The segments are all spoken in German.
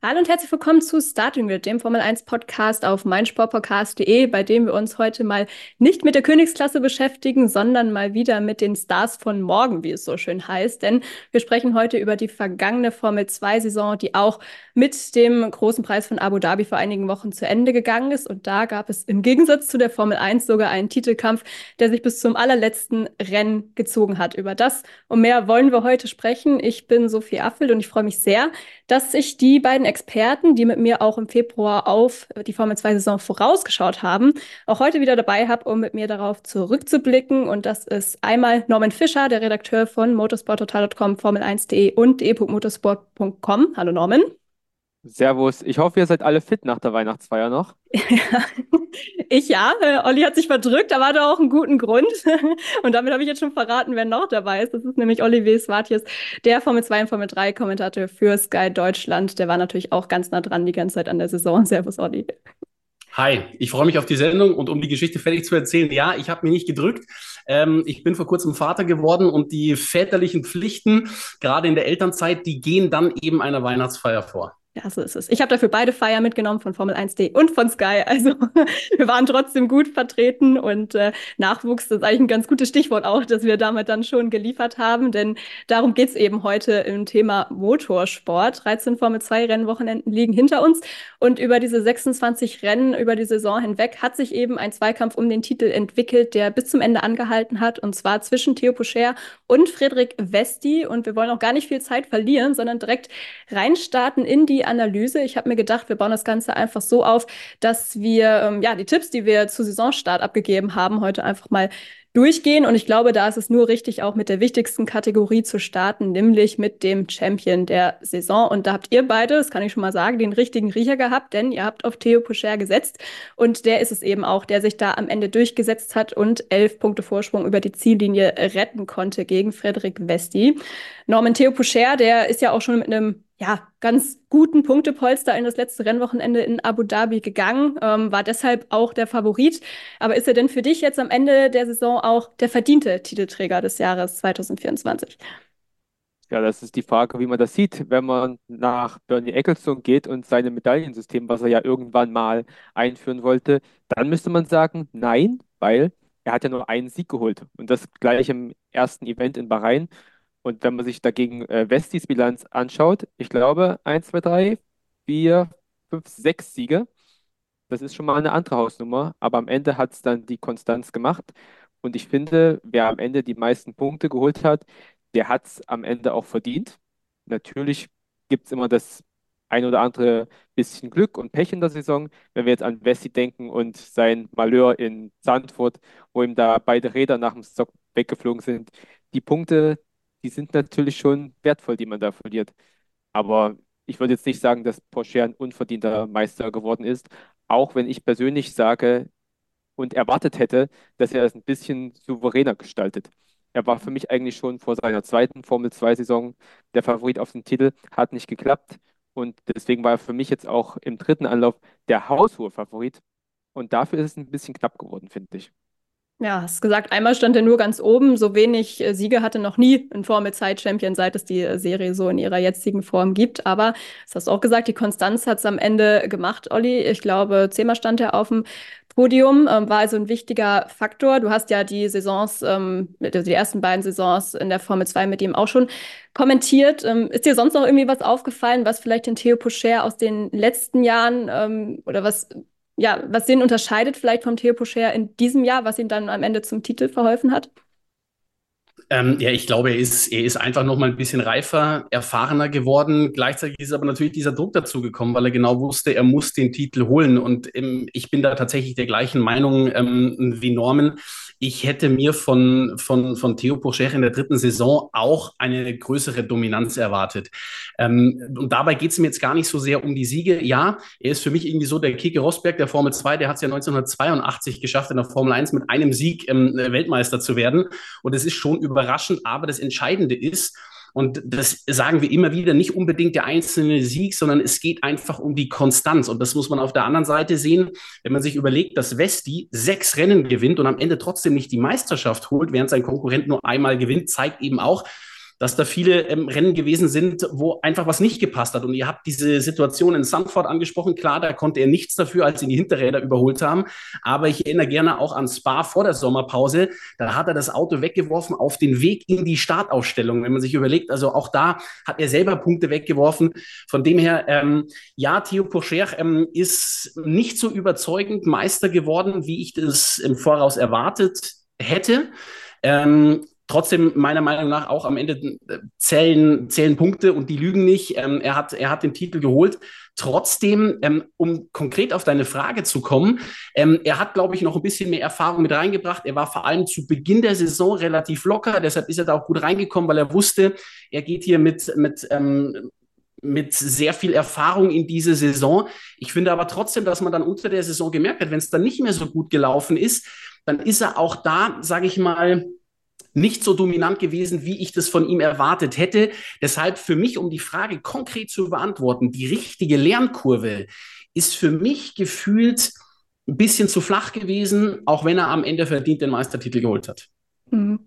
Hallo und herzlich willkommen zu Starting Grid, dem Formel 1 Podcast auf meinsportpodcast.de, bei dem wir uns heute mal nicht mit der Königsklasse beschäftigen, sondern mal wieder mit den Stars von morgen, wie es so schön heißt. Denn wir sprechen heute über die vergangene Formel 2 Saison, die auch mit dem großen Preis von Abu Dhabi vor einigen Wochen zu Ende gegangen ist. Und da gab es im Gegensatz zu der Formel 1 sogar einen Titelkampf, der sich bis zum allerletzten Rennen gezogen hat. Über das und mehr wollen wir heute sprechen. Ich bin Sophie Affelt und ich freue mich sehr, dass sich die beiden Experten, die mit mir auch im Februar auf die Formel 2 Saison vorausgeschaut haben, auch heute wieder dabei habe, um mit mir darauf zurückzublicken. Und das ist einmal Norman Fischer, der Redakteur von motorsporttotal.com, Formel1.de und e.motorsport.com. Hallo Norman. Servus. Ich hoffe, ihr seid alle fit nach der Weihnachtsfeier noch. ich ja. Olli hat sich verdrückt, da war doch auch einen guten Grund. Und damit habe ich jetzt schon verraten, wer noch dabei ist. Das ist nämlich Olivier Swartjes, der Formel 2 und Formel 3 Kommentator für Sky Deutschland. Der war natürlich auch ganz nah dran die ganze Zeit an der Saison. Servus, Olli. Hi, ich freue mich auf die Sendung und um die Geschichte fertig zu erzählen. Ja, ich habe mich nicht gedrückt. Ähm, ich bin vor kurzem Vater geworden und die väterlichen Pflichten, gerade in der Elternzeit, die gehen dann eben einer Weihnachtsfeier vor. Ja, so ist es. Ich habe dafür beide Feier mitgenommen von Formel 1D und von Sky. Also wir waren trotzdem gut vertreten und äh, Nachwuchs ist eigentlich ein ganz gutes Stichwort auch, dass wir damit dann schon geliefert haben. Denn darum geht es eben heute im Thema Motorsport. 13 Formel 2 Rennwochenenden liegen hinter uns und über diese 26 Rennen über die Saison hinweg hat sich eben ein Zweikampf um den Titel entwickelt, der bis zum Ende angehalten hat und zwar zwischen Theo Pocher und Friedrich Vesti. Und wir wollen auch gar nicht viel Zeit verlieren, sondern direkt reinstarten in die Analyse. Ich habe mir gedacht, wir bauen das Ganze einfach so auf, dass wir ähm, ja die Tipps, die wir zu Saisonstart abgegeben haben, heute einfach mal durchgehen. Und ich glaube, da ist es nur richtig, auch mit der wichtigsten Kategorie zu starten, nämlich mit dem Champion der Saison. Und da habt ihr beide, das kann ich schon mal sagen, den richtigen Riecher gehabt, denn ihr habt auf Theo Pocher gesetzt. Und der ist es eben auch, der sich da am Ende durchgesetzt hat und elf Punkte Vorsprung über die Ziellinie retten konnte gegen Frederik Vesti. Norman Theo Pocher, der ist ja auch schon mit einem ja, ganz guten Punktepolster in das letzte Rennwochenende in Abu Dhabi gegangen, ähm, war deshalb auch der Favorit. Aber ist er denn für dich jetzt am Ende der Saison auch der verdiente Titelträger des Jahres 2024? Ja, das ist die Frage, wie man das sieht. Wenn man nach Bernie Ecclestone geht und seinem Medaillensystem, was er ja irgendwann mal einführen wollte, dann müsste man sagen, nein, weil er hat ja nur einen Sieg geholt. Und das gleich im ersten Event in Bahrain. Und wenn man sich dagegen äh, Westis Bilanz anschaut, ich glaube 1, 2, 3, 4, 5, 6 Siege. Das ist schon mal eine andere Hausnummer, aber am Ende hat es dann die Konstanz gemacht. Und ich finde, wer am Ende die meisten Punkte geholt hat, der hat es am Ende auch verdient. Natürlich gibt es immer das ein oder andere bisschen Glück und Pech in der Saison. Wenn wir jetzt an Wessi denken und sein Malheur in Sandfurt, wo ihm da beide Räder nach dem Stock weggeflogen sind. Die Punkte, die sind natürlich schon wertvoll, die man da verliert. Aber ich würde jetzt nicht sagen, dass Porsche ein unverdienter Meister geworden ist, auch wenn ich persönlich sage und erwartet hätte, dass er es ein bisschen souveräner gestaltet. Er war für mich eigentlich schon vor seiner zweiten Formel-2-Saison der Favorit auf den Titel, hat nicht geklappt und deswegen war er für mich jetzt auch im dritten Anlauf der haushohe Favorit und dafür ist es ein bisschen knapp geworden, finde ich. Ja, hast gesagt, einmal stand er nur ganz oben. So wenig äh, Siege hatte noch nie ein Formel-Zeit-Champion, seit es die äh, Serie so in ihrer jetzigen Form gibt. Aber, das hast du auch gesagt, die Konstanz hat es am Ende gemacht, Olli. Ich glaube, zehnmal stand er auf dem Podium, ähm, war also ein wichtiger Faktor. Du hast ja die Saisons, ähm, also die ersten beiden Saisons in der Formel 2 mit ihm auch schon kommentiert. Ähm, ist dir sonst noch irgendwie was aufgefallen, was vielleicht den Theo Pocher aus den letzten Jahren ähm, oder was ja, was den unterscheidet vielleicht vom Theo Pocher in diesem Jahr, was ihm dann am Ende zum Titel verholfen hat? Ähm, ja, ich glaube, er ist, er ist einfach noch mal ein bisschen reifer, erfahrener geworden. Gleichzeitig ist aber natürlich dieser Druck dazu gekommen, weil er genau wusste, er muss den Titel holen. Und ähm, ich bin da tatsächlich der gleichen Meinung ähm, wie Norman ich hätte mir von, von, von Theo Pocher in der dritten Saison auch eine größere Dominanz erwartet. Ähm, und dabei geht es mir jetzt gar nicht so sehr um die Siege. Ja, er ist für mich irgendwie so der Kike Rosberg der Formel 2, der hat es ja 1982 geschafft, in der Formel 1 mit einem Sieg ähm, Weltmeister zu werden. Und es ist schon überraschend, aber das Entscheidende ist, Und das sagen wir immer wieder, nicht unbedingt der einzelne Sieg, sondern es geht einfach um die Konstanz. Und das muss man auf der anderen Seite sehen, wenn man sich überlegt, dass Westi sechs Rennen gewinnt und am Ende trotzdem nicht die Meisterschaft holt, während sein Konkurrent nur einmal gewinnt, zeigt eben auch, dass da viele ähm, Rennen gewesen sind, wo einfach was nicht gepasst hat. Und ihr habt diese Situation in Sanford angesprochen. Klar, da konnte er nichts dafür, als ihn die Hinterräder überholt haben. Aber ich erinnere gerne auch an Spa vor der Sommerpause. Da hat er das Auto weggeworfen auf den Weg in die Startausstellung. Wenn man sich überlegt, also auch da hat er selber Punkte weggeworfen. Von dem her, ähm, ja, Theo Pocher ähm, ist nicht so überzeugend Meister geworden, wie ich das im Voraus erwartet hätte. Ähm, trotzdem meiner Meinung nach auch am Ende äh, zählen, zählen Punkte und die lügen nicht. Ähm, er, hat, er hat den Titel geholt. Trotzdem, ähm, um konkret auf deine Frage zu kommen, ähm, er hat, glaube ich, noch ein bisschen mehr Erfahrung mit reingebracht. Er war vor allem zu Beginn der Saison relativ locker, deshalb ist er da auch gut reingekommen, weil er wusste, er geht hier mit, mit, ähm, mit sehr viel Erfahrung in diese Saison. Ich finde aber trotzdem, dass man dann unter der Saison gemerkt hat, wenn es dann nicht mehr so gut gelaufen ist, dann ist er auch da, sage ich mal, nicht so dominant gewesen, wie ich das von ihm erwartet hätte. Deshalb für mich, um die Frage konkret zu beantworten, die richtige Lernkurve ist für mich gefühlt ein bisschen zu flach gewesen, auch wenn er am Ende verdient den Meistertitel geholt hat. Mhm.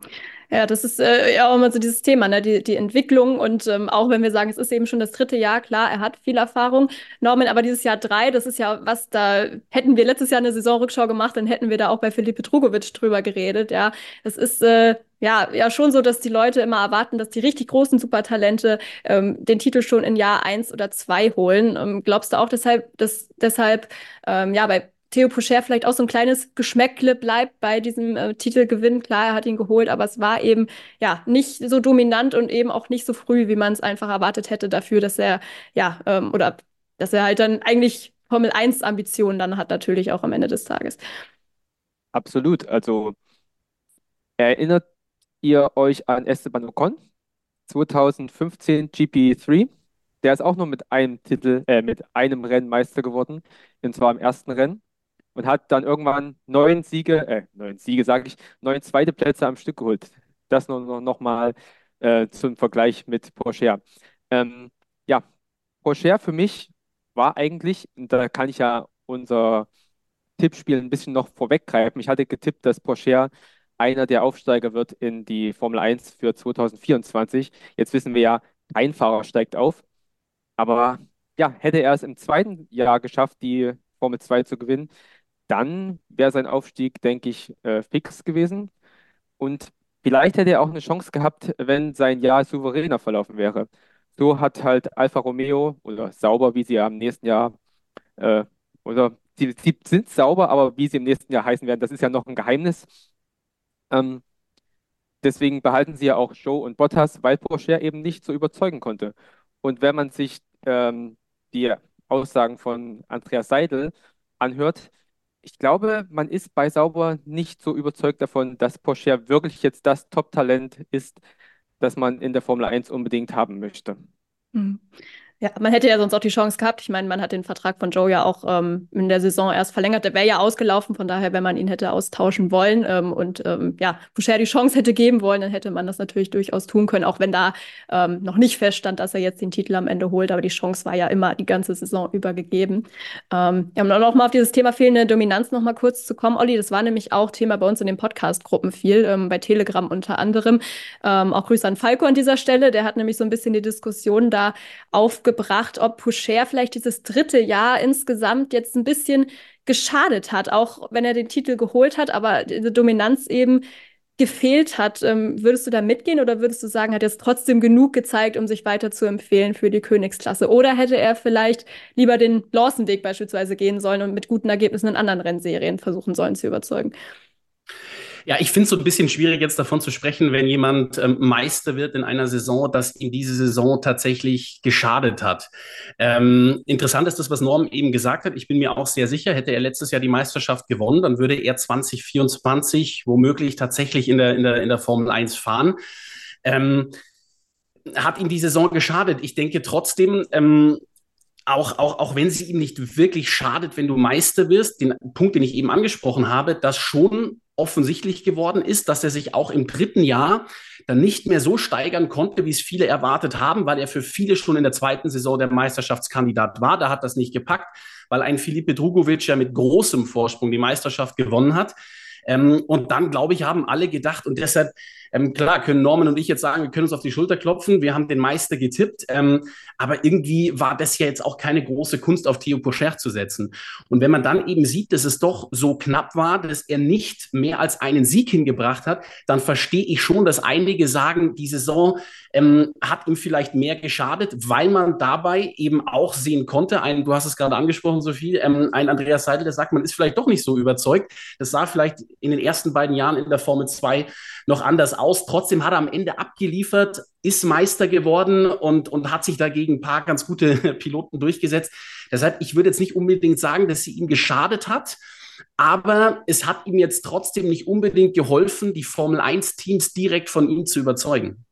Ja, das ist äh, ja auch immer so dieses Thema, ne? die, die Entwicklung. Und ähm, auch wenn wir sagen, es ist eben schon das dritte Jahr, klar, er hat viel Erfahrung. Norman, aber dieses Jahr drei, das ist ja was, da hätten wir letztes Jahr eine Saisonrückschau gemacht, dann hätten wir da auch bei Felipe Trugovic drüber geredet. Ja, es ist äh, ja, ja schon so, dass die Leute immer erwarten, dass die richtig großen Supertalente ähm, den Titel schon in Jahr eins oder zwei holen. Ähm, glaubst du auch deshalb, dass deshalb ähm, ja bei Theo Pocher vielleicht auch so ein kleines Geschmäckle bleibt bei diesem äh, Titelgewinn. Klar, er hat ihn geholt, aber es war eben ja nicht so dominant und eben auch nicht so früh, wie man es einfach erwartet hätte dafür, dass er ja ähm, oder dass er halt dann eigentlich Formel 1 Ambitionen dann hat natürlich auch am Ende des Tages. Absolut. Also erinnert ihr euch an Esteban Ocon 2015 GP3? Der ist auch nur mit einem Titel, äh, mit einem Rennen geworden, und zwar im ersten Rennen und hat dann irgendwann neun Siege, äh, neun Siege sage ich, neun zweite Plätze am Stück geholt. Das nur noch, noch mal äh, zum Vergleich mit Porsche. Ähm, ja, Porsche für mich war eigentlich, und da kann ich ja unser Tippspiel ein bisschen noch vorweggreifen. Ich hatte getippt, dass Porsche einer der Aufsteiger wird in die Formel 1 für 2024. Jetzt wissen wir ja, ein Fahrer steigt auf. Aber ja, hätte er es im zweiten Jahr geschafft, die Formel 2 zu gewinnen, dann wäre sein Aufstieg, denke ich, äh, fix gewesen. Und vielleicht hätte er auch eine Chance gehabt, wenn sein Jahr souveräner verlaufen wäre. So hat halt Alfa Romeo oder sauber, wie sie ja im nächsten Jahr, äh, oder sie, sie, sind sauber, aber wie sie im nächsten Jahr heißen werden, das ist ja noch ein Geheimnis. Ähm, deswegen behalten sie ja auch Joe und Bottas, weil Porsche eben nicht so überzeugen konnte. Und wenn man sich ähm, die Aussagen von Andreas Seidel anhört, ich glaube, man ist bei Sauber nicht so überzeugt davon, dass Porsche wirklich jetzt das Top-Talent ist, das man in der Formel 1 unbedingt haben möchte. Mhm. Ja, man hätte ja sonst auch die Chance gehabt. Ich meine, man hat den Vertrag von Joe ja auch ähm, in der Saison erst verlängert. Der wäre ja ausgelaufen, von daher, wenn man ihn hätte austauschen wollen ähm, und ähm, ja, Boucher die Chance hätte geben wollen, dann hätte man das natürlich durchaus tun können, auch wenn da ähm, noch nicht feststand, dass er jetzt den Titel am Ende holt. Aber die Chance war ja immer die ganze Saison über gegeben. Ähm, ja, um noch mal auf dieses Thema fehlende Dominanz noch mal kurz zu kommen, Olli, das war nämlich auch Thema bei uns in den Podcast-Gruppen viel, ähm, bei Telegram unter anderem. Ähm, auch Grüße an Falco an dieser Stelle. Der hat nämlich so ein bisschen die Diskussion da aufgebaut gebracht, ob Poucher vielleicht dieses dritte Jahr insgesamt jetzt ein bisschen geschadet hat, auch wenn er den Titel geholt hat, aber diese Dominanz eben gefehlt hat. Ähm, würdest du da mitgehen oder würdest du sagen, hat er jetzt trotzdem genug gezeigt, um sich weiter zu empfehlen für die Königsklasse? Oder hätte er vielleicht lieber den Lawson-Weg beispielsweise gehen sollen und mit guten Ergebnissen in anderen Rennserien versuchen sollen zu überzeugen? Ja, ich finde es so ein bisschen schwierig, jetzt davon zu sprechen, wenn jemand ähm, Meister wird in einer Saison, das in diese Saison tatsächlich geschadet hat. Ähm, interessant ist das, was Norm eben gesagt hat. Ich bin mir auch sehr sicher, hätte er letztes Jahr die Meisterschaft gewonnen, dann würde er 2024 womöglich tatsächlich in der, in der, in der Formel 1 fahren. Ähm, hat ihm die Saison geschadet. Ich denke trotzdem, ähm, auch, auch, auch wenn sie ihm nicht wirklich schadet, wenn du Meister wirst, den Punkt, den ich eben angesprochen habe, dass schon offensichtlich geworden ist, dass er sich auch im dritten Jahr dann nicht mehr so steigern konnte, wie es viele erwartet haben, weil er für viele schon in der zweiten Saison der Meisterschaftskandidat war. Da hat das nicht gepackt, weil ein Filipe Drugovic ja mit großem Vorsprung die Meisterschaft gewonnen hat. Ähm, und dann, glaube ich, haben alle gedacht und deshalb ähm, klar, können Norman und ich jetzt sagen, wir können uns auf die Schulter klopfen, wir haben den Meister getippt, ähm, aber irgendwie war das ja jetzt auch keine große Kunst, auf Theo Pocher zu setzen. Und wenn man dann eben sieht, dass es doch so knapp war, dass er nicht mehr als einen Sieg hingebracht hat, dann verstehe ich schon, dass einige sagen, die Saison ähm, hat ihm vielleicht mehr geschadet, weil man dabei eben auch sehen konnte, ein, du hast es gerade angesprochen, Sophie, ähm, ein Andreas Seidel, der sagt, man ist vielleicht doch nicht so überzeugt. Das sah vielleicht in den ersten beiden Jahren in der Formel 2 noch anders aus. Trotzdem hat er am Ende abgeliefert, ist Meister geworden und, und hat sich dagegen ein paar ganz gute Piloten durchgesetzt. Deshalb, ich würde jetzt nicht unbedingt sagen, dass sie ihm geschadet hat. Aber es hat ihm jetzt trotzdem nicht unbedingt geholfen, die Formel 1-Teams direkt von ihm zu überzeugen.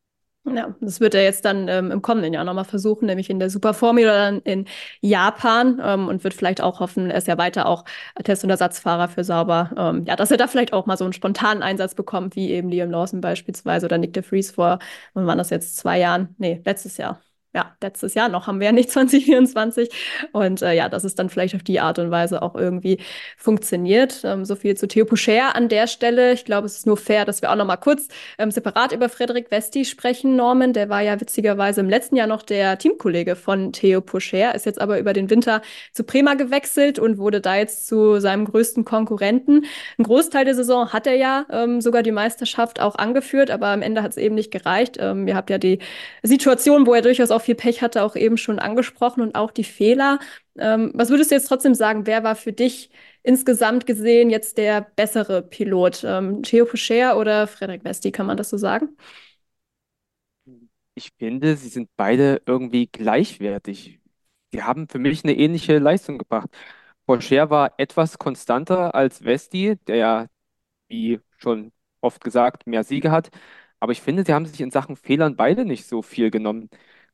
Ja, das wird er jetzt dann ähm, im kommenden Jahr nochmal versuchen, nämlich in der Superformula dann in Japan ähm, und wird vielleicht auch hoffen, er ist ja weiter auch Test- und Ersatzfahrer für Sauber, ähm, ja, dass er da vielleicht auch mal so einen spontanen Einsatz bekommt, wie eben Liam Lawson beispielsweise oder Nick de Vries vor, wann waren das jetzt, zwei Jahren? Nee, letztes Jahr ja, letztes Jahr noch haben wir ja nicht 2024. Und äh, ja, dass es dann vielleicht auf die Art und Weise auch irgendwie funktioniert. Ähm, so viel zu Theo Poucher an der Stelle. Ich glaube, es ist nur fair, dass wir auch noch mal kurz ähm, separat über Frederik Westi sprechen, Norman. Der war ja witzigerweise im letzten Jahr noch der Teamkollege von Theo Poucher, ist jetzt aber über den Winter zu Prema gewechselt und wurde da jetzt zu seinem größten Konkurrenten. Ein Großteil der Saison hat er ja ähm, sogar die Meisterschaft auch angeführt, aber am Ende hat es eben nicht gereicht. Ähm, ihr habt ja die Situation, wo er durchaus auch auch viel Pech hatte, auch eben schon angesprochen und auch die Fehler. Ähm, was würdest du jetzt trotzdem sagen, wer war für dich insgesamt gesehen jetzt der bessere Pilot? Ähm, Theo Poucher oder Frederik Westi, kann man das so sagen? Ich finde, sie sind beide irgendwie gleichwertig. Sie haben für mich eine ähnliche Leistung gebracht. Porsche war etwas konstanter als Vesti, der ja, wie schon oft gesagt, mehr Siege hat. Aber ich finde, sie haben sich in Sachen Fehlern beide nicht so viel genommen.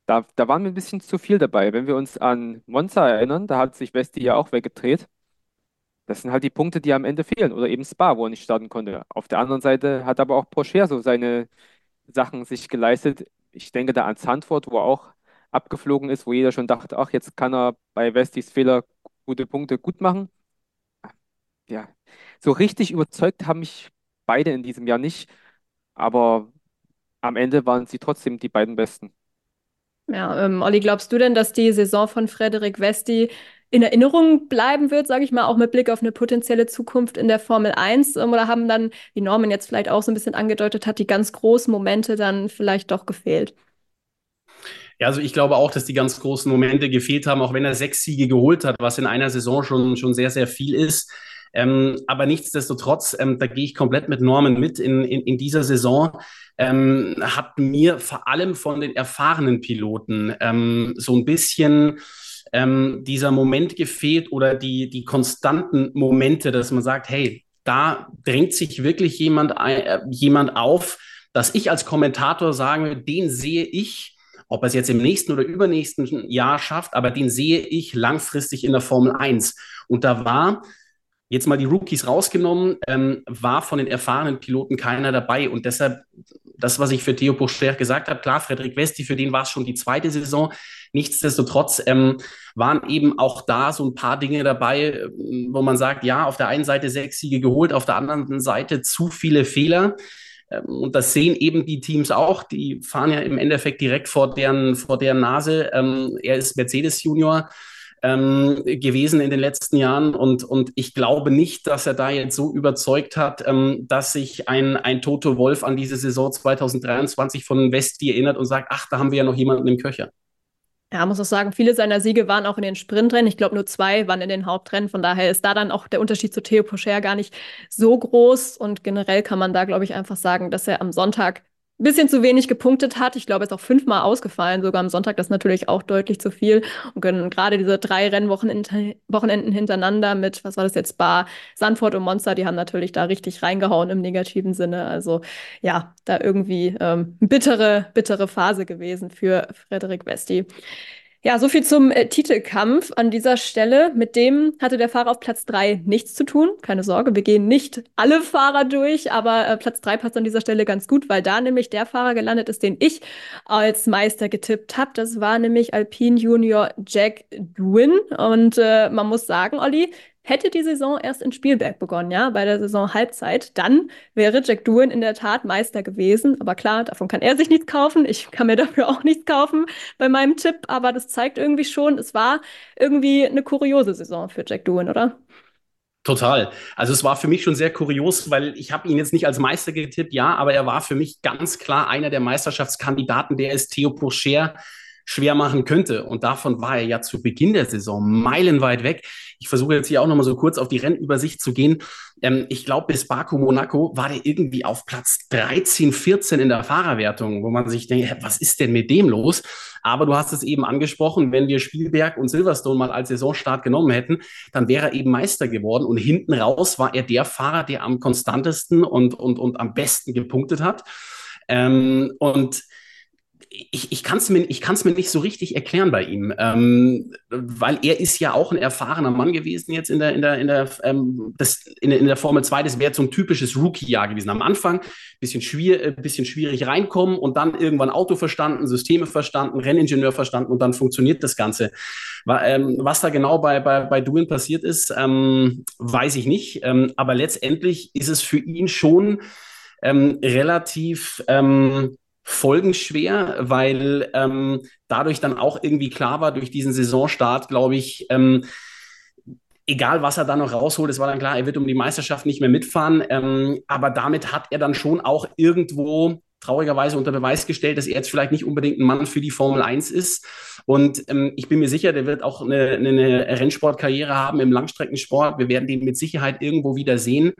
Da, da waren wir ein bisschen zu viel dabei. Wenn wir uns an Monza erinnern, da hat sich Vesti ja auch weggedreht. Das sind halt die Punkte, die am Ende fehlen. Oder eben Spa, wo er nicht starten konnte. Auf der anderen Seite hat aber auch Porsche so seine Sachen sich geleistet. Ich denke da an Zandvoort, wo er auch abgeflogen ist, wo jeder schon dachte, ach, jetzt kann er bei Westis Fehler gute Punkte gut machen. Ja, so richtig überzeugt haben mich beide in diesem Jahr nicht. Aber am Ende waren sie trotzdem die beiden Besten. Ja, ähm, Olli, glaubst du denn, dass die Saison von Frederik Westi in Erinnerung bleiben wird, sage ich mal, auch mit Blick auf eine potenzielle Zukunft in der Formel 1? Ähm, oder haben dann, wie Norman jetzt vielleicht auch so ein bisschen angedeutet hat, die ganz großen Momente dann vielleicht doch gefehlt? Ja, also ich glaube auch, dass die ganz großen Momente gefehlt haben, auch wenn er sechs Siege geholt hat, was in einer Saison schon, schon sehr, sehr viel ist. Ähm, aber nichtsdestotrotz, ähm, da gehe ich komplett mit Norman mit in, in, in dieser Saison ähm, hat mir vor allem von den erfahrenen Piloten ähm, so ein bisschen ähm, dieser Moment gefehlt oder die, die konstanten Momente, dass man sagt, hey, da drängt sich wirklich jemand, äh, jemand auf, dass ich als Kommentator sage, den sehe ich, ob er es jetzt im nächsten oder übernächsten Jahr schafft, aber den sehe ich langfristig in der Formel 1. Und da war jetzt mal die Rookies rausgenommen, ähm, war von den erfahrenen Piloten keiner dabei. Und deshalb, das, was ich für Theo Pocher gesagt habe, klar, Frederik Westi, für den war es schon die zweite Saison. Nichtsdestotrotz ähm, waren eben auch da so ein paar Dinge dabei, wo man sagt, ja, auf der einen Seite sechs Siege geholt, auf der anderen Seite zu viele Fehler. Ähm, und das sehen eben die Teams auch. Die fahren ja im Endeffekt direkt vor deren, vor deren Nase. Ähm, er ist Mercedes Junior ähm, gewesen in den letzten Jahren. Und, und ich glaube nicht, dass er da jetzt so überzeugt hat, ähm, dass sich ein, ein Toto Wolf an diese Saison 2023 von Westi erinnert und sagt, ach, da haben wir ja noch jemanden im Köcher. Ja, muss auch sagen, viele seiner Siege waren auch in den Sprintrennen. Ich glaube, nur zwei waren in den Hauptrennen. Von daher ist da dann auch der Unterschied zu Theo Pocher gar nicht so groß. Und generell kann man da, glaube ich, einfach sagen, dass er am Sonntag bisschen zu wenig gepunktet hat. Ich glaube, er ist auch fünfmal ausgefallen, sogar am Sonntag. Das ist natürlich auch deutlich zu viel. Und gerade diese drei Rennwochenenden hintereinander mit, was war das jetzt, Bar, Sanford und Monster, die haben natürlich da richtig reingehauen im negativen Sinne. Also ja, da irgendwie ähm, bittere, bittere Phase gewesen für Frederik Westi. Ja, so viel zum äh, Titelkampf an dieser Stelle. Mit dem hatte der Fahrer auf Platz 3 nichts zu tun. Keine Sorge, wir gehen nicht alle Fahrer durch, aber äh, Platz 3 passt an dieser Stelle ganz gut, weil da nämlich der Fahrer gelandet ist, den ich als Meister getippt habe. Das war nämlich Alpine Junior Jack Dwin. Und äh, man muss sagen, Olli, Hätte die Saison erst in Spielberg begonnen, ja, bei der Saison Halbzeit, dann wäre Jack Doohan in der Tat Meister gewesen. Aber klar, davon kann er sich nichts kaufen. Ich kann mir dafür auch nichts kaufen bei meinem Tipp. Aber das zeigt irgendwie schon, es war irgendwie eine kuriose Saison für Jack Doohan, oder? Total. Also es war für mich schon sehr kurios, weil ich habe ihn jetzt nicht als Meister getippt, ja, aber er war für mich ganz klar einer der Meisterschaftskandidaten, der ist Theo Pourcher schwer machen könnte. Und davon war er ja zu Beginn der Saison meilenweit weg. Ich versuche jetzt hier auch nochmal so kurz auf die Rennübersicht zu gehen. Ähm, ich glaube, bis Baku Monaco war der irgendwie auf Platz 13, 14 in der Fahrerwertung, wo man sich denkt, was ist denn mit dem los? Aber du hast es eben angesprochen, wenn wir Spielberg und Silverstone mal als Saisonstart genommen hätten, dann wäre er eben Meister geworden. Und hinten raus war er der Fahrer, der am konstantesten und, und, und am besten gepunktet hat. Ähm, und ich, ich kann es mir, mir nicht so richtig erklären bei ihm, ähm, weil er ist ja auch ein erfahrener Mann gewesen jetzt in der, in der, in der, ähm, das, in, in der Formel 2. Das wäre so ein typisches Rookie-Jahr gewesen. Am Anfang bisschen, schwier äh, bisschen schwierig reinkommen und dann irgendwann Auto verstanden, Systeme verstanden, Renningenieur verstanden und dann funktioniert das Ganze. Ähm, was da genau bei, bei, bei Duin passiert ist, ähm, weiß ich nicht. Ähm, aber letztendlich ist es für ihn schon ähm, relativ folgenschwer, weil ähm, dadurch dann auch irgendwie klar war, durch diesen Saisonstart, glaube ich, ähm, egal was er da noch rausholt, es war dann klar, er wird um die Meisterschaft nicht mehr mitfahren. Ähm, aber damit hat er dann schon auch irgendwo traurigerweise unter Beweis gestellt, dass er jetzt vielleicht nicht unbedingt ein Mann für die Formel 1 ist. Und ähm, ich bin mir sicher, der wird auch eine, eine Rennsportkarriere haben im Langstreckensport. Wir werden den mit Sicherheit irgendwo wieder sehen.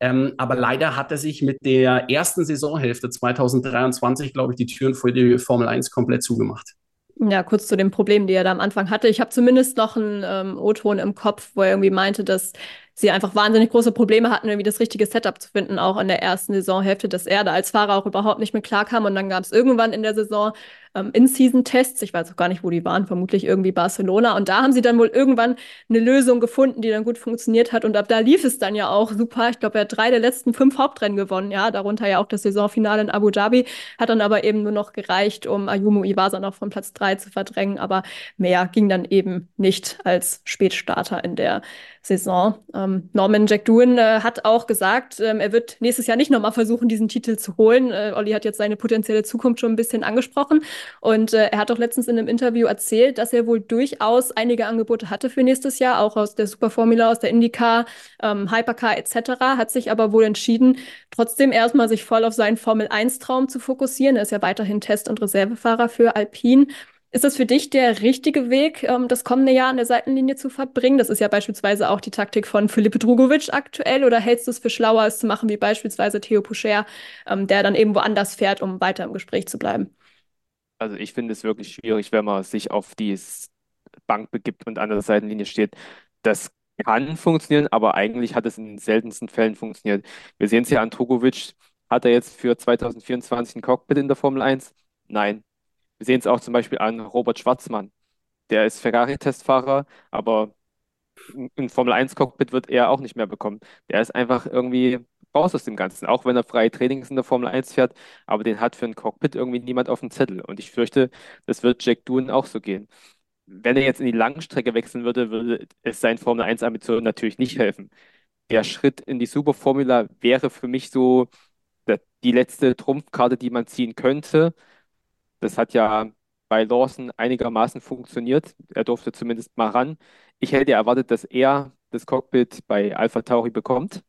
Ähm, aber leider hat er sich mit der ersten Saisonhälfte 2023, glaube ich, die Türen für die Formel 1 komplett zugemacht. Ja, kurz zu den Problemen, die er da am Anfang hatte. Ich habe zumindest noch einen ähm, O-Ton im Kopf, wo er irgendwie meinte, dass sie einfach wahnsinnig große Probleme hatten, irgendwie das richtige Setup zu finden, auch in der ersten Saisonhälfte, dass er da als Fahrer auch überhaupt nicht mehr klarkam. Und dann gab es irgendwann in der Saison ähm, In-Season-Tests, ich weiß auch gar nicht, wo die waren, vermutlich irgendwie Barcelona. Und da haben sie dann wohl irgendwann eine Lösung gefunden, die dann gut funktioniert hat. Und ab da lief es dann ja auch super. Ich glaube, er hat drei der letzten fünf Hauptrennen gewonnen, ja, darunter ja auch das Saisonfinale in Abu Dhabi, hat dann aber eben nur noch gereicht, um Ayumu Iwasa noch von Platz drei zu verdrängen. Aber mehr ging dann eben nicht als Spätstarter in der Saison. Ähm, Norman Jack Doohan äh, hat auch gesagt, ähm, er wird nächstes Jahr nicht nochmal versuchen, diesen Titel zu holen. Äh, Olli hat jetzt seine potenzielle Zukunft schon ein bisschen angesprochen. Und äh, er hat auch letztens in einem Interview erzählt, dass er wohl durchaus einige Angebote hatte für nächstes Jahr, auch aus der Superformula, aus der IndyCar, ähm, Hypercar etc., hat sich aber wohl entschieden, trotzdem erstmal sich voll auf seinen Formel-1-Traum zu fokussieren. Er ist ja weiterhin Test- und Reservefahrer für Alpine. Ist das für dich der richtige Weg, ähm, das kommende Jahr an der Seitenlinie zu verbringen? Das ist ja beispielsweise auch die Taktik von Filipe Drugovic aktuell. Oder hältst du es für schlauer, es zu machen wie beispielsweise Theo Poucher, ähm, der dann eben woanders fährt, um weiter im Gespräch zu bleiben? Also ich finde es wirklich schwierig, wenn man sich auf die Bank begibt und an der Seitenlinie steht. Das kann funktionieren, aber eigentlich hat es in den seltensten Fällen funktioniert. Wir sehen es ja an Drugovic. Hat er jetzt für 2024 ein Cockpit in der Formel 1? Nein. Wir sehen es auch zum Beispiel an Robert Schwarzmann. Der ist Ferrari-Testfahrer, aber ein Formel-1-Cockpit wird er auch nicht mehr bekommen. Der ist einfach irgendwie raus aus dem Ganzen, auch wenn er freie Trainings in der Formel 1 fährt, aber den hat für ein Cockpit irgendwie niemand auf dem Zettel. Und ich fürchte, das wird Jack Doohan auch so gehen. Wenn er jetzt in die Langstrecke wechseln würde, würde es seinen Formel 1-Ambitionen natürlich nicht helfen. Der Schritt in die Superformula wäre für mich so die letzte Trumpfkarte, die man ziehen könnte. Das hat ja bei Lawson einigermaßen funktioniert. Er durfte zumindest mal ran. Ich hätte erwartet, dass er das Cockpit bei Alpha Tauri bekommt.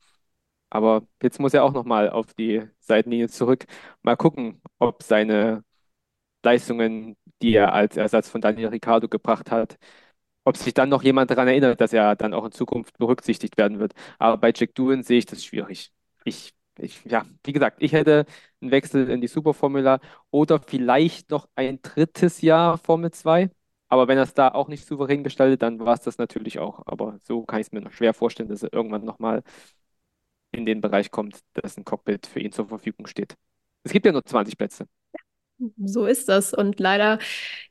Aber jetzt muss er auch nochmal auf die Seitenlinie zurück. Mal gucken, ob seine Leistungen, die er als Ersatz von Daniel Ricciardo gebracht hat, ob sich dann noch jemand daran erinnert, dass er dann auch in Zukunft berücksichtigt werden wird. Aber bei Jack Doohan sehe ich das schwierig. Ich ich, ja, wie gesagt, ich hätte einen Wechsel in die Superformula oder vielleicht noch ein drittes Jahr Formel 2. Aber wenn er es da auch nicht souverän gestaltet, dann war es das natürlich auch. Aber so kann ich es mir noch schwer vorstellen, dass er irgendwann nochmal in den Bereich kommt, dass ein Cockpit für ihn zur Verfügung steht. Es gibt ja nur 20 Plätze. So ist das. Und leider,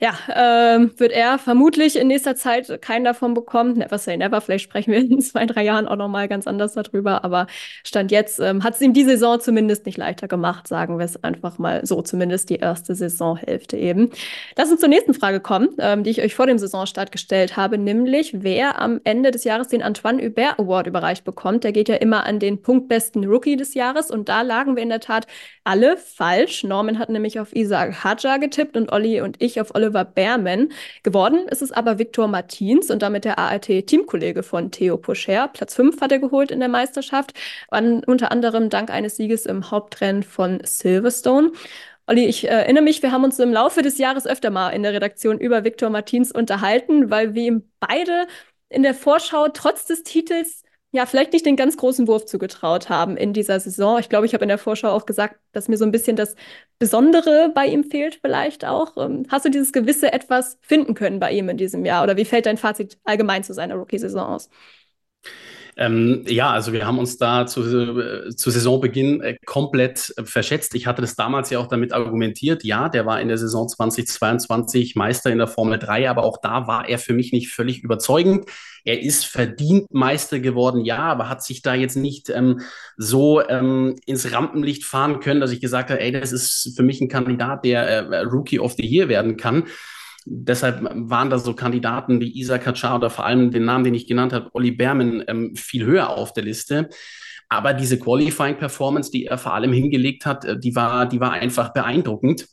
ja, ähm, wird er vermutlich in nächster Zeit keinen davon bekommen. Never say never. Vielleicht sprechen wir in zwei, drei Jahren auch nochmal ganz anders darüber. Aber Stand jetzt ähm, hat es ihm die Saison zumindest nicht leichter gemacht, sagen wir es einfach mal so. Zumindest die erste Saisonhälfte eben. Lass uns zur nächsten Frage kommen, ähm, die ich euch vor dem Saisonstart gestellt habe, nämlich wer am Ende des Jahres den Antoine Hubert Award überreicht bekommt. Der geht ja immer an den punktbesten Rookie des Jahres. Und da lagen wir in der Tat alle falsch. Norman hat nämlich auf Isa Hadja getippt und Olli und ich auf Oliver Behrman. Geworden ist es aber Viktor Martins und damit der ART-Teamkollege von Theo Pocher. Platz 5 hat er geholt in der Meisterschaft, an, unter anderem dank eines Sieges im Hauptrennen von Silverstone. Olli, ich äh, erinnere mich, wir haben uns im Laufe des Jahres öfter mal in der Redaktion über Viktor Martins unterhalten, weil wir ihm beide in der Vorschau trotz des Titels ja, vielleicht nicht den ganz großen Wurf zugetraut haben in dieser Saison. Ich glaube, ich habe in der Vorschau auch gesagt, dass mir so ein bisschen das Besondere bei ihm fehlt, vielleicht auch. Ähm, hast du dieses gewisse Etwas finden können bei ihm in diesem Jahr? Oder wie fällt dein Fazit allgemein zu seiner Rookie-Saison aus? Ähm, ja, also wir haben uns da zu, äh, zu Saisonbeginn äh, komplett äh, verschätzt. Ich hatte das damals ja auch damit argumentiert. Ja, der war in der Saison 2022 Meister in der Formel 3, aber auch da war er für mich nicht völlig überzeugend. Er ist verdient Meister geworden, ja, aber hat sich da jetzt nicht ähm, so ähm, ins Rampenlicht fahren können, dass ich gesagt habe, ey, das ist für mich ein Kandidat, der äh, Rookie of the Year werden kann. Deshalb waren da so Kandidaten wie Isa Kacar oder vor allem den Namen, den ich genannt habe, Olli Berman, ähm, viel höher auf der Liste. Aber diese Qualifying-Performance, die er vor allem hingelegt hat, äh, die war, die war einfach beeindruckend.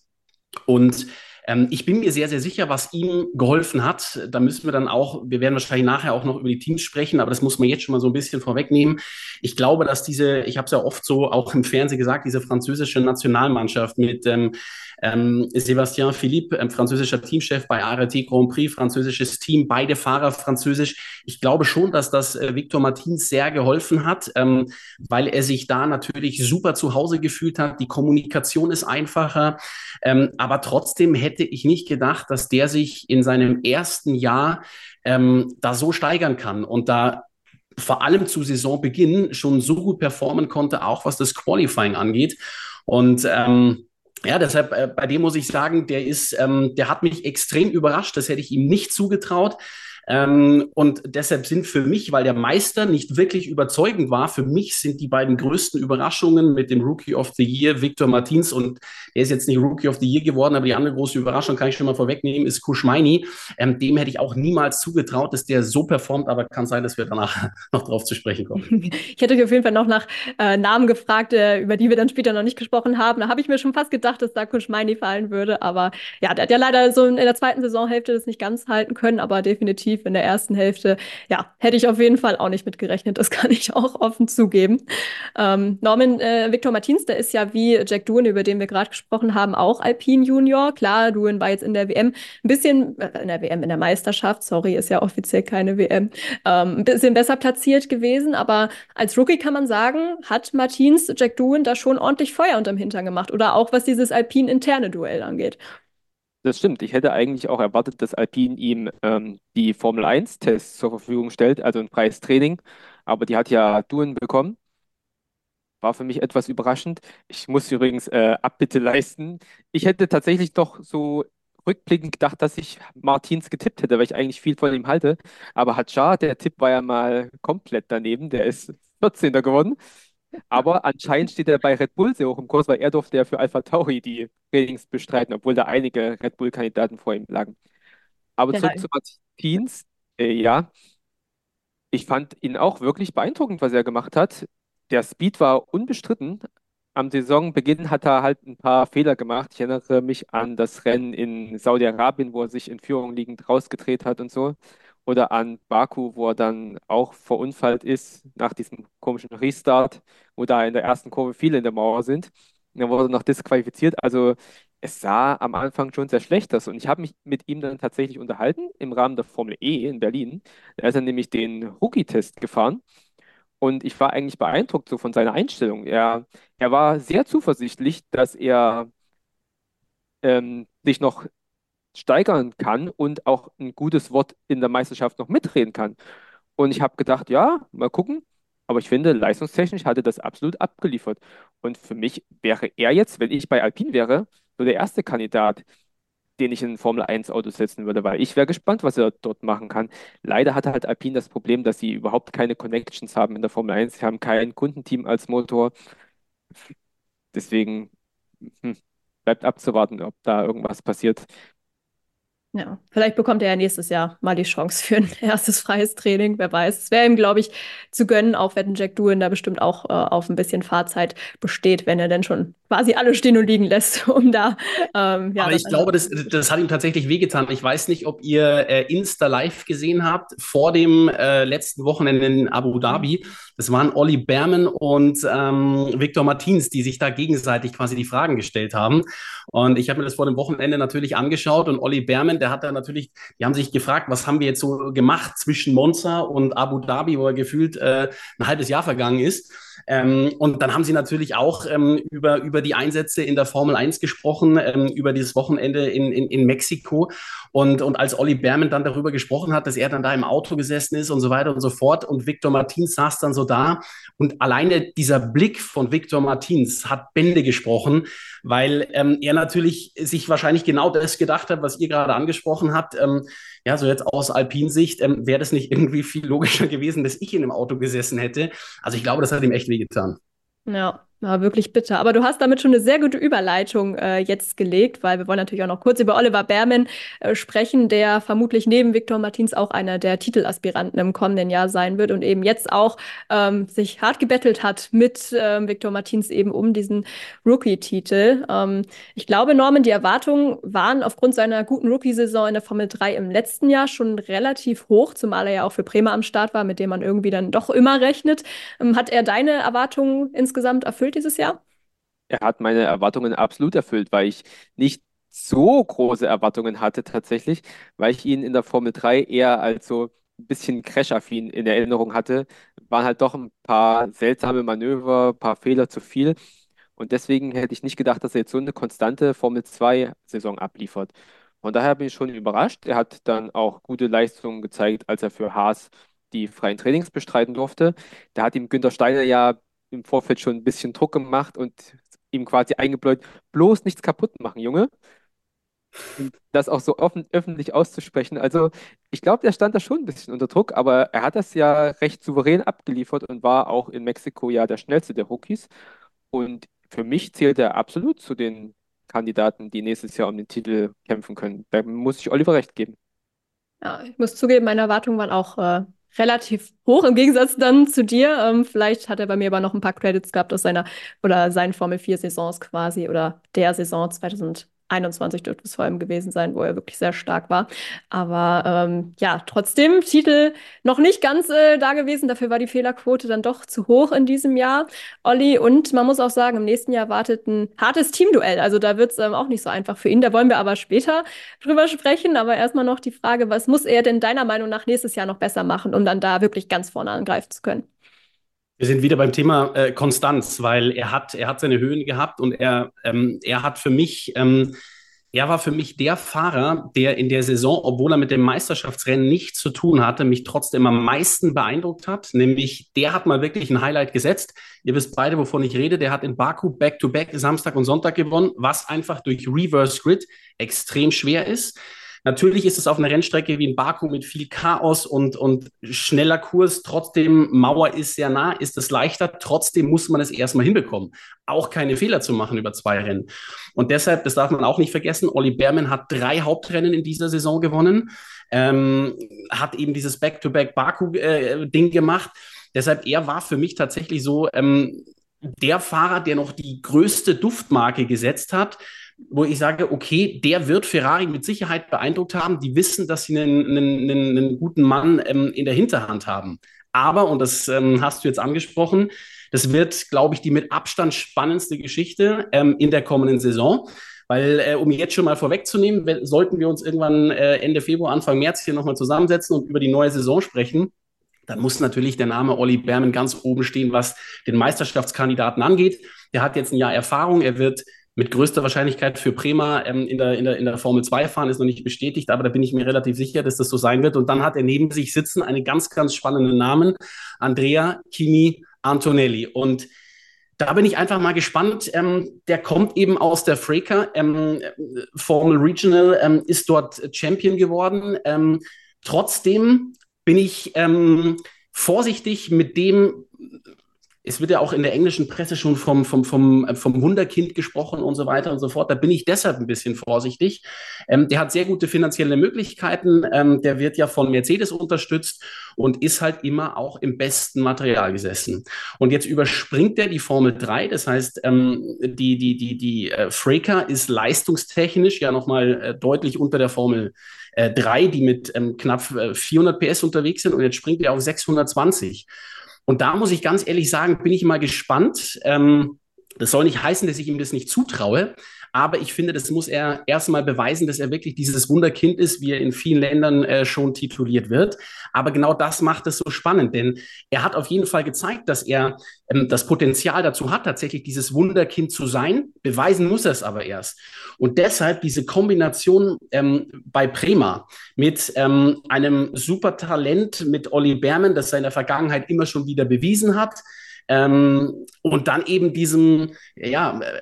Und ähm, ich bin mir sehr, sehr sicher, was ihm geholfen hat. Da müssen wir dann auch, wir werden wahrscheinlich nachher auch noch über die Teams sprechen, aber das muss man jetzt schon mal so ein bisschen vorwegnehmen. Ich glaube, dass diese, ich habe es ja oft so auch im Fernsehen gesagt, diese französische Nationalmannschaft mit ähm, ähm, Sébastien Philippe, ähm, französischer Teamchef bei ART Grand Prix, französisches Team, beide Fahrer französisch. Ich glaube schon, dass das äh, Victor Martins sehr geholfen hat, ähm, weil er sich da natürlich super zu Hause gefühlt hat. Die Kommunikation ist einfacher, ähm, aber trotzdem hätte ich nicht gedacht, dass der sich in seinem ersten Jahr ähm, da so steigern kann und da vor allem zu Saisonbeginn schon so gut performen konnte, auch was das Qualifying angeht. Und ähm, ja, deshalb äh, bei dem muss ich sagen, der ist, ähm, der hat mich extrem überrascht. Das hätte ich ihm nicht zugetraut. Ähm, und deshalb sind für mich, weil der Meister nicht wirklich überzeugend war, für mich sind die beiden größten Überraschungen mit dem Rookie of the Year, Victor Martins, und er ist jetzt nicht Rookie of the Year geworden, aber die andere große Überraschung kann ich schon mal vorwegnehmen, ist Kuschmeini. Ähm, dem hätte ich auch niemals zugetraut, dass der so performt, aber kann sein, dass wir danach noch drauf zu sprechen kommen. Ich hätte euch auf jeden Fall noch nach äh, Namen gefragt, äh, über die wir dann später noch nicht gesprochen haben. Da habe ich mir schon fast gedacht, dass da Kuschmeini fallen würde, aber ja, der hat ja leider so in der zweiten Saisonhälfte das nicht ganz halten können, aber definitiv definitiv in der ersten Hälfte. Ja, hätte ich auf jeden Fall auch nicht mit gerechnet. Das kann ich auch offen zugeben. Ähm, Norman äh, Victor Martins, der ist ja wie Jack Doohan, über den wir gerade gesprochen haben, auch Alpine Junior. Klar, Doohan war jetzt in der WM ein bisschen, äh, in der WM, in der Meisterschaft, sorry, ist ja offiziell keine WM, ähm, ein bisschen besser platziert gewesen. Aber als Rookie kann man sagen, hat Martins Jack Doohan da schon ordentlich Feuer unterm Hintern gemacht. Oder auch was dieses Alpine-interne Duell angeht. Das stimmt. Ich hätte eigentlich auch erwartet, dass Alpine ihm ähm, die Formel 1-Tests zur Verfügung stellt, also ein freies Training. Aber die hat ja Duen bekommen. War für mich etwas überraschend. Ich muss übrigens äh, Abbitte leisten. Ich hätte tatsächlich doch so rückblickend gedacht, dass ich Martins getippt hätte, weil ich eigentlich viel von ihm halte. Aber Hadjar, der Tipp war ja mal komplett daneben. Der ist 14. geworden. Aber anscheinend steht er bei Red Bull sehr hoch im Kurs, weil er durfte ja für Alpha Tauri die Trainings bestreiten, obwohl da einige Red Bull-Kandidaten vor ihm lagen. Aber ja, zurück zu Martins, äh, ja, ich fand ihn auch wirklich beeindruckend, was er gemacht hat. Der Speed war unbestritten. Am Saisonbeginn hat er halt ein paar Fehler gemacht. Ich erinnere mich an das Rennen in Saudi-Arabien, wo er sich in Führung liegend rausgedreht hat und so oder an Baku, wo er dann auch verunfallt ist nach diesem komischen Restart, wo da in der ersten Kurve viele in der Mauer sind. Und dann wurde er noch disqualifiziert. Also es sah am Anfang schon sehr schlecht aus. Und ich habe mich mit ihm dann tatsächlich unterhalten im Rahmen der Formel E in Berlin. Da ist er nämlich den Rookie-Test gefahren. Und ich war eigentlich beeindruckt so von seiner Einstellung. Er, er war sehr zuversichtlich, dass er ähm, sich noch steigern kann und auch ein gutes Wort in der Meisterschaft noch mitreden kann. Und ich habe gedacht, ja, mal gucken. Aber ich finde, leistungstechnisch hatte das absolut abgeliefert. Und für mich wäre er jetzt, wenn ich bei Alpine wäre, so der erste Kandidat, den ich in ein Formel 1 Auto setzen würde, weil ich wäre gespannt, was er dort machen kann. Leider hat halt Alpine das Problem, dass sie überhaupt keine Connections haben in der Formel 1. Sie haben kein Kundenteam als Motor. Deswegen hm, bleibt abzuwarten, ob da irgendwas passiert. Ja, vielleicht bekommt er ja nächstes Jahr mal die Chance für ein erstes freies Training. Wer weiß. Es wäre ihm, glaube ich, zu gönnen, auch wenn Jack Doohan da bestimmt auch äh, auf ein bisschen Fahrzeit besteht, wenn er denn schon quasi alle stehen und liegen lässt, um da. Ähm, ja, Aber ich glaube, das, das hat ihm tatsächlich wehgetan. Ich weiß nicht, ob ihr äh, Insta Live gesehen habt vor dem äh, letzten Wochenende in Abu Dhabi. Das waren Olli Berman und ähm, Victor Martins, die sich da gegenseitig quasi die Fragen gestellt haben. Und ich habe mir das vor dem Wochenende natürlich angeschaut und Olli Berman, der hat da natürlich, die haben sich gefragt, was haben wir jetzt so gemacht zwischen Monza und Abu Dhabi, wo er gefühlt äh, ein halbes Jahr vergangen ist. Ähm, und dann haben sie natürlich auch ähm, über, über die Einsätze in der Formel 1 gesprochen, ähm, über dieses Wochenende in, in, in Mexiko. Und, und als Olli Berman dann darüber gesprochen hat, dass er dann da im Auto gesessen ist und so weiter und so fort und Victor Martins saß dann so da und alleine dieser Blick von Victor Martins hat Bände gesprochen, weil ähm, er natürlich sich wahrscheinlich genau das gedacht hat, was ihr gerade angesprochen habt. Ja, so jetzt aus Alpinsicht, ähm, wäre das nicht irgendwie viel logischer gewesen, dass ich in dem Auto gesessen hätte. Also ich glaube, das hat ihm echt wehgetan. Ja, war wirklich bitter. Aber du hast damit schon eine sehr gute Überleitung äh, jetzt gelegt, weil wir wollen natürlich auch noch kurz über Oliver Berman äh, sprechen, der vermutlich neben Viktor Martins auch einer der Titelaspiranten im kommenden Jahr sein wird und eben jetzt auch ähm, sich hart gebettelt hat mit ähm, Viktor Martins eben um diesen Rookie-Titel. Ähm, ich glaube, Norman, die Erwartungen waren aufgrund seiner guten Rookie-Saison in der Formel 3 im letzten Jahr schon relativ hoch, zumal er ja auch für Bremer am Start war, mit dem man irgendwie dann doch immer rechnet. Ähm, hat er deine Erwartungen insgesamt erfüllt? Erfüllt dieses Jahr? Er hat meine Erwartungen absolut erfüllt, weil ich nicht so große Erwartungen hatte tatsächlich, weil ich ihn in der Formel 3 eher als so ein bisschen crash-affin in Erinnerung hatte. Waren halt doch ein paar seltsame Manöver, ein paar Fehler zu viel. Und deswegen hätte ich nicht gedacht, dass er jetzt so eine konstante Formel 2-Saison abliefert. Von daher bin ich schon überrascht. Er hat dann auch gute Leistungen gezeigt, als er für Haas die freien Trainings bestreiten durfte. Da hat ihm Günter Steiner ja im Vorfeld schon ein bisschen Druck gemacht und ihm quasi eingebläut, bloß nichts kaputt machen, Junge. Und das auch so offen, öffentlich auszusprechen. Also, ich glaube, der stand da schon ein bisschen unter Druck, aber er hat das ja recht souverän abgeliefert und war auch in Mexiko ja der schnellste der Rookies. Und für mich zählt er absolut zu den Kandidaten, die nächstes Jahr um den Titel kämpfen können. Da muss ich Oliver recht geben. Ja, ich muss zugeben, meine Erwartungen waren auch äh, relativ hoch im Gegensatz dann zu dir. Ähm, vielleicht hat er bei mir aber noch ein paar Credits gehabt aus seiner oder seinen Formel 4 Saisons quasi oder der Saison 2000. 21 dürfte es vor allem gewesen sein, wo er wirklich sehr stark war. Aber ähm, ja, trotzdem Titel noch nicht ganz äh, da gewesen. Dafür war die Fehlerquote dann doch zu hoch in diesem Jahr, Olli. Und man muss auch sagen, im nächsten Jahr wartet ein hartes Teamduell. Also da wird es ähm, auch nicht so einfach für ihn. Da wollen wir aber später drüber sprechen. Aber erstmal noch die Frage, was muss er denn deiner Meinung nach nächstes Jahr noch besser machen, um dann da wirklich ganz vorne angreifen zu können? Wir sind wieder beim Thema äh, Konstanz, weil er hat, er hat seine Höhen gehabt und er, ähm, er hat für mich, ähm, er war für mich der Fahrer, der in der Saison, obwohl er mit dem Meisterschaftsrennen nichts zu tun hatte, mich trotzdem am meisten beeindruckt hat. Nämlich, der hat mal wirklich ein Highlight gesetzt. Ihr wisst beide, wovon ich rede. Der hat in Baku Back-to-Back -back Samstag und Sonntag gewonnen, was einfach durch Reverse Grid extrem schwer ist. Natürlich ist es auf einer Rennstrecke wie in Baku mit viel Chaos und, und schneller Kurs. Trotzdem, Mauer ist sehr nah, ist es leichter. Trotzdem muss man es erstmal hinbekommen, auch keine Fehler zu machen über zwei Rennen. Und deshalb, das darf man auch nicht vergessen, Olli Berman hat drei Hauptrennen in dieser Saison gewonnen, ähm, hat eben dieses Back-to-Back Baku-Ding äh, gemacht. Deshalb, er war für mich tatsächlich so ähm, der Fahrer, der noch die größte Duftmarke gesetzt hat wo ich sage, okay, der wird Ferrari mit Sicherheit beeindruckt haben. Die wissen, dass sie einen, einen, einen, guten Mann ähm, in der Hinterhand haben. Aber, und das ähm, hast du jetzt angesprochen, das wird, glaube ich, die mit Abstand spannendste Geschichte ähm, in der kommenden Saison. Weil, äh, um jetzt schon mal vorwegzunehmen, sollten wir uns irgendwann äh, Ende Februar, Anfang März hier nochmal zusammensetzen und über die neue Saison sprechen, dann muss natürlich der Name Olli Berman ganz oben stehen, was den Meisterschaftskandidaten angeht. Der hat jetzt ein Jahr Erfahrung, er wird mit größter Wahrscheinlichkeit für Prema ähm, in, der, in, der, in der Formel 2 fahren, ist noch nicht bestätigt, aber da bin ich mir relativ sicher, dass das so sein wird. Und dann hat er neben sich sitzen einen ganz, ganz spannenden Namen, Andrea Kimi Antonelli. Und da bin ich einfach mal gespannt. Ähm, der kommt eben aus der Fraker. Ähm, Formel Regional ähm, ist dort Champion geworden. Ähm, trotzdem bin ich ähm, vorsichtig mit dem, es wird ja auch in der englischen Presse schon vom, vom, vom, vom Wunderkind gesprochen und so weiter und so fort. Da bin ich deshalb ein bisschen vorsichtig. Ähm, der hat sehr gute finanzielle Möglichkeiten. Ähm, der wird ja von Mercedes unterstützt und ist halt immer auch im besten Material gesessen. Und jetzt überspringt er die Formel 3. Das heißt, ähm, die, die, die, die äh, Fraker ist leistungstechnisch ja nochmal äh, deutlich unter der Formel äh, 3, die mit ähm, knapp 400 äh, PS unterwegs sind. Und jetzt springt er auf 620. Und da muss ich ganz ehrlich sagen, bin ich mal gespannt. Ähm, das soll nicht heißen, dass ich ihm das nicht zutraue, aber ich finde, das muss er erstmal beweisen, dass er wirklich dieses Wunderkind ist, wie er in vielen Ländern äh, schon tituliert wird. Aber genau das macht es so spannend, denn er hat auf jeden Fall gezeigt, dass er ähm, das Potenzial dazu hat, tatsächlich dieses Wunderkind zu sein. Beweisen muss er es aber erst. Und deshalb diese Kombination ähm, bei Prema mit ähm, einem super Talent mit Olli Berman, das er in der Vergangenheit immer schon wieder bewiesen hat, ähm, und dann eben diesem, ja, äh,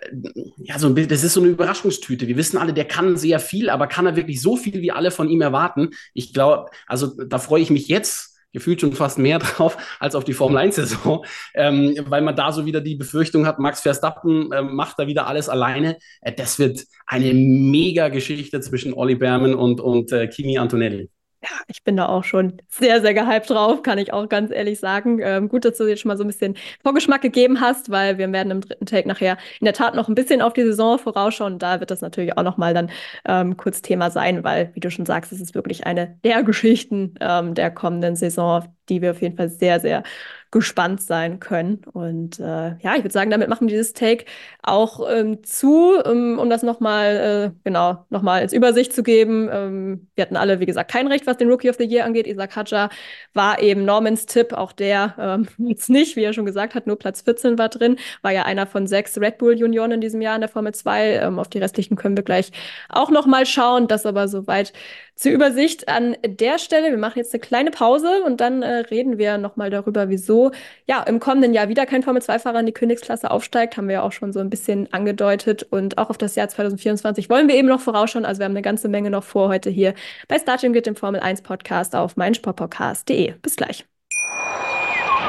ja, so ein bisschen, das ist so eine Überraschungstüte. Wir wissen alle, der kann sehr viel, aber kann er wirklich so viel, wie alle von ihm erwarten? Ich glaube, also da freue ich mich jetzt gefühlt schon fast mehr drauf als auf die Formel 1-Saison, ähm, weil man da so wieder die Befürchtung hat, Max Verstappen äh, macht da wieder alles alleine. Äh, das wird eine mega Geschichte zwischen Olli Berman und, und äh, Kimi Antonelli ja, ich bin da auch schon sehr, sehr gehypt drauf, kann ich auch ganz ehrlich sagen. Ähm, gut, dass du jetzt schon mal so ein bisschen Vorgeschmack gegeben hast, weil wir werden im dritten Take nachher in der Tat noch ein bisschen auf die Saison vorausschauen. Da wird das natürlich auch noch mal dann ähm, kurz Thema sein, weil, wie du schon sagst, es ist wirklich eine der Geschichten ähm, der kommenden Saison, die wir auf jeden Fall sehr, sehr gespannt sein können. Und äh, ja, ich würde sagen, damit machen wir dieses Take auch ähm, zu, um, um das nochmal, äh, genau, nochmal ins Übersicht zu geben. Ähm, wir hatten alle, wie gesagt, kein Recht, was den Rookie of the Year angeht. Isaac Hadja war eben Normans Tipp, auch der ähm, jetzt nicht, wie er schon gesagt hat, nur Platz 14 war drin, war ja einer von sechs Red Bull Junioren in diesem Jahr in der Formel 2. Ähm, auf die restlichen können wir gleich auch nochmal schauen. Das aber soweit zur Übersicht an der Stelle. Wir machen jetzt eine kleine Pause und dann äh, reden wir nochmal darüber, wieso ja im kommenden Jahr wieder kein Formel-2-Fahrer in die Königsklasse aufsteigt. Haben wir ja auch schon so ein bisschen angedeutet. Und auch auf das Jahr 2024 wollen wir eben noch vorausschauen. Also wir haben eine ganze Menge noch vor heute hier bei Starting Grid, dem Formel 1 Podcast auf meinsportpodcast.de. Bis gleich.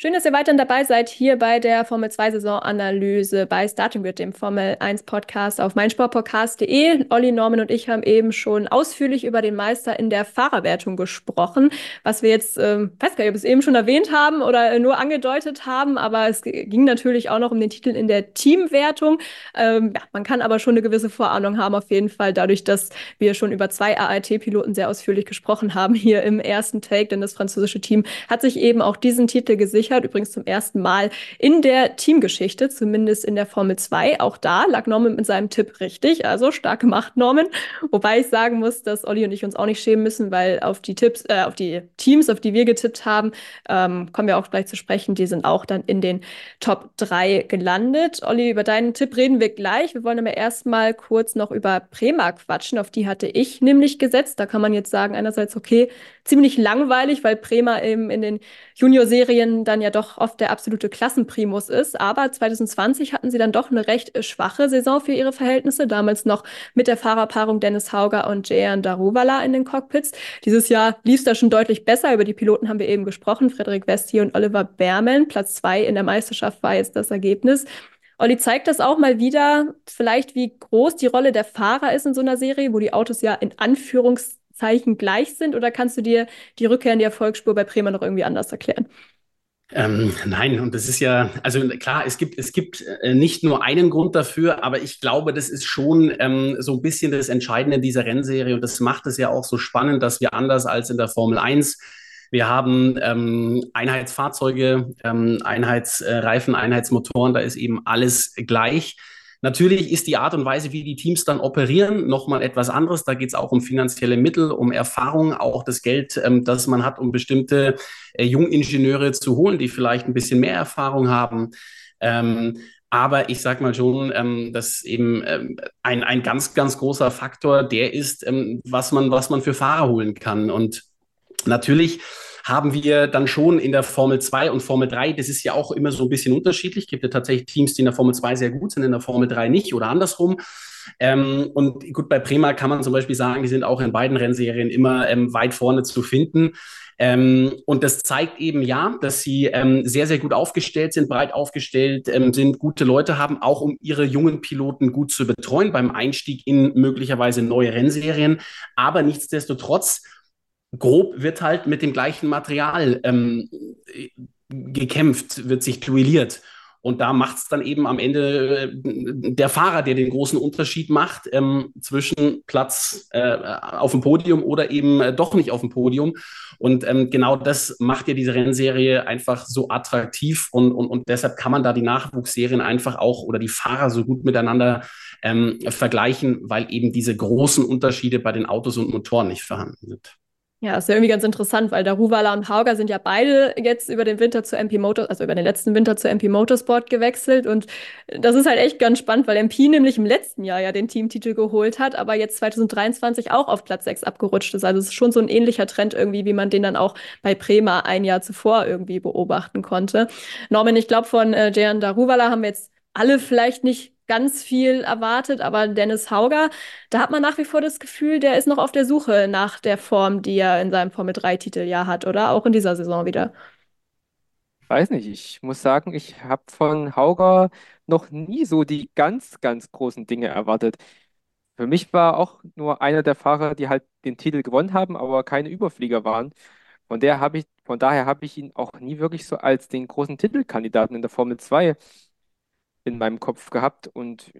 Schön, dass ihr weiterhin dabei seid hier bei der Formel 2 Saisonanalyse bei Starting Grid, dem Formel 1 Podcast auf meinsportpodcast.de. Olli Norman und ich haben eben schon ausführlich über den Meister in der Fahrerwertung gesprochen, was wir jetzt, ähm, weiß gar nicht, ob wir es eben schon erwähnt haben oder nur angedeutet haben, aber es ging natürlich auch noch um den Titel in der Teamwertung. Ähm, ja, man kann aber schon eine gewisse Vorahnung haben, auf jeden Fall, dadurch, dass wir schon über zwei ART-Piloten sehr ausführlich gesprochen haben hier im ersten Take, denn das französische Team hat sich eben auch diesen Titel gesichert gesichert, übrigens zum ersten Mal in der Teamgeschichte, zumindest in der Formel 2. Auch da lag Norman mit seinem Tipp richtig, also stark gemacht, Norman. Wobei ich sagen muss, dass Olli und ich uns auch nicht schämen müssen, weil auf die Tipps, äh, auf die Teams, auf die wir getippt haben, ähm, kommen wir auch gleich zu sprechen, die sind auch dann in den Top 3 gelandet. Olli, über deinen Tipp reden wir gleich. Wir wollen aber erstmal kurz noch über Prema quatschen. Auf die hatte ich nämlich gesetzt. Da kann man jetzt sagen, einerseits, okay, ziemlich langweilig, weil Prema eben in den Junior-Serien dann ja doch oft der absolute Klassenprimus ist. Aber 2020 hatten sie dann doch eine recht schwache Saison für ihre Verhältnisse. Damals noch mit der Fahrerpaarung Dennis Hauger und Jayan Daruvala in den Cockpits. Dieses Jahr lief es da schon deutlich besser. Über die Piloten haben wir eben gesprochen. Frederik Westi und Oliver Berman. Platz zwei in der Meisterschaft war jetzt das Ergebnis. Olli zeigt das auch mal wieder, vielleicht wie groß die Rolle der Fahrer ist in so einer Serie, wo die Autos ja in Anführungszeichen gleich sind. Oder kannst du dir die Rückkehr in die Erfolgsspur bei Bremer noch irgendwie anders erklären? Ähm, nein, und das ist ja, also klar, es gibt, es gibt äh, nicht nur einen Grund dafür, aber ich glaube, das ist schon ähm, so ein bisschen das Entscheidende dieser Rennserie und das macht es ja auch so spannend, dass wir anders als in der Formel 1 wir haben ähm, Einheitsfahrzeuge, ähm, Einheitsreifen, Einheitsmotoren, da ist eben alles gleich. Natürlich ist die Art und Weise, wie die Teams dann operieren, nochmal etwas anderes. Da geht es auch um finanzielle Mittel, um Erfahrung, auch das Geld, ähm, das man hat, um bestimmte äh, Jungingenieure zu holen, die vielleicht ein bisschen mehr Erfahrung haben. Ähm, aber ich sage mal schon, ähm, dass eben ähm, ein, ein ganz, ganz großer Faktor der ist, ähm, was, man, was man für Fahrer holen kann. Und natürlich haben wir dann schon in der Formel 2 und Formel 3, das ist ja auch immer so ein bisschen unterschiedlich, gibt ja tatsächlich Teams, die in der Formel 2 sehr gut sind, in der Formel 3 nicht oder andersrum. Ähm, und gut, bei Prima kann man zum Beispiel sagen, die sind auch in beiden Rennserien immer ähm, weit vorne zu finden. Ähm, und das zeigt eben ja, dass sie ähm, sehr, sehr gut aufgestellt sind, breit aufgestellt ähm, sind, gute Leute haben, auch um ihre jungen Piloten gut zu betreuen beim Einstieg in möglicherweise neue Rennserien. Aber nichtsdestotrotz grob wird halt mit dem gleichen Material ähm, gekämpft, wird sich duelliert. Und da macht es dann eben am Ende äh, der Fahrer, der den großen Unterschied macht ähm, zwischen Platz äh, auf dem Podium oder eben äh, doch nicht auf dem Podium. Und ähm, genau das macht ja diese Rennserie einfach so attraktiv und, und, und deshalb kann man da die Nachwuchsserien einfach auch oder die Fahrer so gut miteinander ähm, vergleichen, weil eben diese großen Unterschiede bei den Autos und Motoren nicht vorhanden sind. Ja, ist ja irgendwie ganz interessant, weil Daruvala und Hauger sind ja beide jetzt über den Winter zu MP Motor, also über den letzten Winter zu MP Motorsport gewechselt. Und das ist halt echt ganz spannend, weil MP nämlich im letzten Jahr ja den Teamtitel geholt hat, aber jetzt 2023 auch auf Platz 6 abgerutscht ist. Also es ist schon so ein ähnlicher Trend irgendwie, wie man den dann auch bei Prema ein Jahr zuvor irgendwie beobachten konnte. Norman, ich glaube, von äh, Jean Daruvala haben wir jetzt alle vielleicht nicht ganz viel erwartet, aber Dennis Hauger, da hat man nach wie vor das Gefühl, der ist noch auf der Suche nach der Form, die er in seinem Formel 3-Titel ja hat, oder? Auch in dieser Saison wieder. Weiß nicht, ich muss sagen, ich habe von Hauger noch nie so die ganz, ganz großen Dinge erwartet. Für mich war auch nur einer der Fahrer, die halt den Titel gewonnen haben, aber keine Überflieger waren. Von der habe ich, von daher habe ich ihn auch nie wirklich so als den großen Titelkandidaten in der Formel 2 in meinem Kopf gehabt und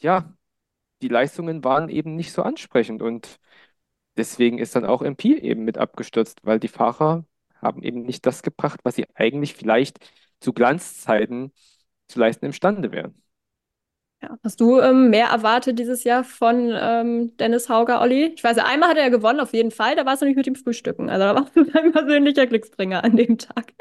ja, die Leistungen waren eben nicht so ansprechend und deswegen ist dann auch MP eben mit abgestürzt, weil die Fahrer haben eben nicht das gebracht, was sie eigentlich vielleicht zu Glanzzeiten zu leisten imstande wären. Ja. Hast du ähm, mehr erwartet dieses Jahr von ähm, Dennis Hauger, Olli? Ich weiß, einmal hat er ja gewonnen, auf jeden Fall. Da warst du nicht mit ihm frühstücken. Also da warst du sein persönlicher Glücksbringer an dem Tag.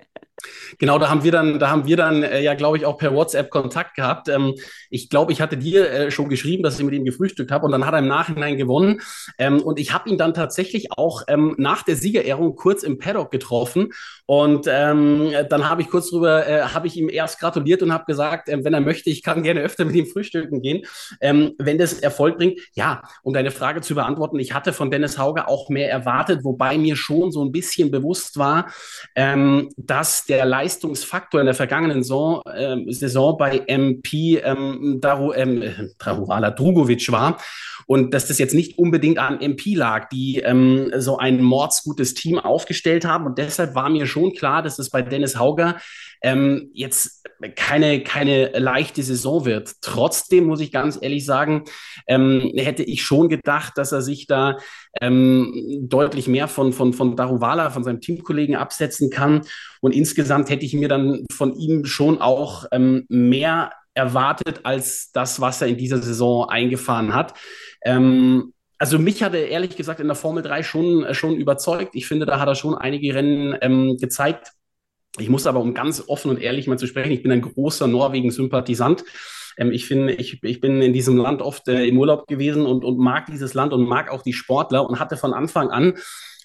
Genau, da haben wir dann, da haben wir dann äh, ja, glaube ich, auch per WhatsApp Kontakt gehabt. Ähm, ich glaube, ich hatte dir äh, schon geschrieben, dass ich mit ihm gefrühstückt habe und dann hat er im Nachhinein gewonnen. Ähm, und ich habe ihn dann tatsächlich auch ähm, nach der Siegerehrung kurz im Paddock getroffen. Und ähm, dann habe ich kurz drüber, äh, habe ich ihm erst gratuliert und habe gesagt, äh, wenn er möchte, ich kann gerne öfter mit ihm frühstücken gehen, ähm, wenn das Erfolg bringt. Ja, um deine Frage zu beantworten, ich hatte von Dennis Hauger auch mehr erwartet, wobei mir schon so ein bisschen bewusst war, ähm, dass der Leistungsfaktor in der vergangenen Saison, äh, Saison bei MP ähm, Daru, ähm, Daruvala Drugovic war und dass das jetzt nicht unbedingt an MP lag, die ähm, so ein mordsgutes Team aufgestellt haben und deshalb war mir schon klar, dass es bei Dennis Hauger ähm, jetzt keine, keine leichte Saison wird. Trotzdem muss ich ganz ehrlich sagen, ähm, hätte ich schon gedacht, dass er sich da ähm, deutlich mehr von, von, von Daruvala, von seinem Teamkollegen absetzen kann. Und insgesamt hätte ich mir dann von ihm schon auch ähm, mehr erwartet als das, was er in dieser Saison eingefahren hat. Ähm, also mich hat er ehrlich gesagt in der Formel 3 schon, schon überzeugt. Ich finde, da hat er schon einige Rennen ähm, gezeigt, ich muss aber, um ganz offen und ehrlich mal zu sprechen, ich bin ein großer Norwegen-Sympathisant. Ähm, ich, finde, ich, ich bin in diesem Land oft äh, im Urlaub gewesen und, und mag dieses Land und mag auch die Sportler und hatte von Anfang an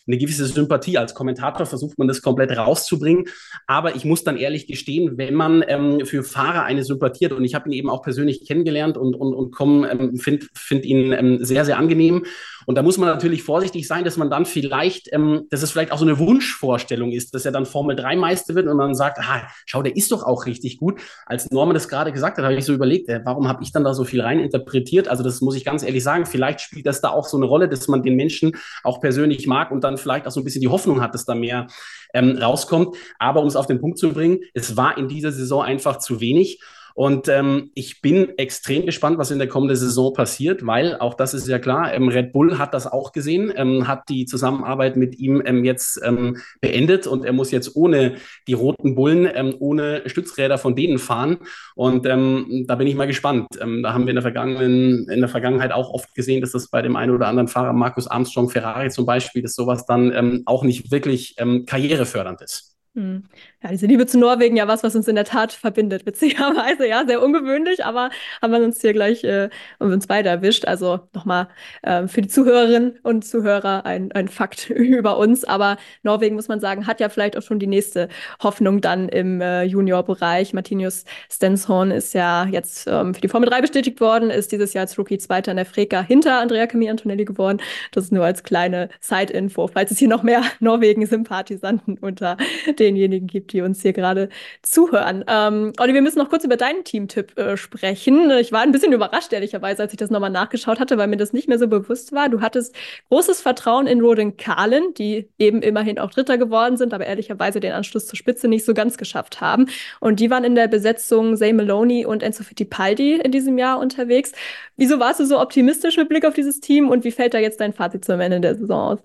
eine gewisse Sympathie. Als Kommentator versucht man das komplett rauszubringen. Aber ich muss dann ehrlich gestehen, wenn man ähm, für Fahrer eine Sympathie hat, und ich habe ihn eben auch persönlich kennengelernt und, und, und ähm, finde find ihn ähm, sehr, sehr angenehm. Und da muss man natürlich vorsichtig sein, dass man dann vielleicht, ähm, dass es vielleicht auch so eine Wunschvorstellung ist, dass er dann Formel 3 Meister wird und man sagt, ah, schau, der ist doch auch richtig gut. Als Norman das gerade gesagt hat, habe ich so überlegt, äh, warum habe ich dann da so viel rein interpretiert? Also das muss ich ganz ehrlich sagen, vielleicht spielt das da auch so eine Rolle, dass man den Menschen auch persönlich mag und dann vielleicht auch so ein bisschen die Hoffnung hat, dass da mehr ähm, rauskommt. Aber um es auf den Punkt zu bringen, es war in dieser Saison einfach zu wenig. Und ähm, ich bin extrem gespannt, was in der kommenden Saison passiert, weil auch das ist ja klar, ähm, Red Bull hat das auch gesehen, ähm, hat die Zusammenarbeit mit ihm ähm, jetzt ähm, beendet und er muss jetzt ohne die roten Bullen, ähm, ohne Stützräder von denen fahren. Und ähm, da bin ich mal gespannt. Ähm, da haben wir in der, vergangenen, in der Vergangenheit auch oft gesehen, dass das bei dem einen oder anderen Fahrer, Markus Armstrong, Ferrari zum Beispiel, dass sowas dann ähm, auch nicht wirklich ähm, karrierefördernd ist. Hm. Ja, diese Liebe zu Norwegen, ja was, was uns in der Tat verbindet, witzigerweise, ja, sehr ungewöhnlich, aber haben wir uns hier gleich äh, uns beide erwischt. Also nochmal äh, für die Zuhörerinnen und Zuhörer ein, ein Fakt über uns. Aber Norwegen, muss man sagen, hat ja vielleicht auch schon die nächste Hoffnung dann im äh, Juniorbereich. Martinius Stenshorn ist ja jetzt ähm, für die Formel 3 bestätigt worden, ist dieses Jahr als Rookie Zweiter in der Freka hinter Andrea Camille Antonelli geworden. Das nur als kleine Side-Info, falls es hier noch mehr Norwegen-Sympathisanten unter den denjenigen gibt, die uns hier gerade zuhören. Ähm, Olli, wir müssen noch kurz über deinen Teamtipp äh, sprechen. Ich war ein bisschen überrascht, ehrlicherweise, als ich das nochmal nachgeschaut hatte, weil mir das nicht mehr so bewusst war. Du hattest großes Vertrauen in Roden Kahlen, die eben immerhin auch Dritter geworden sind, aber ehrlicherweise den Anschluss zur Spitze nicht so ganz geschafft haben. Und die waren in der Besetzung Zay Maloney und Enzo Fittipaldi in diesem Jahr unterwegs. Wieso warst du so optimistisch mit Blick auf dieses Team und wie fällt da jetzt dein Fazit zum Ende der Saison aus?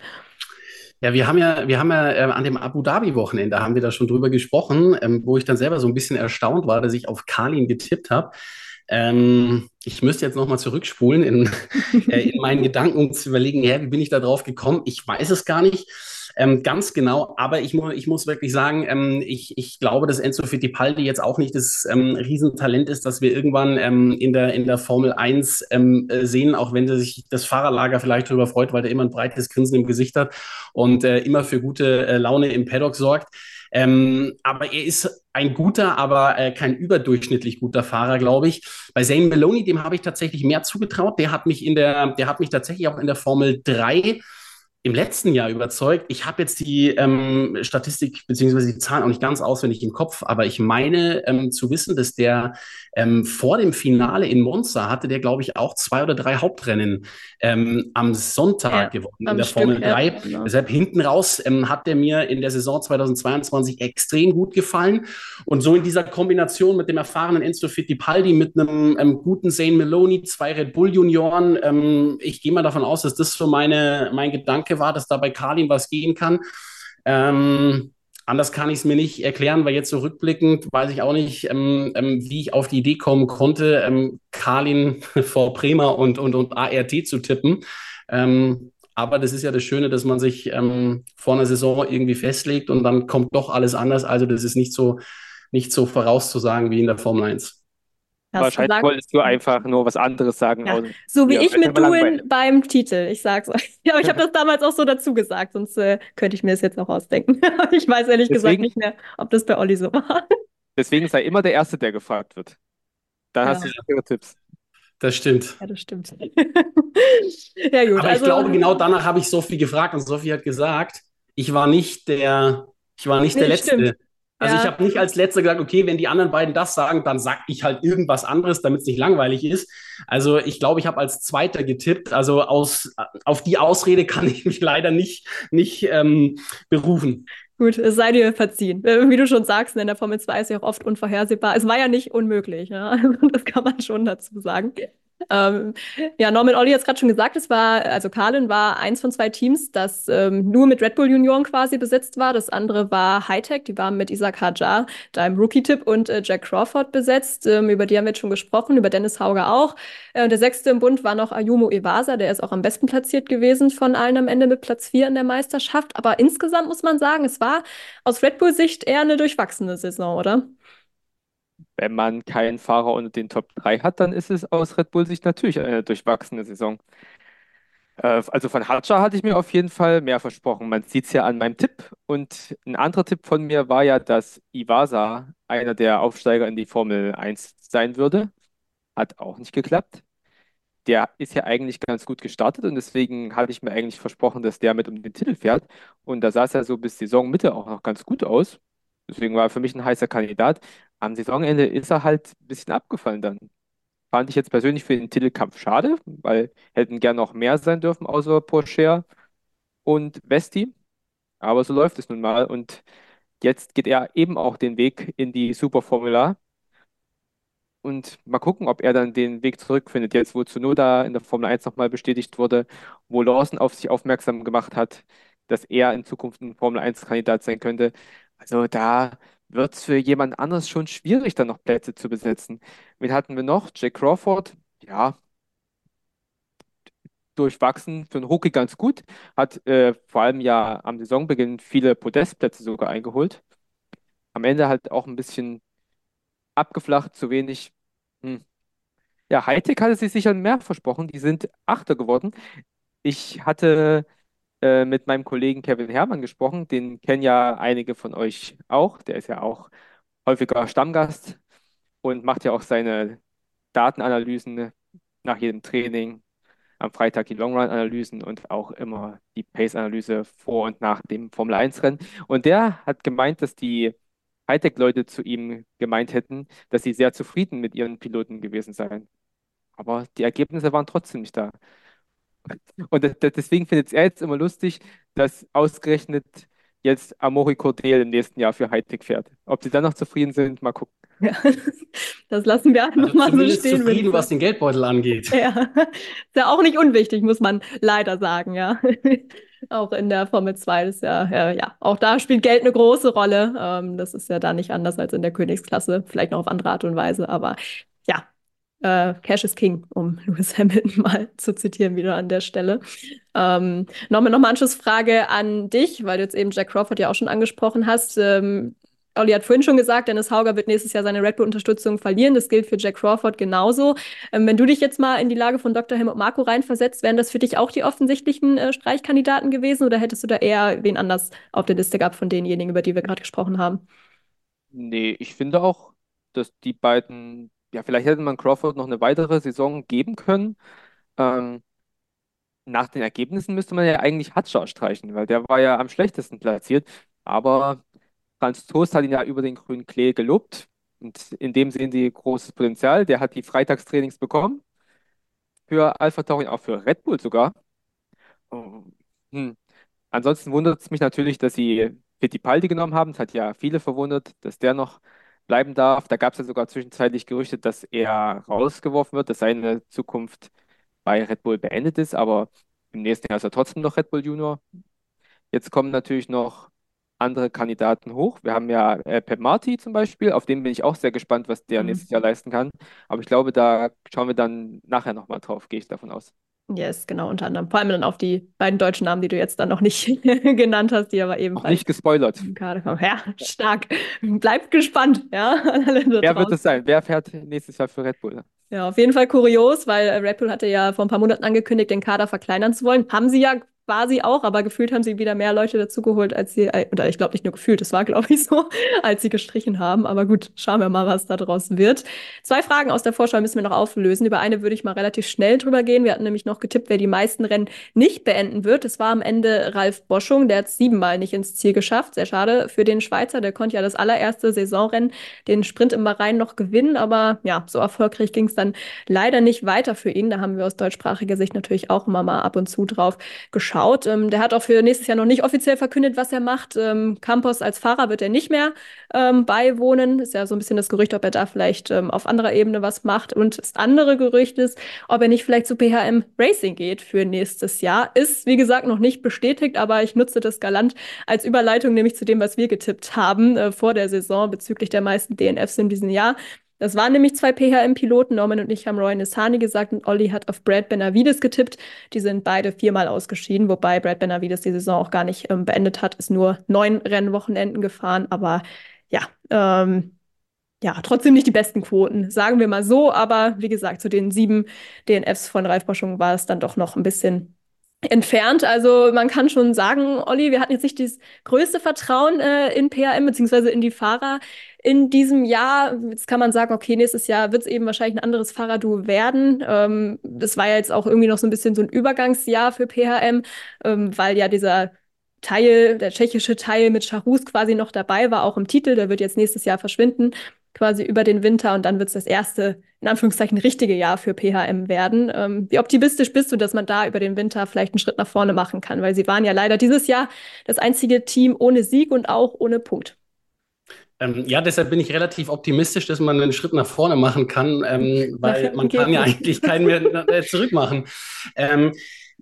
Ja, wir haben ja, wir haben ja äh, an dem Abu Dhabi-Wochenende haben wir da schon drüber gesprochen, ähm, wo ich dann selber so ein bisschen erstaunt war, dass ich auf Kalin getippt habe. Ähm, ich müsste jetzt nochmal zurückspulen in, äh, in meinen Gedanken, um zu überlegen, ja, wie bin ich da drauf gekommen? Ich weiß es gar nicht. Ähm, ganz genau, aber ich, mu ich muss wirklich sagen, ähm, ich, ich glaube, dass Enzo Fittipaldi jetzt auch nicht das ähm, Riesentalent ist, dass wir irgendwann ähm, in, der, in der Formel 1 ähm, äh, sehen, auch wenn sich das Fahrerlager vielleicht darüber freut, weil er immer ein breites Grinsen im Gesicht hat und äh, immer für gute äh, Laune im Paddock sorgt. Ähm, aber er ist ein guter, aber äh, kein überdurchschnittlich guter Fahrer, glaube ich. Bei Zane Maloney, dem habe ich tatsächlich mehr zugetraut. Der hat mich in der, der hat mich tatsächlich auch in der Formel 3 im letzten Jahr überzeugt. Ich habe jetzt die ähm, Statistik beziehungsweise die Zahlen auch nicht ganz auswendig im Kopf, aber ich meine ähm, zu wissen, dass der ähm, vor dem Finale in Monza hatte der, glaube ich, auch zwei oder drei Hauptrennen ähm, am Sonntag ja, gewonnen in der Stück, Formel 3. Ja, genau. Deshalb hinten raus ähm, hat der mir in der Saison 2022 extrem gut gefallen. Und so in dieser Kombination mit dem erfahrenen Enzo Fittipaldi, mit einem ähm, guten Zane Meloni, zwei Red Bull Junioren, ähm, ich gehe mal davon aus, dass das so meine, mein Gedanke war, dass da bei Karlin was gehen kann. Ähm, Anders kann ich es mir nicht erklären, weil jetzt so rückblickend weiß ich auch nicht, ähm, ähm, wie ich auf die Idee kommen konnte, ähm, Karlin vor Bremer und, und, und ART zu tippen. Ähm, aber das ist ja das Schöne, dass man sich ähm, vor einer Saison irgendwie festlegt und dann kommt doch alles anders. Also das ist nicht so, nicht so vorauszusagen wie in der Formel 1. Wahrscheinlich sagen, wolltest du einfach nur was anderes sagen. Ja, so wie ja, ich mit Duin beim Titel. Ich sag's euch. Ja, aber ich habe das damals auch so dazu gesagt, sonst äh, könnte ich mir das jetzt auch ausdenken. ich weiß ehrlich deswegen, gesagt nicht mehr, ob das bei Olli so war. Deswegen sei immer der Erste, der gefragt wird. Dann ja. hast du sichere Tipps. Das stimmt. Ja, das stimmt. ja, gut. Aber also, ich glaube, genau danach habe ich Sophie gefragt und Sophie hat gesagt, ich war nicht der, ich war nicht nee, der Letzte. Stimmt. Also ja. ich habe nicht als letzter gesagt, okay, wenn die anderen beiden das sagen, dann sag ich halt irgendwas anderes, damit es nicht langweilig ist. Also ich glaube, ich habe als Zweiter getippt. Also aus, auf die Ausrede kann ich mich leider nicht, nicht ähm, berufen. Gut, es sei dir verziehen. Äh, wie du schon sagst, in der Formel 2 ist ja auch oft unvorhersehbar. Es war ja nicht unmöglich. Ja? das kann man schon dazu sagen. Ähm, ja, Norman Olli hat es gerade schon gesagt, es war, also Carlin war eins von zwei Teams, das ähm, nur mit Red Bull Junioren quasi besetzt war. Das andere war Hightech, die waren mit Isaac Hajar, deinem Rookie-Tipp, und äh, Jack Crawford besetzt. Ähm, über die haben wir jetzt schon gesprochen, über Dennis Hauger auch. Äh, der sechste im Bund war noch Ayumu Iwasa, der ist auch am besten platziert gewesen von allen am Ende mit Platz vier in der Meisterschaft. Aber insgesamt muss man sagen, es war aus Red Bull-Sicht eher eine durchwachsene Saison, oder? Wenn man keinen Fahrer unter den Top 3 hat, dann ist es aus Red Bull Sicht natürlich eine durchwachsene Saison. Äh, also von Hadjar hatte ich mir auf jeden Fall mehr versprochen. Man sieht es ja an meinem Tipp. Und ein anderer Tipp von mir war ja, dass Iwasa einer der Aufsteiger in die Formel 1 sein würde. Hat auch nicht geklappt. Der ist ja eigentlich ganz gut gestartet und deswegen hatte ich mir eigentlich versprochen, dass der mit um den Titel fährt. Und da sah es ja so bis Saisonmitte auch noch ganz gut aus. Deswegen war er für mich ein heißer Kandidat am Saisonende ist er halt ein bisschen abgefallen dann. Fand ich jetzt persönlich für den Titelkampf schade, weil hätten gern noch mehr sein dürfen, außer Porsche und Vesti. Aber so läuft es nun mal. Und jetzt geht er eben auch den Weg in die Superformula. Und mal gucken, ob er dann den Weg zurückfindet. Jetzt, wo Tsunoda in der Formel 1 nochmal bestätigt wurde, wo Lawson auf sich aufmerksam gemacht hat, dass er in Zukunft ein Formel 1-Kandidat sein könnte. Also da wird es für jemand anderes schon schwierig, dann noch Plätze zu besetzen. Wen hatten wir noch? Jack Crawford, ja, durchwachsen, für einen Rookie ganz gut, hat äh, vor allem ja am Saisonbeginn viele Podestplätze sogar eingeholt. Am Ende halt auch ein bisschen abgeflacht, zu wenig. Hm. Ja, Hightech hatte sich sicher mehr versprochen. Die sind Achter geworden. Ich hatte äh, mit meinem Kollegen Kevin Herrmann gesprochen. Den kennen ja einige von euch auch. Der ist ja auch häufiger Stammgast und macht ja auch seine Datenanalysen nach jedem Training. Am Freitag die Longrun-Analysen und auch immer die Pace-Analyse vor und nach dem Formel-1-Rennen. Und der hat gemeint, dass die Hightech-Leute zu ihm gemeint hätten, dass sie sehr zufrieden mit ihren Piloten gewesen seien. Aber die Ergebnisse waren trotzdem nicht da. Und deswegen findet er jetzt immer lustig, dass ausgerechnet jetzt Amori Cordel im nächsten Jahr für Hightech fährt. Ob sie dann noch zufrieden sind, mal gucken. Ja, das lassen wir einfach also mal so stehen. zufrieden, was den Geldbeutel angeht. Ja, ist ja auch nicht unwichtig, muss man leider sagen, ja. auch in der Formel 2 ist ja, ja, ja, auch da spielt Geld eine große Rolle. Ähm, das ist ja da nicht anders als in der Königsklasse, vielleicht noch auf andere Art und Weise, aber äh, Cash is King, um Lewis Hamilton mal zu zitieren, wieder an der Stelle. Ähm, Nochmal noch eine Anschlussfrage an dich, weil du jetzt eben Jack Crawford ja auch schon angesprochen hast. Ähm, Olli hat vorhin schon gesagt, Dennis Hauger wird nächstes Jahr seine Red Bull-Unterstützung verlieren. Das gilt für Jack Crawford genauso. Ähm, wenn du dich jetzt mal in die Lage von Dr. Helmut Marco reinversetzt, wären das für dich auch die offensichtlichen äh, Streichkandidaten gewesen oder hättest du da eher wen anders auf der Liste gehabt von denjenigen, über die wir gerade gesprochen haben? Nee, ich finde auch, dass die beiden ja, vielleicht hätte man Crawford noch eine weitere Saison geben können. Ähm, nach den Ergebnissen müsste man ja eigentlich Hatscher streichen, weil der war ja am schlechtesten platziert. Aber Franz Toast hat ihn ja über den grünen Klee gelobt. Und in dem sehen sie großes Potenzial. Der hat die Freitagstrainings bekommen. Für Alpha Tauri, auch für Red Bull sogar. Oh, hm. Ansonsten wundert es mich natürlich, dass sie Fittipaldi genommen haben. Es hat ja viele verwundert, dass der noch bleiben darf. Da gab es ja sogar zwischenzeitlich Gerüchte, dass er rausgeworfen wird, dass seine Zukunft bei Red Bull beendet ist, aber im nächsten Jahr ist er trotzdem noch Red Bull Junior. Jetzt kommen natürlich noch andere Kandidaten hoch. Wir haben ja äh, Pep Marty zum Beispiel, auf den bin ich auch sehr gespannt, was der mhm. nächstes Jahr leisten kann. Aber ich glaube, da schauen wir dann nachher nochmal drauf, gehe ich davon aus. Yes, genau, unter anderem. Vor allem dann auf die beiden deutschen Namen, die du jetzt dann noch nicht genannt hast, die aber ebenfalls. Auch nicht gespoilert. Ja, stark. Bleibt gespannt, ja. Wer wird es sein? Wer fährt nächstes Jahr für Red Bull? Ja, auf jeden Fall kurios, weil Red Bull hatte ja vor ein paar Monaten angekündigt, den Kader verkleinern zu wollen. Haben sie ja quasi auch, aber gefühlt haben sie wieder mehr Leute dazugeholt, als sie, äh, oder ich glaube nicht nur gefühlt, das war glaube ich so, als sie gestrichen haben. Aber gut, schauen wir mal, was da draußen wird. Zwei Fragen aus der Vorschau müssen wir noch auflösen. Über eine würde ich mal relativ schnell drüber gehen. Wir hatten nämlich noch getippt, wer die meisten Rennen nicht beenden wird. Es war am Ende Ralf Boschung, der hat es siebenmal nicht ins Ziel geschafft. Sehr schade für den Schweizer, der konnte ja das allererste Saisonrennen, den Sprint im Bahrain noch gewinnen, aber ja, so erfolgreich ging es dann leider nicht weiter für ihn. Da haben wir aus deutschsprachiger Sicht natürlich auch immer mal ab und zu drauf geschaut geschaut. Ähm, der hat auch für nächstes Jahr noch nicht offiziell verkündet, was er macht. Ähm, Campos als Fahrer wird er nicht mehr ähm, beiwohnen. Ist ja so ein bisschen das Gerücht, ob er da vielleicht ähm, auf anderer Ebene was macht. Und das andere Gerücht ist, ob er nicht vielleicht zu PHM Racing geht für nächstes Jahr. Ist, wie gesagt, noch nicht bestätigt, aber ich nutze das galant als Überleitung, nämlich zu dem, was wir getippt haben äh, vor der Saison bezüglich der meisten DNFs in diesem Jahr. Das waren nämlich zwei PHM-Piloten. Norman und ich haben Roy Nissani gesagt und Olli hat auf Brad Benavides getippt. Die sind beide viermal ausgeschieden, wobei Brad Benavides die Saison auch gar nicht ähm, beendet hat, ist nur neun Rennwochenenden gefahren. Aber ja, ähm, ja, trotzdem nicht die besten Quoten, sagen wir mal so. Aber wie gesagt, zu den sieben DNFs von Ralf Boschung war es dann doch noch ein bisschen entfernt. Also man kann schon sagen, Olli, wir hatten jetzt nicht das größte Vertrauen äh, in PAM beziehungsweise in die Fahrer in diesem Jahr. Jetzt kann man sagen, okay, nächstes Jahr wird es eben wahrscheinlich ein anderes Fahrerduo werden. Ähm, das war ja jetzt auch irgendwie noch so ein bisschen so ein Übergangsjahr für PHM, ähm, weil ja dieser Teil, der tschechische Teil mit Charus quasi noch dabei war, auch im Titel, der wird jetzt nächstes Jahr verschwinden. quasi über den Winter und dann wird es das erste, in Anführungszeichen, richtige Jahr für PHM werden. Ähm, wie optimistisch bist du, dass man da über den Winter vielleicht einen Schritt nach vorne machen kann? Weil sie waren ja leider dieses Jahr das einzige Team ohne Sieg und auch ohne Punkt. Ähm, ja, deshalb bin ich relativ optimistisch, dass man einen Schritt nach vorne machen kann, ähm, weil man kann ja eigentlich keinen mehr äh, zurückmachen. Ähm,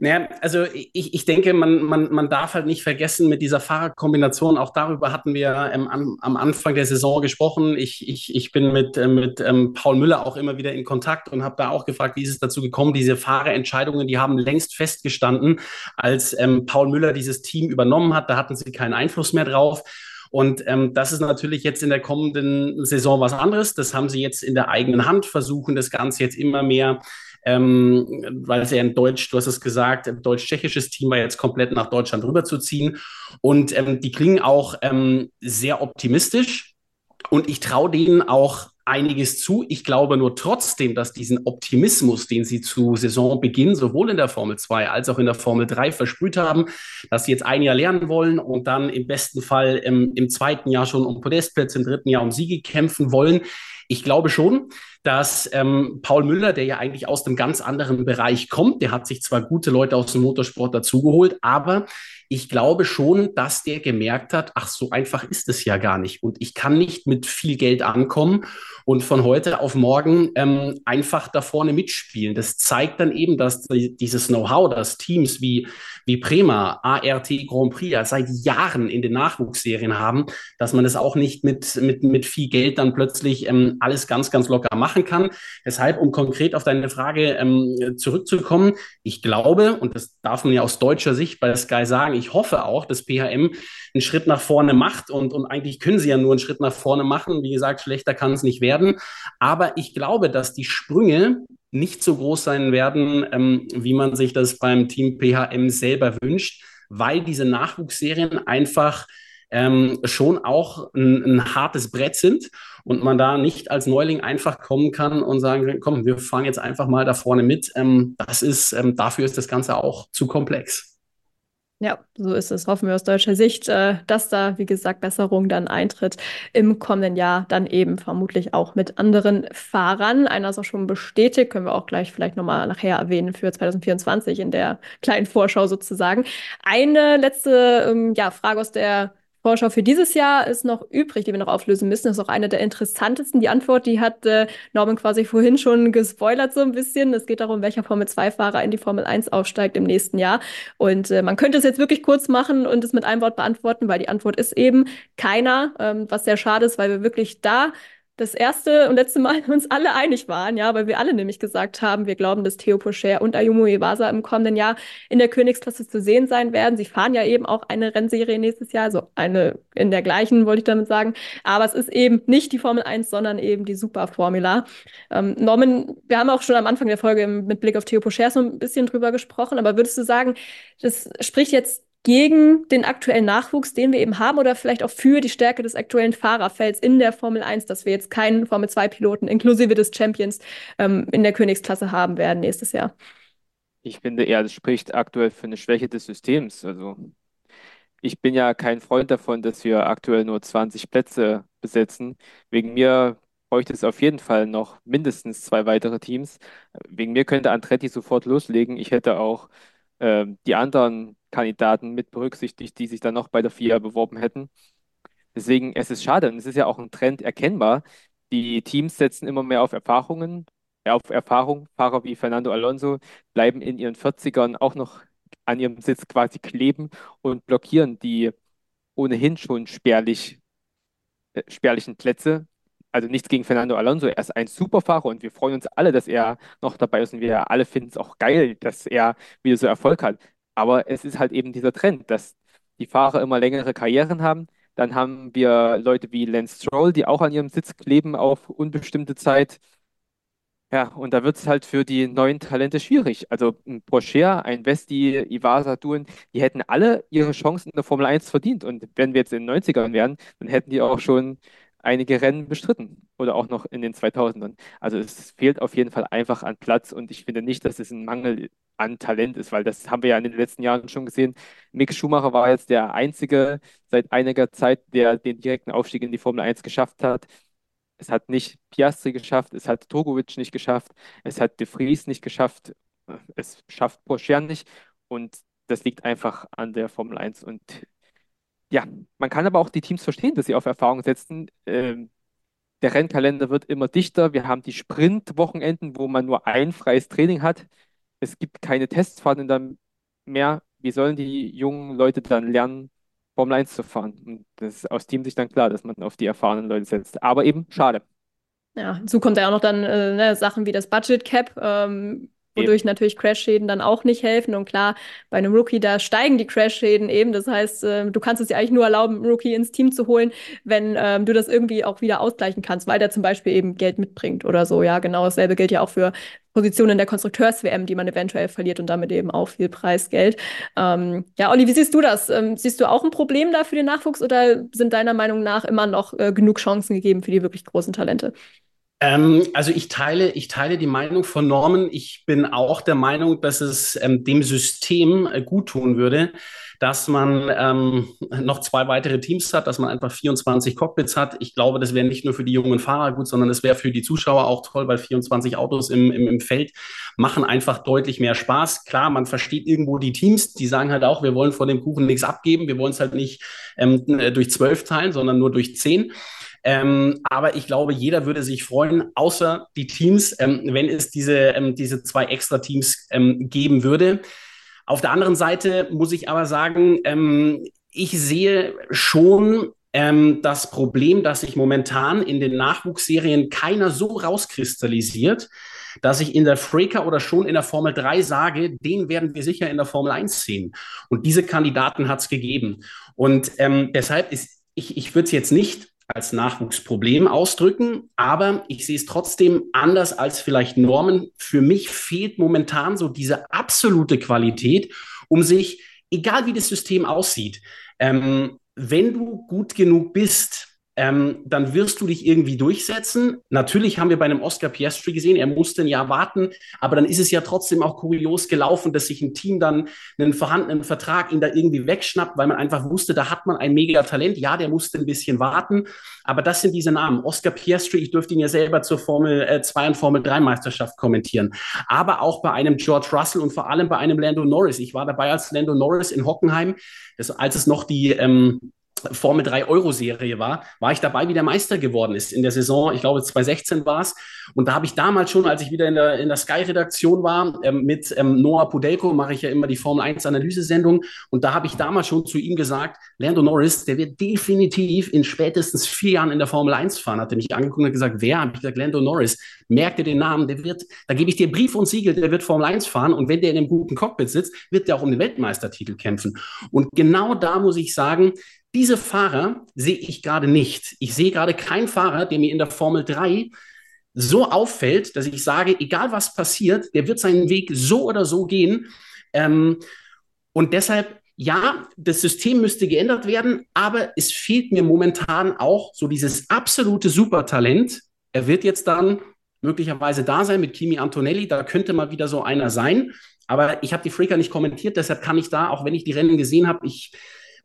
naja, also ich, ich denke, man, man, man darf halt nicht vergessen mit dieser Fahrradkombination, auch darüber hatten wir ähm, am, am Anfang der Saison gesprochen. Ich, ich, ich bin mit, äh, mit ähm, Paul Müller auch immer wieder in Kontakt und habe da auch gefragt, wie ist es dazu gekommen? Diese Fahrerentscheidungen, die haben längst festgestanden, als ähm, Paul Müller dieses Team übernommen hat. Da hatten sie keinen Einfluss mehr drauf. Und ähm, das ist natürlich jetzt in der kommenden Saison was anderes. Das haben sie jetzt in der eigenen Hand, versuchen das Ganze jetzt immer mehr ähm, weil es ja ein Deutsch, du hast es gesagt, ein deutsch-tschechisches Team war jetzt komplett nach Deutschland rüberzuziehen. Und ähm, die klingen auch ähm, sehr optimistisch. Und ich traue denen auch einiges zu. Ich glaube nur trotzdem, dass diesen Optimismus, den sie zu Saisonbeginn sowohl in der Formel 2 als auch in der Formel 3 versprüht haben, dass sie jetzt ein Jahr lernen wollen und dann im besten Fall im, im zweiten Jahr schon um Podestplätze, im dritten Jahr um Siege kämpfen wollen. Ich glaube schon, dass ähm, Paul Müller, der ja eigentlich aus dem ganz anderen Bereich kommt, der hat sich zwar gute Leute aus dem Motorsport dazugeholt, aber ich glaube schon, dass der gemerkt hat, ach, so einfach ist es ja gar nicht. Und ich kann nicht mit viel Geld ankommen und von heute auf morgen ähm, einfach da vorne mitspielen. Das zeigt dann eben, dass dieses Know-how, dass Teams wie, wie Prema, ART Grand Prix ja seit Jahren in den Nachwuchsserien haben, dass man das auch nicht mit, mit, mit viel Geld dann plötzlich ähm, alles ganz, ganz locker machen kann. Deshalb, um konkret auf deine Frage ähm, zurückzukommen, ich glaube, und das darf man ja aus deutscher Sicht bei Sky sagen, ich hoffe auch, dass PHM einen Schritt nach vorne macht und, und eigentlich können sie ja nur einen Schritt nach vorne machen. Wie gesagt, schlechter kann es nicht werden. Aber ich glaube, dass die Sprünge nicht so groß sein werden, ähm, wie man sich das beim Team PHM selber wünscht, weil diese Nachwuchsserien einfach ähm, schon auch ein, ein, hartes Brett sind und man da nicht als Neuling einfach kommen kann und sagen, komm, wir fahren jetzt einfach mal da vorne mit. Ähm, das ist, ähm, dafür ist das Ganze auch zu komplex. Ja, so ist es. Hoffen wir aus deutscher Sicht, äh, dass da, wie gesagt, Besserung dann eintritt im kommenden Jahr, dann eben vermutlich auch mit anderen Fahrern. Einer ist auch schon bestätigt, können wir auch gleich vielleicht nochmal nachher erwähnen für 2024 in der kleinen Vorschau sozusagen. Eine letzte ähm, ja, Frage aus der Vorschau für dieses Jahr ist noch übrig, die wir noch auflösen müssen. Das ist auch eine der interessantesten. Die Antwort, die hat äh, Norman quasi vorhin schon gespoilert so ein bisschen. Es geht darum, welcher Formel-2-Fahrer in die Formel 1 aufsteigt im nächsten Jahr. Und äh, man könnte es jetzt wirklich kurz machen und es mit einem Wort beantworten, weil die Antwort ist eben keiner, ähm, was sehr schade ist, weil wir wirklich da das erste und letzte Mal uns alle einig waren, ja, weil wir alle nämlich gesagt haben, wir glauben, dass Theo Pocher und Ayumu Iwasa im kommenden Jahr in der Königsklasse zu sehen sein werden. Sie fahren ja eben auch eine Rennserie nächstes Jahr, also eine in der gleichen, wollte ich damit sagen. Aber es ist eben nicht die Formel 1, sondern eben die Superformula. Ähm, Norman, wir haben auch schon am Anfang der Folge mit Blick auf Theo Pocher so ein bisschen drüber gesprochen, aber würdest du sagen, das spricht jetzt gegen den aktuellen Nachwuchs, den wir eben haben, oder vielleicht auch für die Stärke des aktuellen Fahrerfelds in der Formel 1, dass wir jetzt keinen Formel 2-Piloten inklusive des Champions ähm, in der Königsklasse haben werden nächstes Jahr. Ich finde eher, das spricht aktuell für eine Schwäche des Systems. Also ich bin ja kein Freund davon, dass wir aktuell nur 20 Plätze besetzen. Wegen mir bräuchte es auf jeden Fall noch mindestens zwei weitere Teams. Wegen mir könnte Andretti sofort loslegen. Ich hätte auch äh, die anderen Kandidaten mit berücksichtigt, die sich dann noch bei der FIA beworben hätten. Deswegen, es ist schade und es ist ja auch ein Trend erkennbar. Die Teams setzen immer mehr auf Erfahrungen, äh, auf Erfahrung. Fahrer wie Fernando Alonso bleiben in ihren 40ern auch noch an ihrem Sitz quasi kleben und blockieren die ohnehin schon spärlich, äh, spärlichen Plätze also nichts gegen Fernando Alonso, er ist ein super Fahrer und wir freuen uns alle, dass er noch dabei ist und wir alle finden es auch geil, dass er wieder so Erfolg hat. Aber es ist halt eben dieser Trend, dass die Fahrer immer längere Karrieren haben. Dann haben wir Leute wie Lance Stroll, die auch an ihrem Sitz kleben auf unbestimmte Zeit. Ja, und da wird es halt für die neuen Talente schwierig. Also ein Porsche, ein Vesti, Ivasa, Duen, die hätten alle ihre Chancen in der Formel 1 verdient. Und wenn wir jetzt in den 90ern wären, dann hätten die auch schon einige Rennen bestritten oder auch noch in den 2000ern. Also es fehlt auf jeden Fall einfach an Platz und ich finde nicht, dass es ein Mangel an Talent ist, weil das haben wir ja in den letzten Jahren schon gesehen. Mick Schumacher war jetzt der einzige seit einiger Zeit, der den direkten Aufstieg in die Formel 1 geschafft hat. Es hat nicht Piastri geschafft, es hat Drogovic nicht geschafft, es hat De Vries nicht geschafft, es schafft Porsche nicht und das liegt einfach an der Formel 1 und ja, man kann aber auch die Teams verstehen, dass sie auf Erfahrung setzen. Ähm, der Rennkalender wird immer dichter. Wir haben die Sprintwochenenden, wo man nur ein freies Training hat. Es gibt keine Testfahrten dann mehr. Wie sollen die jungen Leute dann lernen, Formel 1 zu fahren? Und das ist aus Teamsicht dann klar, dass man auf die erfahrenen Leute setzt. Aber eben schade. Ja, hinzu kommt ja auch noch dann äh, ne, Sachen wie das Budget Cap. Ähm, wodurch natürlich Crashschäden dann auch nicht helfen. Und klar, bei einem Rookie, da steigen die Crashschäden eben. Das heißt, äh, du kannst es dir eigentlich nur erlauben, einen Rookie ins Team zu holen, wenn ähm, du das irgendwie auch wieder ausgleichen kannst, weil der zum Beispiel eben Geld mitbringt oder so. Ja, genau dasselbe gilt ja auch für Positionen der Konstrukteurs-WM, die man eventuell verliert und damit eben auch viel Preisgeld. Ähm, ja, Olli, wie siehst du das? Ähm, siehst du auch ein Problem da für den Nachwuchs oder sind deiner Meinung nach immer noch äh, genug Chancen gegeben für die wirklich großen Talente? Ähm, also ich teile, ich teile die Meinung von Norman. Ich bin auch der Meinung, dass es ähm, dem System äh, gut tun würde, dass man ähm, noch zwei weitere Teams hat, dass man einfach 24 Cockpits hat. Ich glaube, das wäre nicht nur für die jungen Fahrer gut, sondern es wäre für die Zuschauer auch toll, weil 24 Autos im, im, im Feld machen einfach deutlich mehr Spaß. Klar, man versteht irgendwo die Teams, die sagen halt auch, wir wollen von dem Kuchen nichts abgeben, wir wollen es halt nicht ähm, durch zwölf teilen, sondern nur durch zehn. Ähm, aber ich glaube, jeder würde sich freuen, außer die Teams, ähm, wenn es diese, ähm, diese zwei Extra-Teams ähm, geben würde. Auf der anderen Seite muss ich aber sagen, ähm, ich sehe schon ähm, das Problem, dass sich momentan in den Nachwuchsserien keiner so rauskristallisiert, dass ich in der Freaker oder schon in der Formel 3 sage, den werden wir sicher in der Formel 1 sehen. Und diese Kandidaten hat es gegeben. Und ähm, deshalb ist, ich, ich würde es jetzt nicht als Nachwuchsproblem ausdrücken, aber ich sehe es trotzdem anders als vielleicht Normen. Für mich fehlt momentan so diese absolute Qualität, um sich, egal wie das System aussieht, ähm, wenn du gut genug bist, ähm, dann wirst du dich irgendwie durchsetzen. Natürlich haben wir bei einem Oscar Piastri gesehen, er musste ein Jahr warten, aber dann ist es ja trotzdem auch kurios gelaufen, dass sich ein Team dann einen vorhandenen Vertrag ihn da irgendwie wegschnappt, weil man einfach wusste, da hat man ein mega Talent. Ja, der musste ein bisschen warten, aber das sind diese Namen. Oscar Piastri, ich dürfte ihn ja selber zur Formel äh, 2 und Formel 3 Meisterschaft kommentieren, aber auch bei einem George Russell und vor allem bei einem Lando Norris. Ich war dabei als Lando Norris in Hockenheim, das, als es noch die ähm, Formel 3 Euro-Serie war, war ich dabei, wie der Meister geworden ist. In der Saison, ich glaube 2016 war es. Und da habe ich damals schon, als ich wieder in der, in der Sky-Redaktion war, ähm, mit ähm, Noah Pudelko, mache ich ja immer die Formel 1-Analysesendung. Und da habe ich damals schon zu ihm gesagt, Lando Norris, der wird definitiv in spätestens vier Jahren in der Formel 1 fahren. Hat er mich angeguckt und gesagt, wer? Habe ich gesagt, Lando Norris. Merkt ihr den Namen, der wird, da gebe ich dir Brief und Siegel, der wird Formel 1 fahren. Und wenn der in einem guten Cockpit sitzt, wird der auch um den Weltmeistertitel kämpfen. Und genau da muss ich sagen, diese Fahrer sehe ich gerade nicht. Ich sehe gerade keinen Fahrer, der mir in der Formel 3 so auffällt, dass ich sage, egal was passiert, der wird seinen Weg so oder so gehen. Ähm, und deshalb, ja, das System müsste geändert werden, aber es fehlt mir momentan auch so dieses absolute Supertalent. Er wird jetzt dann möglicherweise da sein mit Kimi Antonelli, da könnte mal wieder so einer sein. Aber ich habe die Freaker nicht kommentiert, deshalb kann ich da, auch wenn ich die Rennen gesehen habe, ich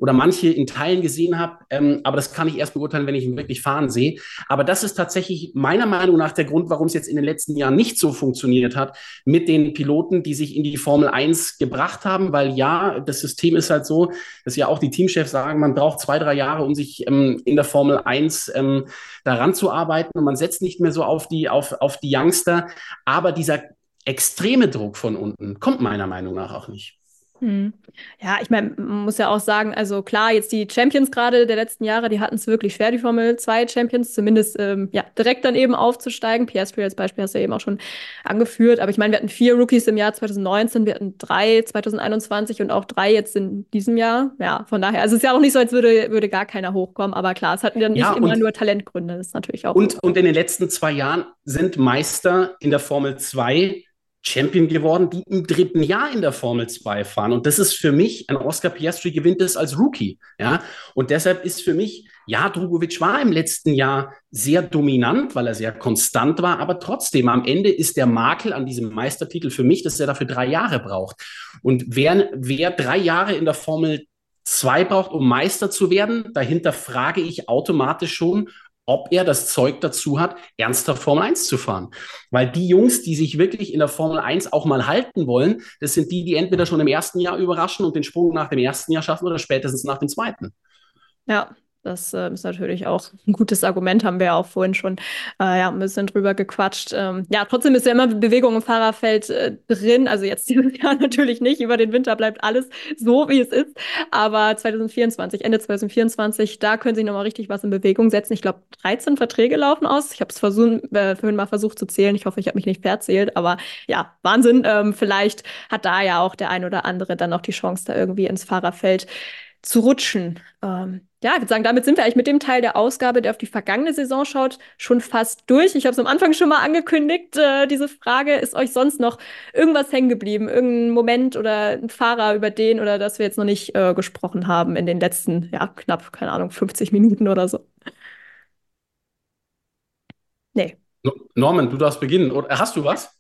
oder manche in Teilen gesehen habe. Ähm, aber das kann ich erst beurteilen, wenn ich ihn wirklich fahren sehe. Aber das ist tatsächlich meiner Meinung nach der Grund, warum es jetzt in den letzten Jahren nicht so funktioniert hat mit den Piloten, die sich in die Formel 1 gebracht haben, weil ja, das System ist halt so, dass ja auch die Teamchefs sagen, man braucht zwei, drei Jahre, um sich ähm, in der Formel 1 ähm, daran zu arbeiten und man setzt nicht mehr so auf die, auf, auf die Youngster. Aber dieser extreme Druck von unten kommt meiner Meinung nach auch nicht. Hm. Ja, ich meine, man muss ja auch sagen, also klar, jetzt die Champions gerade der letzten Jahre, die hatten es wirklich schwer, die Formel 2 Champions, zumindest ähm, ja, direkt dann eben aufzusteigen. Piastri als Beispiel hast du ja eben auch schon angeführt. Aber ich meine, wir hatten vier Rookies im Jahr 2019, wir hatten drei 2021 und auch drei jetzt in diesem Jahr. Ja, von daher, also es ist ja auch nicht so, als würde, würde gar keiner hochkommen, aber klar, es hatten dann nicht ja, immer nur Talentgründe, das ist natürlich auch. Und, und in den letzten zwei Jahren sind Meister in der Formel 2 Champion geworden, die im dritten Jahr in der Formel 2 fahren. Und das ist für mich, ein Oscar Piastri gewinnt es als Rookie. Ja, und deshalb ist für mich, ja, Drugovic war im letzten Jahr sehr dominant, weil er sehr konstant war, aber trotzdem, am Ende ist der Makel an diesem Meistertitel für mich, dass er dafür drei Jahre braucht. Und wer, wer drei Jahre in der Formel 2 braucht, um Meister zu werden, dahinter frage ich automatisch schon, ob er das Zeug dazu hat, ernsthaft Formel 1 zu fahren. Weil die Jungs, die sich wirklich in der Formel 1 auch mal halten wollen, das sind die, die entweder schon im ersten Jahr überraschen und den Sprung nach dem ersten Jahr schaffen oder spätestens nach dem zweiten. Ja, das äh, ist natürlich auch ein gutes Argument, haben wir ja auch vorhin schon äh, ja, ein bisschen drüber gequatscht. Ähm, ja, trotzdem ist ja immer Bewegung im Fahrerfeld äh, drin. Also jetzt dieses Jahr natürlich nicht. Über den Winter bleibt alles so, wie es ist. Aber 2024, Ende 2024, da können sie nochmal richtig was in Bewegung setzen. Ich glaube, 13 Verträge laufen aus. Ich habe es äh, vorhin mal versucht zu zählen. Ich hoffe, ich habe mich nicht verzählt. Aber ja, Wahnsinn. Ähm, vielleicht hat da ja auch der ein oder andere dann noch die Chance, da irgendwie ins Fahrerfeld zu rutschen. Ähm, ja, ich würde sagen, damit sind wir eigentlich mit dem Teil der Ausgabe, der auf die vergangene Saison schaut, schon fast durch. Ich habe es am Anfang schon mal angekündigt, äh, diese Frage. Ist euch sonst noch irgendwas hängen geblieben? Irgendein Moment oder ein Fahrer, über den oder das wir jetzt noch nicht äh, gesprochen haben in den letzten, ja, knapp, keine Ahnung, 50 Minuten oder so? Nee. Norman, du darfst beginnen. Oder hast du was?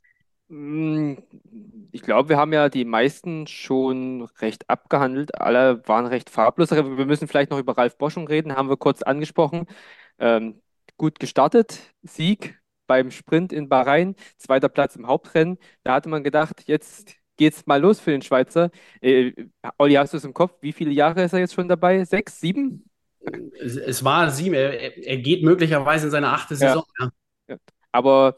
Ich glaube, wir haben ja die meisten schon recht abgehandelt. Alle waren recht farblos. Wir müssen vielleicht noch über Ralf Boschung reden, haben wir kurz angesprochen. Ähm, gut gestartet, Sieg beim Sprint in Bahrain, zweiter Platz im Hauptrennen. Da hatte man gedacht, jetzt geht's mal los für den Schweizer. Äh, Olli, hast du es im Kopf? Wie viele Jahre ist er jetzt schon dabei? Sechs, sieben? Es, es war sieben. Er, er, geht möglicherweise in seine achte Saison. Ja. Ja. Aber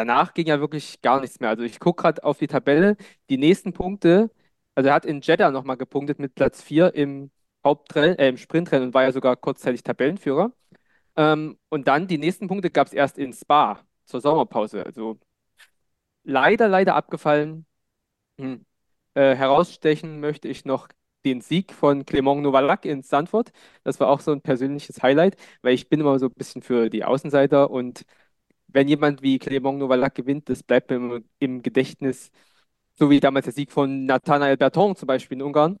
danach ging ja wirklich gar nichts mehr. Also ich gucke gerade auf die Tabelle. Die nächsten Punkte, also er hat in Jeddah nochmal gepunktet mit Platz 4 im äh, im Sprintrennen und war ja sogar kurzzeitig Tabellenführer. Ähm, und dann die nächsten Punkte gab es erst in Spa zur Sommerpause. Also leider, leider abgefallen. Hm. Äh, herausstechen möchte ich noch den Sieg von Clément Novalak in Sanford. Das war auch so ein persönliches Highlight, weil ich bin immer so ein bisschen für die Außenseiter und wenn jemand wie Clément Novalak gewinnt, das bleibt mir im, Gedächtnis, so wie damals der Sieg von Nathanael Berton zum Beispiel in Ungarn.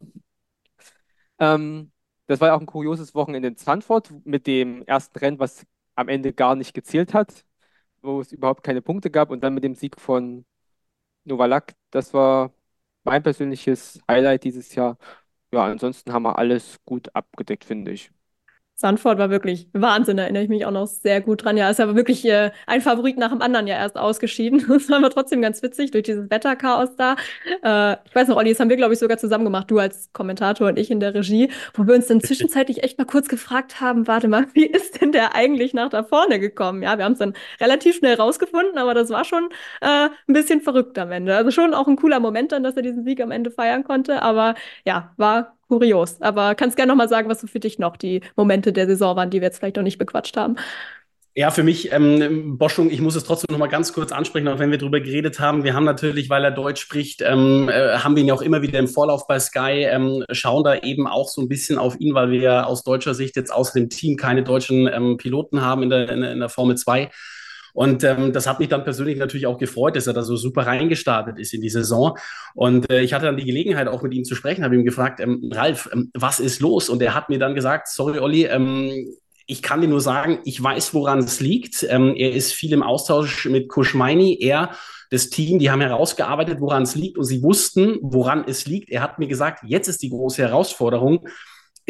Ähm, das war ja auch ein kurioses Wochenende in Zandvoort mit dem ersten Rennen, was am Ende gar nicht gezählt hat, wo es überhaupt keine Punkte gab und dann mit dem Sieg von Novalak. Das war mein persönliches Highlight dieses Jahr. Ja, ansonsten haben wir alles gut abgedeckt, finde ich. Sanford war wirklich Wahnsinn, da erinnere ich mich auch noch sehr gut dran. Ja, ist aber wirklich äh, ein Favorit nach dem anderen ja erst ausgeschieden. Das war aber trotzdem ganz witzig durch dieses Wetterchaos da. Äh, ich weiß noch, Olli, das haben wir, glaube ich, sogar zusammen gemacht, du als Kommentator und ich in der Regie, wo wir uns dann zwischenzeitlich echt mal kurz gefragt haben, warte mal, wie ist denn der eigentlich nach da vorne gekommen? Ja, wir haben es dann relativ schnell rausgefunden, aber das war schon äh, ein bisschen verrückt am Ende. Also schon auch ein cooler Moment dann, dass er diesen Sieg am Ende feiern konnte, aber ja, war kurios. Aber kannst gerne nochmal sagen, was so für dich noch die Momente der Saison waren, die wir jetzt vielleicht noch nicht bequatscht haben. Ja, für mich, ähm, Boschung, ich muss es trotzdem noch mal ganz kurz ansprechen, auch wenn wir darüber geredet haben. Wir haben natürlich, weil er Deutsch spricht, ähm, äh, haben wir ihn ja auch immer wieder im Vorlauf bei Sky, ähm, schauen da eben auch so ein bisschen auf ihn, weil wir aus deutscher Sicht jetzt außer dem Team keine deutschen ähm, Piloten haben in der, in, in der Formel 2. Und ähm, das hat mich dann persönlich natürlich auch gefreut, dass er da so super reingestartet ist in die Saison. Und äh, ich hatte dann die Gelegenheit, auch mit ihm zu sprechen, habe ihm gefragt, ähm, Ralf, ähm, was ist los? Und er hat mir dann gesagt, sorry, Olli, ähm, ich kann dir nur sagen, ich weiß, woran es liegt. Ähm, er ist viel im Austausch mit Kuschmeini. Er, das Team, die haben herausgearbeitet, woran es liegt und sie wussten, woran es liegt. Er hat mir gesagt, jetzt ist die große Herausforderung,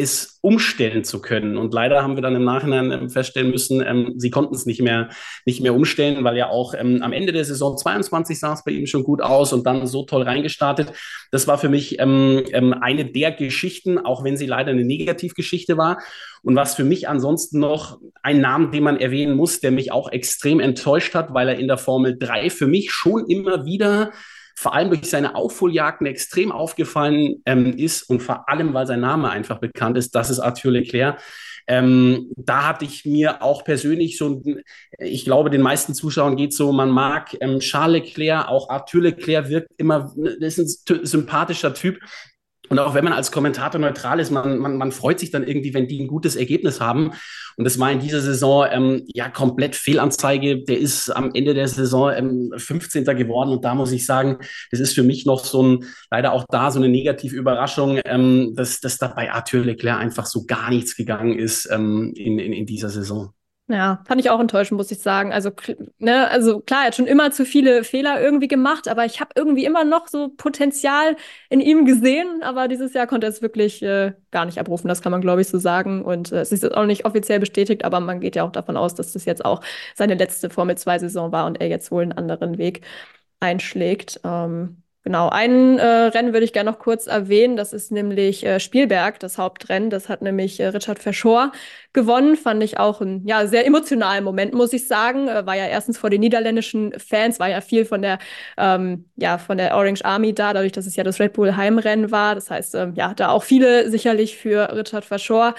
ist umstellen zu können. Und leider haben wir dann im Nachhinein ähm, feststellen müssen, ähm, sie konnten es nicht mehr, nicht mehr umstellen, weil ja auch ähm, am Ende der Saison 22 sah es bei ihm schon gut aus und dann so toll reingestartet. Das war für mich ähm, ähm, eine der Geschichten, auch wenn sie leider eine Negativgeschichte war. Und was für mich ansonsten noch ein Name, den man erwähnen muss, der mich auch extrem enttäuscht hat, weil er in der Formel 3 für mich schon immer wieder vor allem durch seine Aufholjagden extrem aufgefallen ähm, ist und vor allem, weil sein Name einfach bekannt ist, das ist Arthur Leclerc. Ähm, da hatte ich mir auch persönlich so, ich glaube, den meisten Zuschauern geht so, man mag ähm, Charles Leclerc, auch Arthur Leclerc wirkt immer, ist ein sympathischer Typ, und auch wenn man als Kommentator neutral ist, man, man, man freut sich dann irgendwie, wenn die ein gutes Ergebnis haben. Und das war in dieser Saison ähm, ja komplett Fehlanzeige. Der ist am Ende der Saison ähm, 15. geworden. Und da muss ich sagen, das ist für mich noch so ein, leider auch da so eine negative Überraschung, ähm, dass, dass da bei Arthur Leclerc einfach so gar nichts gegangen ist ähm, in, in, in dieser Saison. Ja, fand ich auch enttäuschend, muss ich sagen. Also, ne, also klar, er hat schon immer zu viele Fehler irgendwie gemacht, aber ich habe irgendwie immer noch so Potenzial in ihm gesehen. Aber dieses Jahr konnte er es wirklich äh, gar nicht abrufen, das kann man, glaube ich, so sagen. Und äh, es ist auch nicht offiziell bestätigt, aber man geht ja auch davon aus, dass das jetzt auch seine letzte Formel-2-Saison war und er jetzt wohl einen anderen Weg einschlägt. Ähm, Genau, ein äh, Rennen würde ich gerne noch kurz erwähnen. Das ist nämlich äh, Spielberg, das Hauptrennen. Das hat nämlich äh, Richard Verschor gewonnen. Fand ich auch ein ja, sehr emotionalen Moment, muss ich sagen. Äh, war ja erstens vor den niederländischen Fans, war ja viel von der, ähm, ja, von der Orange Army da, dadurch, dass es ja das Red Bull Heimrennen war. Das heißt, ähm, ja, da auch viele sicherlich für Richard Verschor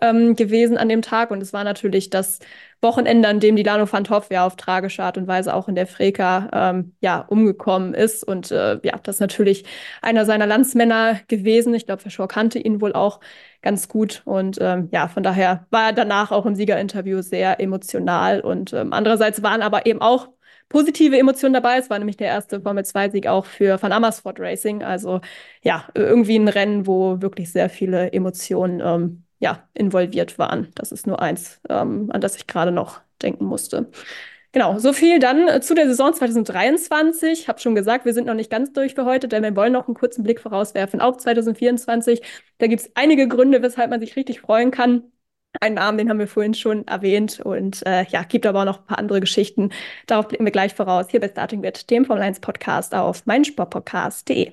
ähm, gewesen an dem Tag. Und es war natürlich das Wochenende, an dem die Lano van Hoff ja auf tragische Art und Weise auch in der Freka ähm, ja, umgekommen ist. Und äh, ja, das ist natürlich einer seiner Landsmänner gewesen. Ich glaube, Verschor kannte ihn wohl auch ganz gut. Und ähm, ja, von daher war er danach auch im Siegerinterview sehr emotional. Und ähm, andererseits waren aber eben auch positive Emotionen dabei. Es war nämlich der erste Formel-2-Sieg auch für Van Amersfoort Racing. Also ja, irgendwie ein Rennen, wo wirklich sehr viele Emotionen ähm, ja, involviert waren. Das ist nur eins, ähm, an das ich gerade noch denken musste. Genau, so viel dann äh, zu der Saison 2023. Ich habe schon gesagt, wir sind noch nicht ganz durch für heute, denn wir wollen noch einen kurzen Blick vorauswerfen auf 2024. Da gibt es einige Gründe, weshalb man sich richtig freuen kann. Einen Namen, den haben wir vorhin schon erwähnt und äh, ja, gibt aber auch noch ein paar andere Geschichten. Darauf blicken wir gleich voraus hier bei Starting With, dem Formel 1 Podcast auf meinsportpodcast.de.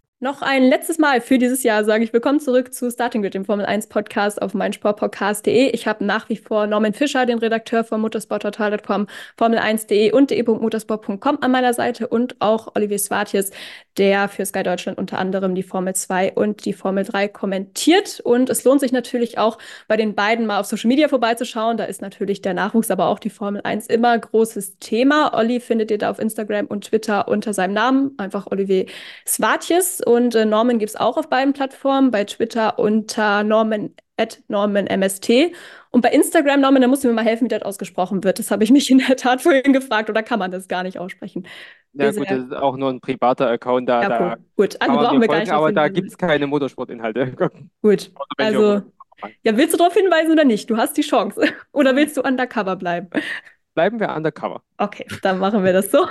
Noch ein letztes Mal für dieses Jahr sage ich willkommen zurück zu Starting Grid, dem Formel 1 Podcast auf meinsportpodcast.de. Ich habe nach wie vor Norman Fischer, den Redakteur von motorsporttotal.com, Formel1.de und de.motorsport.com an meiner Seite und auch Olivier Swartjes, der für Sky Deutschland unter anderem die Formel 2 und die Formel 3 kommentiert. Und es lohnt sich natürlich auch bei den beiden mal auf Social Media vorbeizuschauen. Da ist natürlich der Nachwuchs, aber auch die Formel 1 immer großes Thema. Olli findet ihr da auf Instagram und Twitter unter seinem Namen, einfach Olivier Swartjes. Und äh, Norman gibt es auch auf beiden Plattformen, bei Twitter unter Norman at NormanMST. Und bei Instagram, Norman, da musst du mir mal helfen, wie das ausgesprochen wird. Das habe ich mich in der Tat vorhin gefragt, oder kann man das gar nicht aussprechen? Ja, gut, das ist auch nur ein privater Account da. Ja, da. Gut, also brauchen wir gar folgen, nicht. aber da gibt es keine Motorsportinhalte. Gut, also, ja, willst du darauf hinweisen oder nicht? Du hast die Chance. Oder willst du undercover bleiben? Bleiben wir undercover. Okay, dann machen wir das so.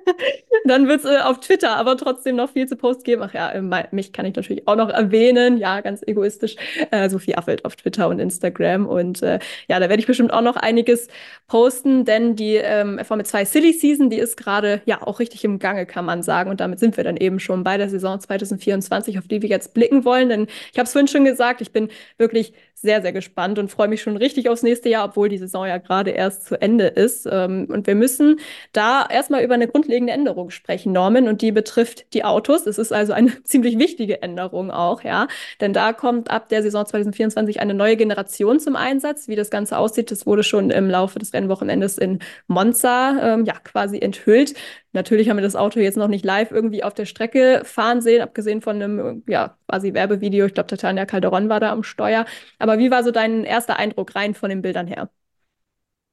dann wird es äh, auf Twitter aber trotzdem noch viel zu Post geben. Ach ja, äh, mich kann ich natürlich auch noch erwähnen. Ja, ganz egoistisch. Äh, Sophie Affelt auf Twitter und Instagram. Und äh, ja, da werde ich bestimmt auch noch einiges posten, denn die ähm, Formel 2 Silly Season, die ist gerade ja auch richtig im Gange, kann man sagen. Und damit sind wir dann eben schon bei der Saison 2024, auf die wir jetzt blicken wollen. Denn ich habe es vorhin schon gesagt, ich bin wirklich sehr, sehr gespannt und freue mich schon richtig aufs nächste Jahr, obwohl die Saison ja gerade erst zu Ende ist. Ähm, und wir müssen da erstmal über eine grundlegende Änderung sprechen, Norman, und die betrifft die Autos. Es ist also eine ziemlich wichtige Änderung auch, ja. Denn da kommt ab der Saison 2024 eine neue Generation zum Einsatz. Wie das Ganze aussieht, das wurde schon im Laufe des Rennwochenendes in Monza ähm, ja quasi enthüllt. Natürlich haben wir das Auto jetzt noch nicht live irgendwie auf der Strecke fahren sehen, abgesehen von einem ja, quasi Werbevideo. Ich glaube, Tatjana Calderon war da am Steuer. Aber wie war so dein erster Eindruck rein von den Bildern her?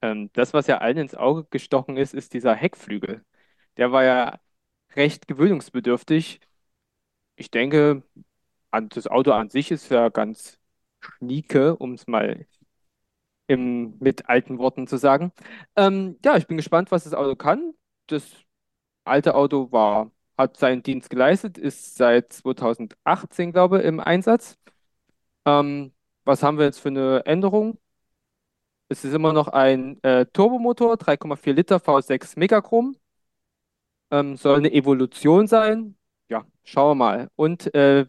Ähm, das, was ja allen ins Auge gestochen ist, ist dieser Heckflügel. Der war ja recht gewöhnungsbedürftig. Ich denke, das Auto an sich ist ja ganz schnieke, um es mal im, mit alten Worten zu sagen. Ähm, ja, ich bin gespannt, was das Auto kann. Das alte Auto war, hat seinen Dienst geleistet, ist seit 2018, glaube ich, im Einsatz. Ähm, was haben wir jetzt für eine Änderung? Es ist immer noch ein äh, Turbomotor, 3,4 Liter V6 Megachrom. Ähm, soll eine Evolution sein. Ja, schauen wir mal. Und äh,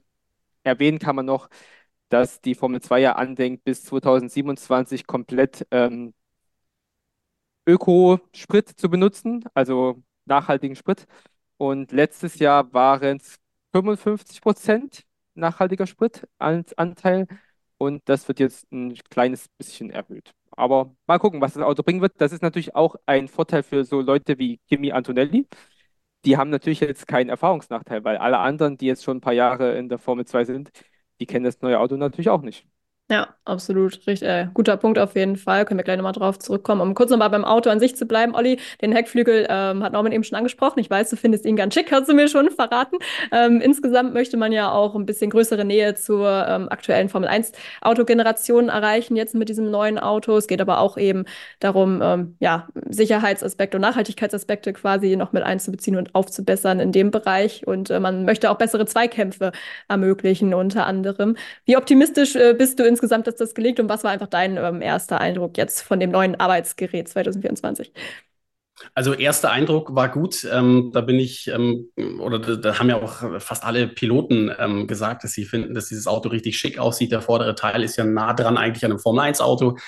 erwähnen kann man noch, dass die Formel 2 ja andenkt, bis 2027 komplett ähm, Ökosprit zu benutzen, also nachhaltigen Sprit. Und letztes Jahr waren es 55 Prozent nachhaltiger Sprit als Anteil. Und das wird jetzt ein kleines bisschen erhöht. Aber mal gucken, was das Auto bringen wird. Das ist natürlich auch ein Vorteil für so Leute wie Kimi Antonelli. Die haben natürlich jetzt keinen Erfahrungsnachteil, weil alle anderen, die jetzt schon ein paar Jahre in der Formel 2 sind, die kennen das neue Auto natürlich auch nicht. Ja, absolut. Richtig, äh, guter Punkt auf jeden Fall. Können wir gleich nochmal drauf zurückkommen. Um kurz nochmal beim Auto an sich zu bleiben, Olli, den Heckflügel ähm, hat Norman eben schon angesprochen. Ich weiß, du findest ihn ganz schick, hast du mir schon verraten. Ähm, insgesamt möchte man ja auch ein bisschen größere Nähe zur ähm, aktuellen Formel 1 Autogeneration erreichen, jetzt mit diesem neuen Auto. Es geht aber auch eben darum, ähm, ja, Sicherheitsaspekte und Nachhaltigkeitsaspekte quasi noch mit einzubeziehen und aufzubessern in dem Bereich. Und äh, man möchte auch bessere Zweikämpfe ermöglichen, unter anderem. Wie optimistisch äh, bist du insgesamt? Insgesamt ist das gelegt und was war einfach dein ähm, erster Eindruck jetzt von dem neuen Arbeitsgerät 2024? Also erster Eindruck war gut. Ähm, da bin ich, ähm, oder da, da, haben ja auch fast alle Piloten ähm, gesagt, dass sie finden, dass dieses Auto richtig schick aussieht. Der vordere Teil ist ja nah dran eigentlich an einem Formel-1-Auto.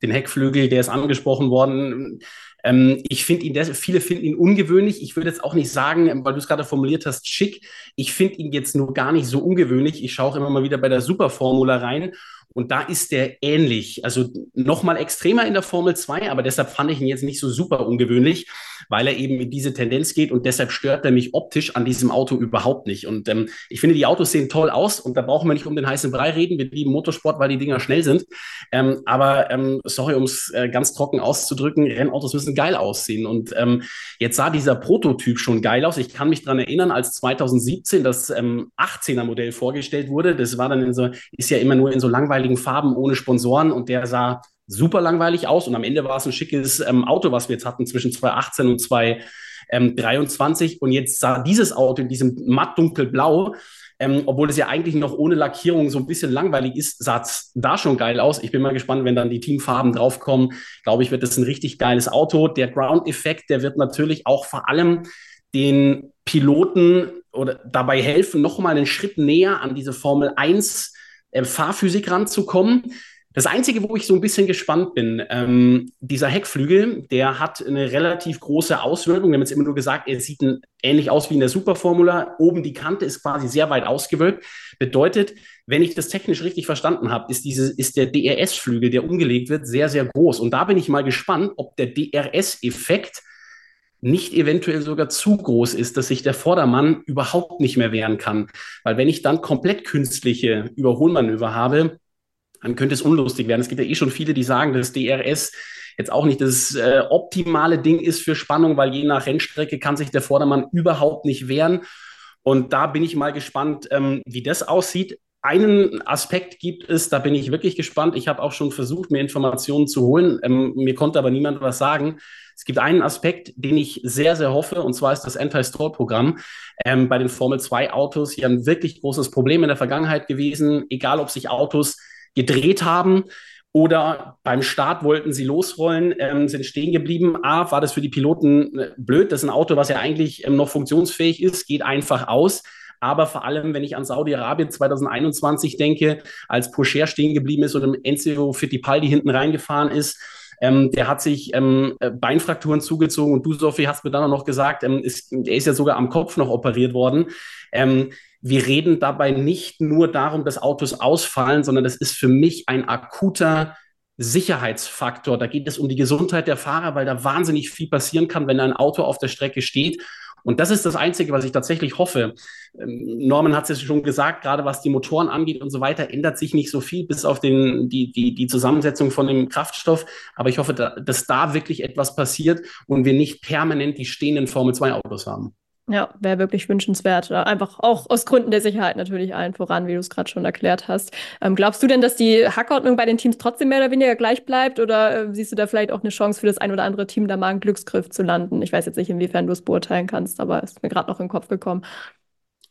Den Heckflügel, der ist angesprochen worden. Ähm, ich finde ihn, viele finden ihn ungewöhnlich. Ich würde jetzt auch nicht sagen, weil du es gerade formuliert hast, schick. Ich finde ihn jetzt nur gar nicht so ungewöhnlich. Ich schaue auch immer mal wieder bei der Superformula rein und da ist der ähnlich, also nochmal extremer in der Formel 2, aber deshalb fand ich ihn jetzt nicht so super ungewöhnlich, weil er eben in diese Tendenz geht und deshalb stört er mich optisch an diesem Auto überhaupt nicht. Und ähm, ich finde, die Autos sehen toll aus und da brauchen wir nicht um den heißen Brei reden. Wir lieben Motorsport, weil die Dinger schnell sind. Ähm, aber ähm, sorry, um es äh, ganz trocken auszudrücken, Rennautos müssen geil aussehen. Und ähm, jetzt sah dieser Prototyp schon geil aus. Ich kann mich daran erinnern, als 2017 das ähm, 18er Modell vorgestellt wurde. Das war dann in so, ist ja immer nur in so langweiligen Farben ohne Sponsoren und der sah super langweilig aus und am Ende war es ein schickes ähm, Auto, was wir jetzt hatten zwischen 2018 und 2023 und jetzt sah dieses Auto in diesem matt dunkelblau, ähm, obwohl es ja eigentlich noch ohne Lackierung so ein bisschen langweilig ist, sah es da schon geil aus. Ich bin mal gespannt, wenn dann die Teamfarben draufkommen. Glaube ich, wird das ein richtig geiles Auto. Der Ground-Effekt, der wird natürlich auch vor allem den Piloten oder dabei helfen, nochmal einen Schritt näher an diese Formel 1 äh, Fahrphysik ranzukommen. Das Einzige, wo ich so ein bisschen gespannt bin, ähm, dieser Heckflügel, der hat eine relativ große Auswirkung. Wir haben jetzt immer nur gesagt, er sieht ein, ähnlich aus wie in der Superformula. Oben die Kante ist quasi sehr weit ausgewölbt. Bedeutet, wenn ich das technisch richtig verstanden habe, ist, ist der DRS-Flügel, der umgelegt wird, sehr, sehr groß. Und da bin ich mal gespannt, ob der DRS-Effekt nicht eventuell sogar zu groß ist, dass sich der Vordermann überhaupt nicht mehr wehren kann. Weil wenn ich dann komplett künstliche Überholmanöver habe, dann könnte es unlustig werden. Es gibt ja eh schon viele, die sagen, dass DRS jetzt auch nicht das äh, optimale Ding ist für Spannung, weil je nach Rennstrecke kann sich der Vordermann überhaupt nicht wehren. Und da bin ich mal gespannt, ähm, wie das aussieht. Einen Aspekt gibt es, da bin ich wirklich gespannt. Ich habe auch schon versucht, mir Informationen zu holen. Ähm, mir konnte aber niemand was sagen. Es gibt einen Aspekt, den ich sehr, sehr hoffe, und zwar ist das Anti-Stall-Programm ähm, bei den Formel-2-Autos ja ein wirklich großes Problem in der Vergangenheit gewesen. Egal, ob sich Autos gedreht haben oder beim Start wollten sie losrollen, ähm, sind stehen geblieben. A, war das für die Piloten äh, blöd. Das ist ein Auto, was ja eigentlich ähm, noch funktionsfähig ist, geht einfach aus. Aber vor allem, wenn ich an Saudi-Arabien 2021 denke, als Pocher stehen geblieben ist und im Enzio Fittipaldi hinten reingefahren ist, ähm, der hat sich ähm, äh, Beinfrakturen zugezogen und du, Sophie, hast mir dann noch gesagt, ähm, ist, er ist ja sogar am Kopf noch operiert worden. Ähm, wir reden dabei nicht nur darum, dass Autos ausfallen, sondern das ist für mich ein akuter Sicherheitsfaktor. Da geht es um die Gesundheit der Fahrer, weil da wahnsinnig viel passieren kann, wenn ein Auto auf der Strecke steht. Und das ist das Einzige, was ich tatsächlich hoffe. Ähm, Norman hat es ja schon gesagt, gerade was die Motoren angeht und so weiter, ändert sich nicht so viel bis auf den, die, die, die Zusammensetzung von dem Kraftstoff. Aber ich hoffe, dass da wirklich etwas passiert und wir nicht permanent die stehenden Formel-2-Autos haben. Ja, wäre wirklich wünschenswert. Einfach auch aus Gründen der Sicherheit natürlich allen voran, wie du es gerade schon erklärt hast. Ähm, glaubst du denn, dass die Hackordnung bei den Teams trotzdem mehr oder weniger gleich bleibt? Oder äh, siehst du da vielleicht auch eine Chance für das ein oder andere Team, da mal einen Glücksgriff zu landen? Ich weiß jetzt nicht, inwiefern du es beurteilen kannst, aber ist mir gerade noch in den Kopf gekommen.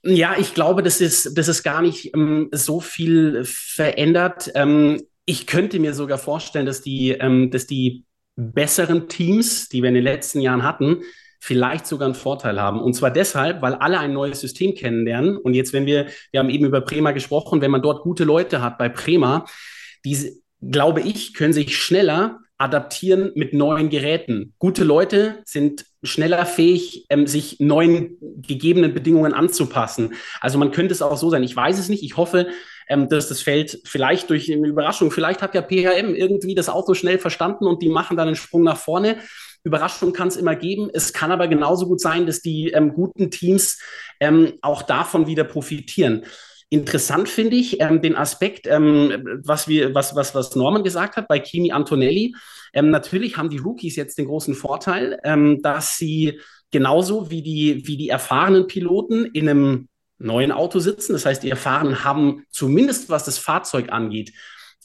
Ja, ich glaube, das ist, das ist gar nicht ähm, so viel verändert. Ähm, ich könnte mir sogar vorstellen, dass die, ähm, dass die besseren Teams, die wir in den letzten Jahren hatten, vielleicht sogar einen Vorteil haben. Und zwar deshalb, weil alle ein neues System kennenlernen. Und jetzt, wenn wir, wir haben eben über Prema gesprochen, wenn man dort gute Leute hat bei Prema, diese, glaube ich, können sich schneller adaptieren mit neuen Geräten. Gute Leute sind schneller fähig, ähm, sich neuen gegebenen Bedingungen anzupassen. Also man könnte es auch so sein. Ich weiß es nicht. Ich hoffe, ähm, dass das Feld vielleicht durch eine Überraschung, vielleicht hat ja PHM irgendwie das Auto schnell verstanden und die machen dann einen Sprung nach vorne. Überraschung kann es immer geben. Es kann aber genauso gut sein, dass die ähm, guten Teams ähm, auch davon wieder profitieren. Interessant finde ich ähm, den Aspekt, ähm, was, wir, was, was, was Norman gesagt hat bei Kimi Antonelli. Ähm, natürlich haben die Rookies jetzt den großen Vorteil, ähm, dass sie genauso wie die, wie die erfahrenen Piloten in einem neuen Auto sitzen. Das heißt, die Erfahrenen haben zumindest was das Fahrzeug angeht,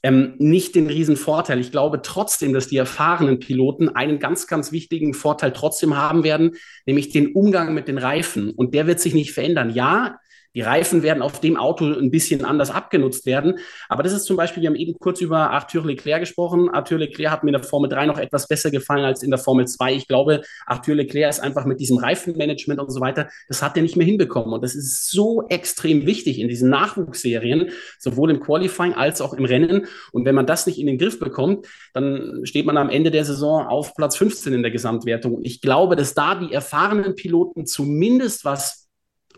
ähm, nicht den riesen Vorteil. Ich glaube trotzdem, dass die erfahrenen Piloten einen ganz, ganz wichtigen Vorteil trotzdem haben werden, nämlich den Umgang mit den Reifen. Und der wird sich nicht verändern. Ja, die Reifen werden auf dem Auto ein bisschen anders abgenutzt werden. Aber das ist zum Beispiel, wir haben eben kurz über Arthur Leclerc gesprochen. Arthur Leclerc hat mir in der Formel 3 noch etwas besser gefallen als in der Formel 2. Ich glaube, Arthur Leclerc ist einfach mit diesem Reifenmanagement und so weiter, das hat er nicht mehr hinbekommen. Und das ist so extrem wichtig in diesen Nachwuchsserien, sowohl im Qualifying als auch im Rennen. Und wenn man das nicht in den Griff bekommt, dann steht man am Ende der Saison auf Platz 15 in der Gesamtwertung. Ich glaube, dass da die erfahrenen Piloten zumindest was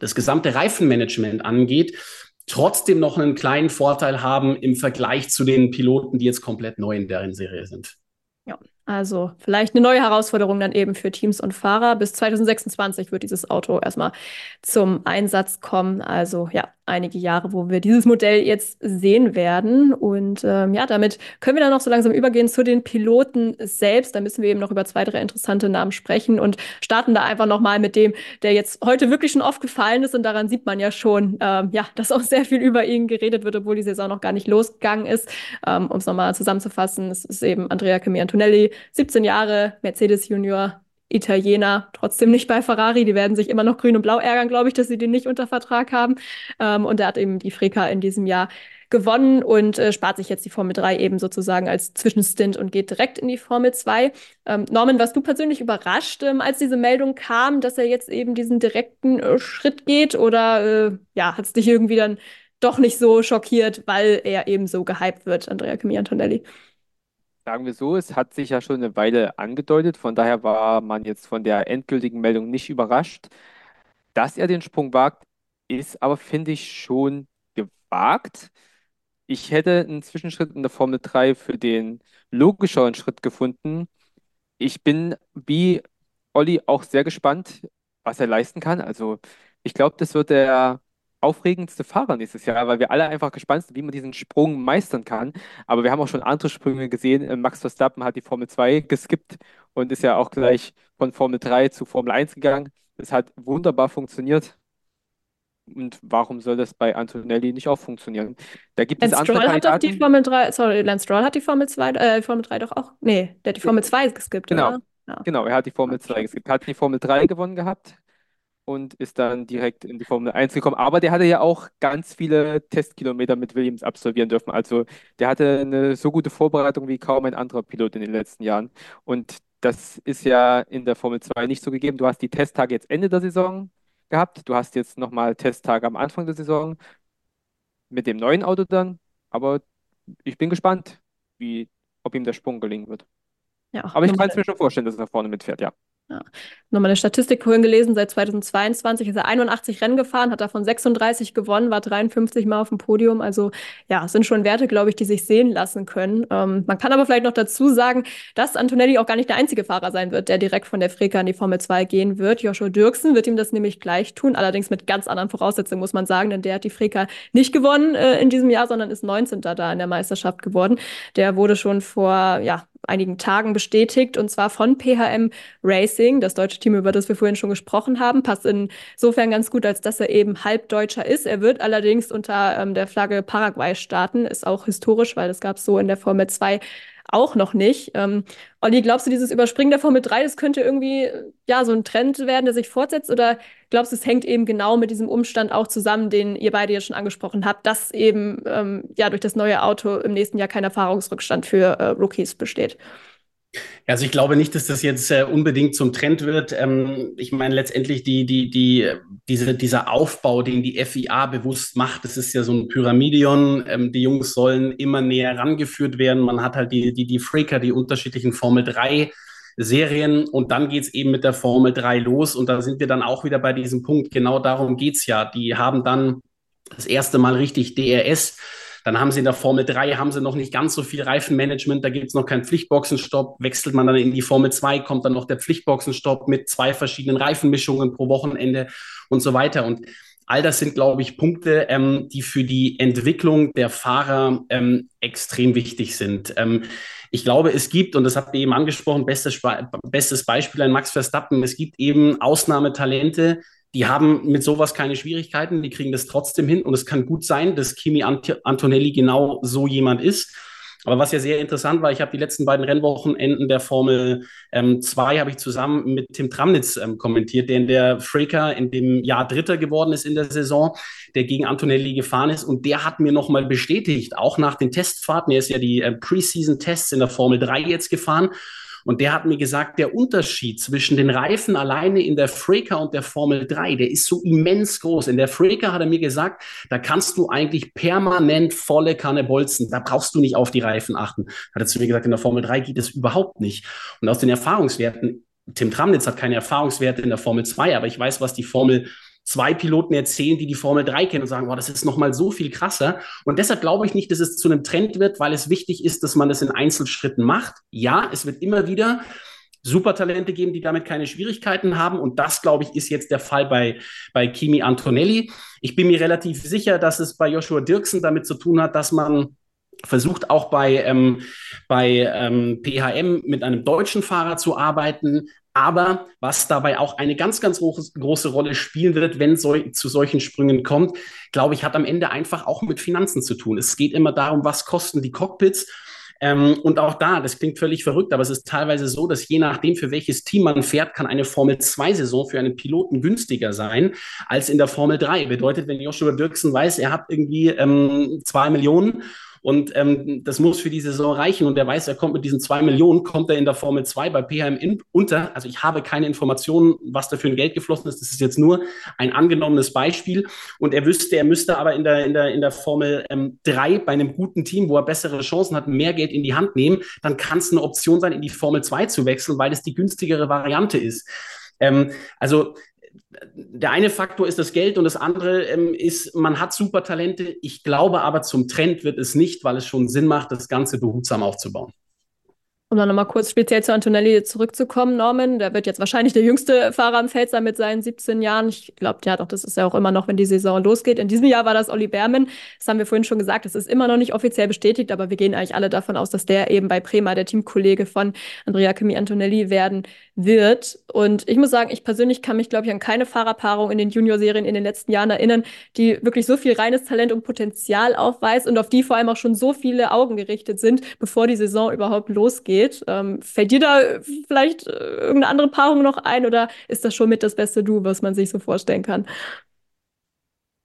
das gesamte Reifenmanagement angeht, trotzdem noch einen kleinen Vorteil haben im Vergleich zu den Piloten, die jetzt komplett neu in deren Serie sind. Ja, also vielleicht eine neue Herausforderung dann eben für Teams und Fahrer. Bis 2026 wird dieses Auto erstmal zum Einsatz kommen. Also ja, einige Jahre, wo wir dieses Modell jetzt sehen werden. Und ähm, ja, damit können wir dann noch so langsam übergehen zu den Piloten selbst. Da müssen wir eben noch über zwei, drei interessante Namen sprechen und starten da einfach nochmal mit dem, der jetzt heute wirklich schon oft gefallen ist. Und daran sieht man ja schon, ähm, ja, dass auch sehr viel über ihn geredet wird, obwohl die Saison noch gar nicht losgegangen ist. Ähm, um es nochmal zusammenzufassen, es ist eben Andrea Kimi Antonelli, 17 Jahre, Mercedes Junior, Italiener, trotzdem nicht bei Ferrari. Die werden sich immer noch grün und blau ärgern, glaube ich, dass sie den nicht unter Vertrag haben. Ähm, und er hat eben die Frika in diesem Jahr gewonnen und äh, spart sich jetzt die Formel 3 eben sozusagen als Zwischenstint und geht direkt in die Formel 2. Ähm, Norman, warst du persönlich überrascht, ähm, als diese Meldung kam, dass er jetzt eben diesen direkten äh, Schritt geht? Oder äh, ja, hat es dich irgendwie dann doch nicht so schockiert, weil er eben so gehypt wird, Andrea Kimi Antonelli? Sagen wir so, es hat sich ja schon eine Weile angedeutet, von daher war man jetzt von der endgültigen Meldung nicht überrascht. Dass er den Sprung wagt, ist aber, finde ich, schon gewagt. Ich hätte einen Zwischenschritt in der Formel 3 für den logischeren Schritt gefunden. Ich bin wie Olli auch sehr gespannt, was er leisten kann. Also ich glaube, das wird er aufregendste Fahrer nächstes Jahr, weil wir alle einfach gespannt sind, wie man diesen Sprung meistern kann. Aber wir haben auch schon andere Sprünge gesehen. Äh, Max Verstappen hat die Formel 2 geskippt und ist ja auch gleich von Formel 3 zu Formel 1 gegangen. Das hat wunderbar funktioniert. Und warum soll das bei Antonelli nicht auch funktionieren? Da gibt Lance es andere Stroll hat doch die Formel 3, sorry, Lance Stroll hat die Formel 2, äh, Formel 3 doch auch, nee, der hat die Formel 2 geskippt, genau. Ja. Genau, er hat die Formel 2 geskippt. Hat die Formel 3 gewonnen gehabt, und ist dann direkt in die Formel 1 gekommen. Aber der hatte ja auch ganz viele Testkilometer mit Williams absolvieren dürfen. Also der hatte eine so gute Vorbereitung wie kaum ein anderer Pilot in den letzten Jahren. Und das ist ja in der Formel 2 nicht so gegeben. Du hast die Testtage jetzt Ende der Saison gehabt. Du hast jetzt nochmal Testtage am Anfang der Saison mit dem neuen Auto dann. Aber ich bin gespannt, wie, ob ihm der Sprung gelingen wird. Ja, Aber ich kann es mir schon vorstellen, dass er vorne mitfährt, ja. Ja. Nochmal eine Statistik vorhin gelesen, seit 2022 ist er 81 Rennen gefahren, hat davon 36 gewonnen, war 53 Mal auf dem Podium. Also ja, es sind schon Werte, glaube ich, die sich sehen lassen können. Ähm, man kann aber vielleicht noch dazu sagen, dass Antonelli auch gar nicht der einzige Fahrer sein wird, der direkt von der Freka in die Formel 2 gehen wird. Joshua Dirksen wird ihm das nämlich gleich tun, allerdings mit ganz anderen Voraussetzungen, muss man sagen, denn der hat die Freka nicht gewonnen äh, in diesem Jahr, sondern ist 19. da in der Meisterschaft geworden. Der wurde schon vor ja, einigen Tagen bestätigt und zwar von PHM Racing, das deutsche Team, über das wir vorhin schon gesprochen haben. Passt insofern ganz gut, als dass er eben Halbdeutscher ist. Er wird allerdings unter ähm, der Flagge Paraguay starten, ist auch historisch, weil das gab es so in der Formel 2 auch noch nicht. Ähm, Olli, glaubst du, dieses Überspringen der Formel 3, das könnte irgendwie ja so ein Trend werden, der sich fortsetzt? Oder glaubst du, es hängt eben genau mit diesem Umstand auch zusammen, den ihr beide jetzt schon angesprochen habt, dass eben ähm, ja durch das neue Auto im nächsten Jahr kein Erfahrungsrückstand für äh, Rookies besteht? Also ich glaube nicht, dass das jetzt äh, unbedingt zum Trend wird. Ähm, ich meine letztendlich die, die, die, diese, dieser Aufbau, den die FIA bewusst macht, das ist ja so ein Pyramidion. Ähm, die Jungs sollen immer näher rangeführt werden. Man hat halt die, die, die Freaker, die unterschiedlichen Formel 3 Serien und dann geht's eben mit der Formel 3 los und da sind wir dann auch wieder bei diesem Punkt. Genau darum geht's ja. Die haben dann das erste Mal richtig DRS dann haben sie in der Formel 3 haben sie noch nicht ganz so viel Reifenmanagement, da gibt es noch keinen Pflichtboxenstopp. Wechselt man dann in die Formel 2, kommt dann noch der Pflichtboxenstopp mit zwei verschiedenen Reifenmischungen pro Wochenende und so weiter. Und All das sind, glaube ich, Punkte, ähm, die für die Entwicklung der Fahrer ähm, extrem wichtig sind. Ähm, ich glaube, es gibt, und das habt ihr eben angesprochen, bestes, bestes Beispiel ein Max Verstappen, es gibt eben Ausnahmetalente, die haben mit sowas keine Schwierigkeiten, die kriegen das trotzdem hin und es kann gut sein, dass Kimi Antonelli genau so jemand ist. Aber was ja sehr interessant war, ich habe die letzten beiden Rennwochenenden der Formel 2 ähm, habe ich zusammen mit Tim Tramnitz ähm, kommentiert, der in der Freaker in dem Jahr Dritter geworden ist in der Saison, der gegen Antonelli gefahren ist und der hat mir nochmal bestätigt, auch nach den Testfahrten, er ist ja die äh, Preseason-Tests in der Formel 3 jetzt gefahren und der hat mir gesagt, der Unterschied zwischen den Reifen alleine in der Freaker und der Formel 3, der ist so immens groß. In der Freaker hat er mir gesagt, da kannst du eigentlich permanent volle Kanne bolzen. Da brauchst du nicht auf die Reifen achten. Hat er zu mir gesagt, in der Formel 3 geht es überhaupt nicht. Und aus den Erfahrungswerten, Tim Tramnitz hat keine Erfahrungswerte in der Formel 2, aber ich weiß, was die Formel zwei Piloten erzählen, die die Formel 3 kennen und sagen, boah, das ist noch mal so viel krasser. Und deshalb glaube ich nicht, dass es zu einem Trend wird, weil es wichtig ist, dass man das in Einzelschritten macht. Ja, es wird immer wieder Supertalente geben, die damit keine Schwierigkeiten haben. Und das, glaube ich, ist jetzt der Fall bei, bei Kimi Antonelli. Ich bin mir relativ sicher, dass es bei Joshua Dirksen damit zu tun hat, dass man versucht auch bei, ähm, bei ähm, PHM mit einem deutschen Fahrer zu arbeiten. Aber was dabei auch eine ganz, ganz große, Rolle spielen wird, wenn so, zu solchen Sprüngen kommt, glaube ich, hat am Ende einfach auch mit Finanzen zu tun. Es geht immer darum, was kosten die Cockpits. Ähm, und auch da, das klingt völlig verrückt, aber es ist teilweise so, dass je nachdem, für welches Team man fährt, kann eine Formel-2-Saison für einen Piloten günstiger sein als in der Formel 3. Bedeutet, wenn Joshua Dirksen weiß, er hat irgendwie ähm, zwei Millionen und ähm, das muss für die Saison reichen. Und er weiß, er kommt mit diesen zwei Millionen, kommt er in der Formel 2 bei PHM unter. Also ich habe keine Informationen, was da für ein Geld geflossen ist. Das ist jetzt nur ein angenommenes Beispiel. Und er wüsste, er müsste aber in der, in der, in der Formel ähm, 3 bei einem guten Team, wo er bessere Chancen hat, mehr Geld in die Hand nehmen. Dann kann es eine Option sein, in die Formel 2 zu wechseln, weil es die günstigere Variante ist. Ähm, also der eine Faktor ist das Geld und das andere ähm, ist, man hat super Talente. Ich glaube aber, zum Trend wird es nicht, weil es schon Sinn macht, das Ganze behutsam aufzubauen. Um dann nochmal kurz speziell zu Antonelli zurückzukommen, Norman, der wird jetzt wahrscheinlich der jüngste Fahrer am Feld sein mit seinen 17 Jahren. Ich glaube, ja doch, das ist ja auch immer noch, wenn die Saison losgeht. In diesem Jahr war das Olli Berman. Das haben wir vorhin schon gesagt, das ist immer noch nicht offiziell bestätigt, aber wir gehen eigentlich alle davon aus, dass der eben bei Prema der Teamkollege von Andrea Kimi Antonelli werden wird. Und ich muss sagen, ich persönlich kann mich, glaube ich, an keine Fahrerpaarung in den Junior-Serien in den letzten Jahren erinnern, die wirklich so viel reines Talent und Potenzial aufweist und auf die vor allem auch schon so viele Augen gerichtet sind, bevor die Saison überhaupt losgeht geht. Ähm, fällt dir da vielleicht äh, irgendeine andere Paarung noch ein oder ist das schon mit das beste Du, was man sich so vorstellen kann?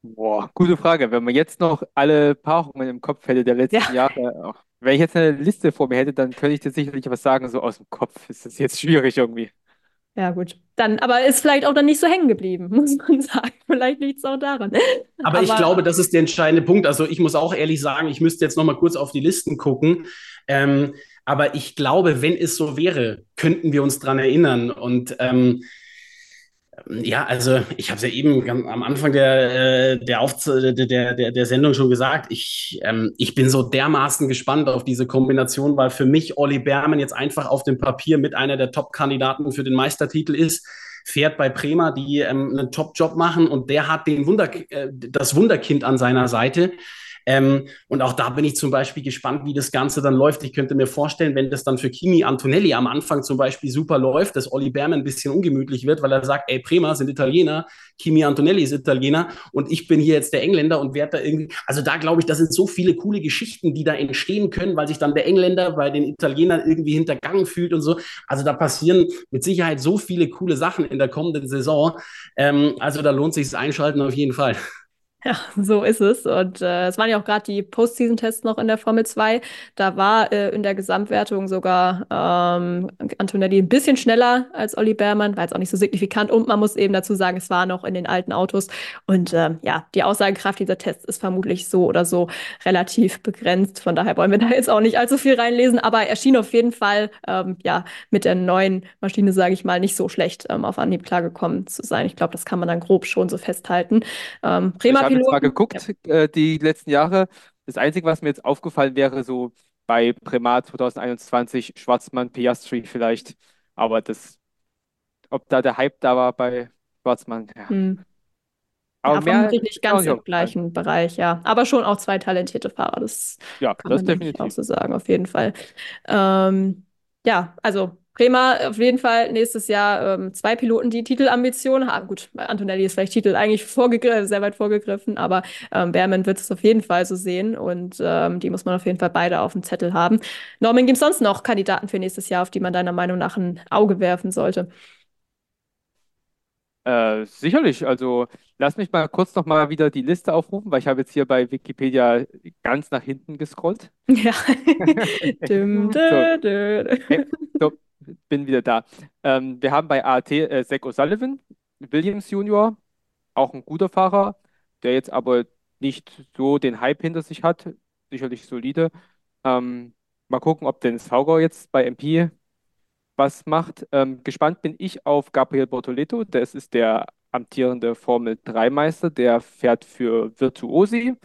Boah, gute Frage. Wenn man jetzt noch alle Paarungen im Kopf hätte der letzten ja. Jahre, wenn ich jetzt eine Liste vor mir hätte, dann könnte ich dir sicherlich was sagen, so aus dem Kopf. Ist das jetzt schwierig irgendwie. Ja, gut. Dann, aber ist vielleicht auch dann nicht so hängen geblieben, muss man sagen. Vielleicht liegt es auch daran. Aber, aber, ich glaube, das ist der entscheidende Punkt. Also ich muss auch ehrlich sagen, ich müsste jetzt noch mal kurz auf die Listen gucken. Ähm, aber ich glaube, wenn es so wäre, könnten wir uns dran erinnern. Und ähm, ja, also ich habe es ja eben am Anfang der, äh, der, der, der, der Sendung schon gesagt, ich, ähm, ich bin so dermaßen gespannt auf diese Kombination, weil für mich Olli Berman jetzt einfach auf dem Papier mit einer der Top-Kandidaten für den Meistertitel ist fährt bei Prema, die ähm, einen Top-Job machen und der hat den Wunder, äh, das Wunderkind an seiner Seite. Ähm, und auch da bin ich zum Beispiel gespannt, wie das Ganze dann läuft. Ich könnte mir vorstellen, wenn das dann für Kimi Antonelli am Anfang zum Beispiel super läuft, dass Olli Berman ein bisschen ungemütlich wird, weil er sagt, ey, Prima sind Italiener, Kimi Antonelli ist Italiener und ich bin hier jetzt der Engländer und werde da irgendwie, also da glaube ich, da sind so viele coole Geschichten, die da entstehen können, weil sich dann der Engländer bei den Italienern irgendwie hintergangen fühlt und so. Also da passieren mit Sicherheit so viele coole Sachen in der kommenden Saison. Ähm, also da lohnt sich das Einschalten auf jeden Fall. Ja, so ist es. Und äh, es waren ja auch gerade die Postseason-Tests noch in der Formel 2. Da war äh, in der Gesamtwertung sogar ähm, Antonelli ein bisschen schneller als Olli Behrmann, war jetzt auch nicht so signifikant. Und man muss eben dazu sagen, es war noch in den alten Autos. Und ähm, ja, die Aussagekraft dieser Tests ist vermutlich so oder so relativ begrenzt. Von daher wollen wir da jetzt auch nicht allzu viel reinlesen. Aber er schien auf jeden Fall ähm, ja mit der neuen Maschine, sage ich mal, nicht so schlecht ähm, auf Anhieb klargekommen zu sein. Ich glaube, das kann man dann grob schon so festhalten. Ähm, Prima habe jetzt mal geguckt, ja. äh, die letzten Jahre. Das Einzige, was mir jetzt aufgefallen wäre, so bei Primat 2021, Schwarzmann, Piastri vielleicht. Aber das, ob da der Hype da war bei Schwarzmann, ja. Hm. Aber ja, vermutlich nicht ganz im gleichen sein. Bereich, ja. Aber schon auch zwei talentierte Fahrer. Das ja, kann das man definitiv auch so sagen, auf jeden Fall. Ähm, ja, also Bremer auf jeden Fall nächstes Jahr ähm, zwei Piloten, die Titelambitionen haben. Gut, Antonelli ist vielleicht Titel eigentlich vorgegriffen, sehr weit vorgegriffen, aber ähm, Behrman wird es auf jeden Fall so sehen und ähm, die muss man auf jeden Fall beide auf dem Zettel haben. Norman, gibt es sonst noch Kandidaten für nächstes Jahr, auf die man deiner Meinung nach ein Auge werfen sollte? Äh, sicherlich, also lass mich mal kurz noch mal wieder die Liste aufrufen, weil ich habe jetzt hier bei Wikipedia ganz nach hinten gescrollt. Ja. düm, dö, dö. So, bin wieder da. Ähm, wir haben bei AAT äh, Zach O'Sullivan, Williams Junior, auch ein guter Fahrer, der jetzt aber nicht so den Hype hinter sich hat, sicherlich solide. Ähm, mal gucken, ob Dennis Fauger jetzt bei MP was macht. Ähm, gespannt bin ich auf Gabriel Bortoleto. Das ist der amtierende Formel-3-Meister. Der fährt für Virtuosi.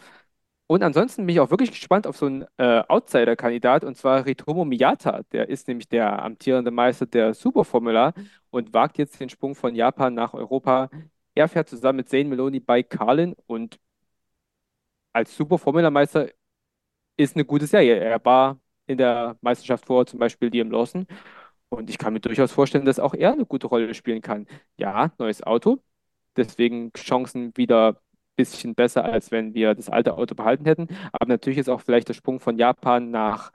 Und ansonsten bin ich auch wirklich gespannt auf so einen äh, Outsider-Kandidat, und zwar Ritomo Miyata. Der ist nämlich der amtierende Meister der Superformula und wagt jetzt den Sprung von Japan nach Europa. Er fährt zusammen mit Zane Meloni bei Carlin und als Superformula-Meister ist eine gute Serie. Er war in der Meisterschaft vor zum Beispiel Liam Lawson und ich kann mir durchaus vorstellen, dass auch er eine gute Rolle spielen kann. Ja, neues Auto, deswegen Chancen wieder bisschen besser, als wenn wir das alte Auto behalten hätten. Aber natürlich ist auch vielleicht der Sprung von Japan nach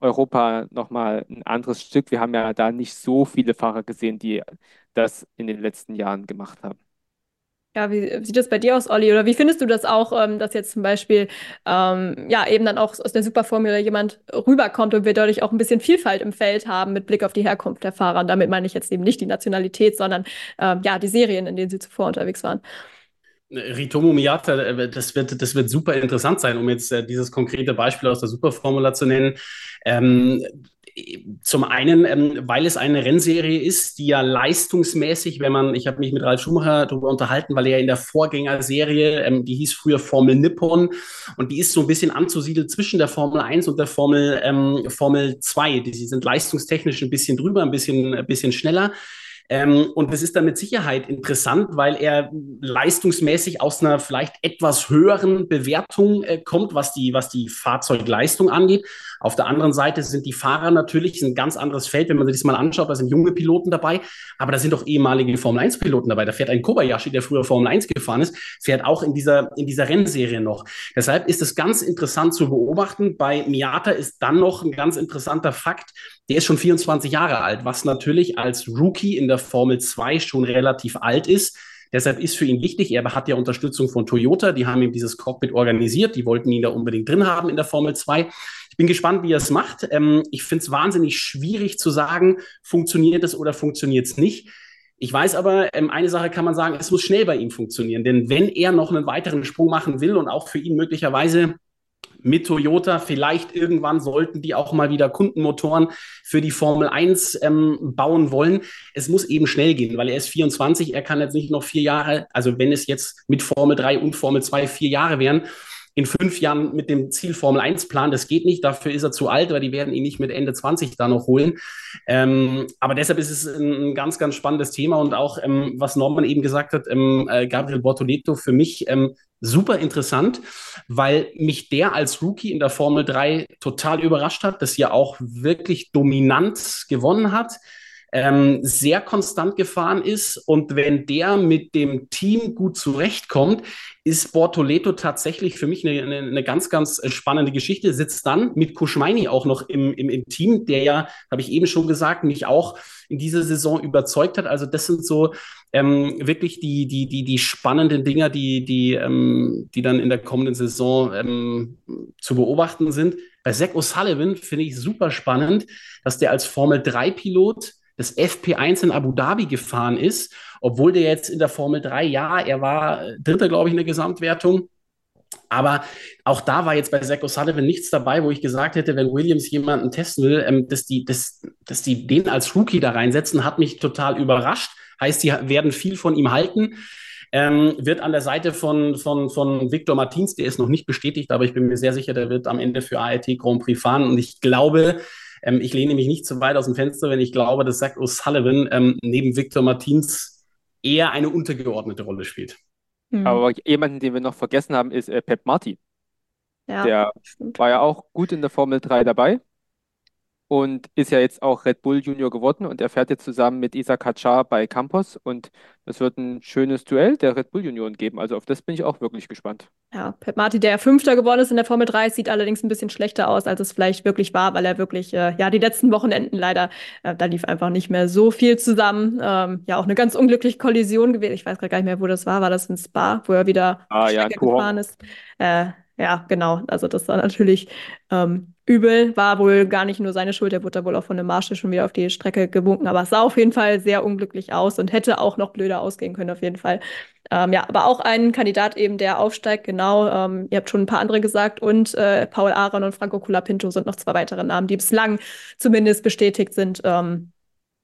Europa nochmal ein anderes Stück. Wir haben ja da nicht so viele Fahrer gesehen, die das in den letzten Jahren gemacht haben. Ja, wie sieht das bei dir aus, Olli? Oder wie findest du das auch, ähm, dass jetzt zum Beispiel ähm, ja eben dann auch aus der Superformula jemand rüberkommt und wir dadurch auch ein bisschen Vielfalt im Feld haben mit Blick auf die Herkunft der Fahrer? Und damit meine ich jetzt eben nicht die Nationalität, sondern ähm, ja die Serien, in denen sie zuvor unterwegs waren. Ritomo Miyata, äh, das wird, das wird super interessant sein, um jetzt äh, dieses konkrete Beispiel aus der Superformula zu nennen. Ähm, zum einen, ähm, weil es eine Rennserie ist, die ja leistungsmäßig, wenn man, ich habe mich mit Ralf Schumacher darüber unterhalten, weil er in der Vorgängerserie, ähm, die hieß früher Formel Nippon und die ist so ein bisschen anzusiedeln zwischen der Formel 1 und der Formel, ähm, Formel 2. Die, die sind leistungstechnisch ein bisschen drüber, ein bisschen, ein bisschen schneller. Ähm, und das ist dann mit Sicherheit interessant, weil er leistungsmäßig aus einer vielleicht etwas höheren Bewertung äh, kommt, was die, was die Fahrzeugleistung angeht. Auf der anderen Seite sind die Fahrer natürlich ein ganz anderes Feld, wenn man sich das mal anschaut. Da sind junge Piloten dabei, aber da sind auch ehemalige Formel-1-Piloten dabei. Da fährt ein Kobayashi, der früher Formel 1 gefahren ist, fährt auch in dieser, in dieser Rennserie noch. Deshalb ist es ganz interessant zu beobachten. Bei Miata ist dann noch ein ganz interessanter Fakt, der ist schon 24 Jahre alt, was natürlich als Rookie in der Formel 2 schon relativ alt ist. Deshalb ist für ihn wichtig, er hat ja Unterstützung von Toyota, die haben ihm dieses Cockpit organisiert, die wollten ihn da unbedingt drin haben in der Formel 2. Ich bin gespannt, wie er es macht. Ähm, ich finde es wahnsinnig schwierig zu sagen, funktioniert es oder funktioniert es nicht. Ich weiß aber, ähm, eine Sache kann man sagen, es muss schnell bei ihm funktionieren. Denn wenn er noch einen weiteren Sprung machen will und auch für ihn möglicherweise mit Toyota. Vielleicht irgendwann sollten die auch mal wieder Kundenmotoren für die Formel 1 ähm, bauen wollen. Es muss eben schnell gehen, weil er ist 24. Er kann jetzt nicht noch vier Jahre, also wenn es jetzt mit Formel 3 und Formel 2 vier Jahre wären, in fünf Jahren mit dem Ziel Formel 1 planen. Das geht nicht, dafür ist er zu alt, weil die werden ihn nicht mit Ende 20 da noch holen. Ähm, aber deshalb ist es ein, ganz, ganz spannendes Thema und auch, ähm, was Norman eben gesagt hat, ähm, äh, Gabriel Bortoleto für mich ähm, super interessant, weil mich der als Rookie in der Formel 3 total überrascht hat, dass er auch wirklich dominant gewonnen hat ähm, sehr konstant gefahren ist. Und wenn der mit dem Team gut zurechtkommt, ist Bortoleto tatsächlich für mich eine, eine, eine ganz, ganz spannende Geschichte. Sitzt dann mit Kuschmeini auch noch im, im, im Team, der ja, habe ich eben schon gesagt, mich auch in dieser Saison überzeugt hat. Also das sind so ähm, wirklich die, die, die, die spannenden Dinger, die, die, ähm, die dann in der kommenden Saison ähm, zu beobachten sind. Bei Zach O'Sullivan finde ich super spannend, dass der als Formel-3-Pilot das FP1 in Abu Dhabi gefahren ist, obwohl der jetzt in der Formel 3, ja, er war äh, Dritter, glaube ich, in der Gesamtwertung. Aber auch da war jetzt bei Zach O'Sullivan nichts dabei, wo ich gesagt hätte, wenn Williams jemanden testen will, ähm, dass, die, dass, dass die den als Rookie da reinsetzen, hat mich total überrascht. Heißt, die werden viel von ihm halten. Ähm, wird an der Seite von, von, von Victor Martins, der ist noch nicht bestätigt, aber ich bin mir sehr sicher, der wird am Ende für ART Grand Prix fahren. Und ich glaube, ähm, ich lehne mich nicht zu weit aus dem Fenster, wenn ich glaube, dass Zach O'Sullivan ähm, neben Victor Martins eher eine untergeordnete Rolle spielt. Mhm. Aber jemanden, den wir noch vergessen haben, ist äh, Pep Marti. Ja, der stimmt. war ja auch gut in der Formel 3 dabei und ist ja jetzt auch Red Bull Junior geworden und er fährt jetzt zusammen mit Isaac Hatschar bei Campos und es wird ein schönes Duell der Red Bull Junioren geben. Also auf das bin ich auch wirklich gespannt. Ja, Pep Marti, der Fünfter geworden ist in der Formel 3, sieht allerdings ein bisschen schlechter aus, als es vielleicht wirklich war, weil er wirklich, äh, ja, die letzten Wochenenden leider, äh, da lief einfach nicht mehr so viel zusammen. Ähm, ja, auch eine ganz unglückliche Kollision gewesen. Ich weiß gerade gar nicht mehr, wo das war. War das in Spa, wo er wieder ah, ja, gefahren ist? Äh, ja, genau. Also das war natürlich ähm, übel. War wohl gar nicht nur seine Schuld. Er wurde da wohl auch von dem Marshall schon wieder auf die Strecke gewunken. Aber es sah auf jeden Fall sehr unglücklich aus und hätte auch noch blöder ausgehen können, auf jeden Fall. Ähm, ja, aber auch ein Kandidat eben, der aufsteigt, genau. Ähm, ihr habt schon ein paar andere gesagt. Und äh, Paul Aaron und Franco Colapinto sind noch zwei weitere Namen, die bislang zumindest bestätigt sind, ähm,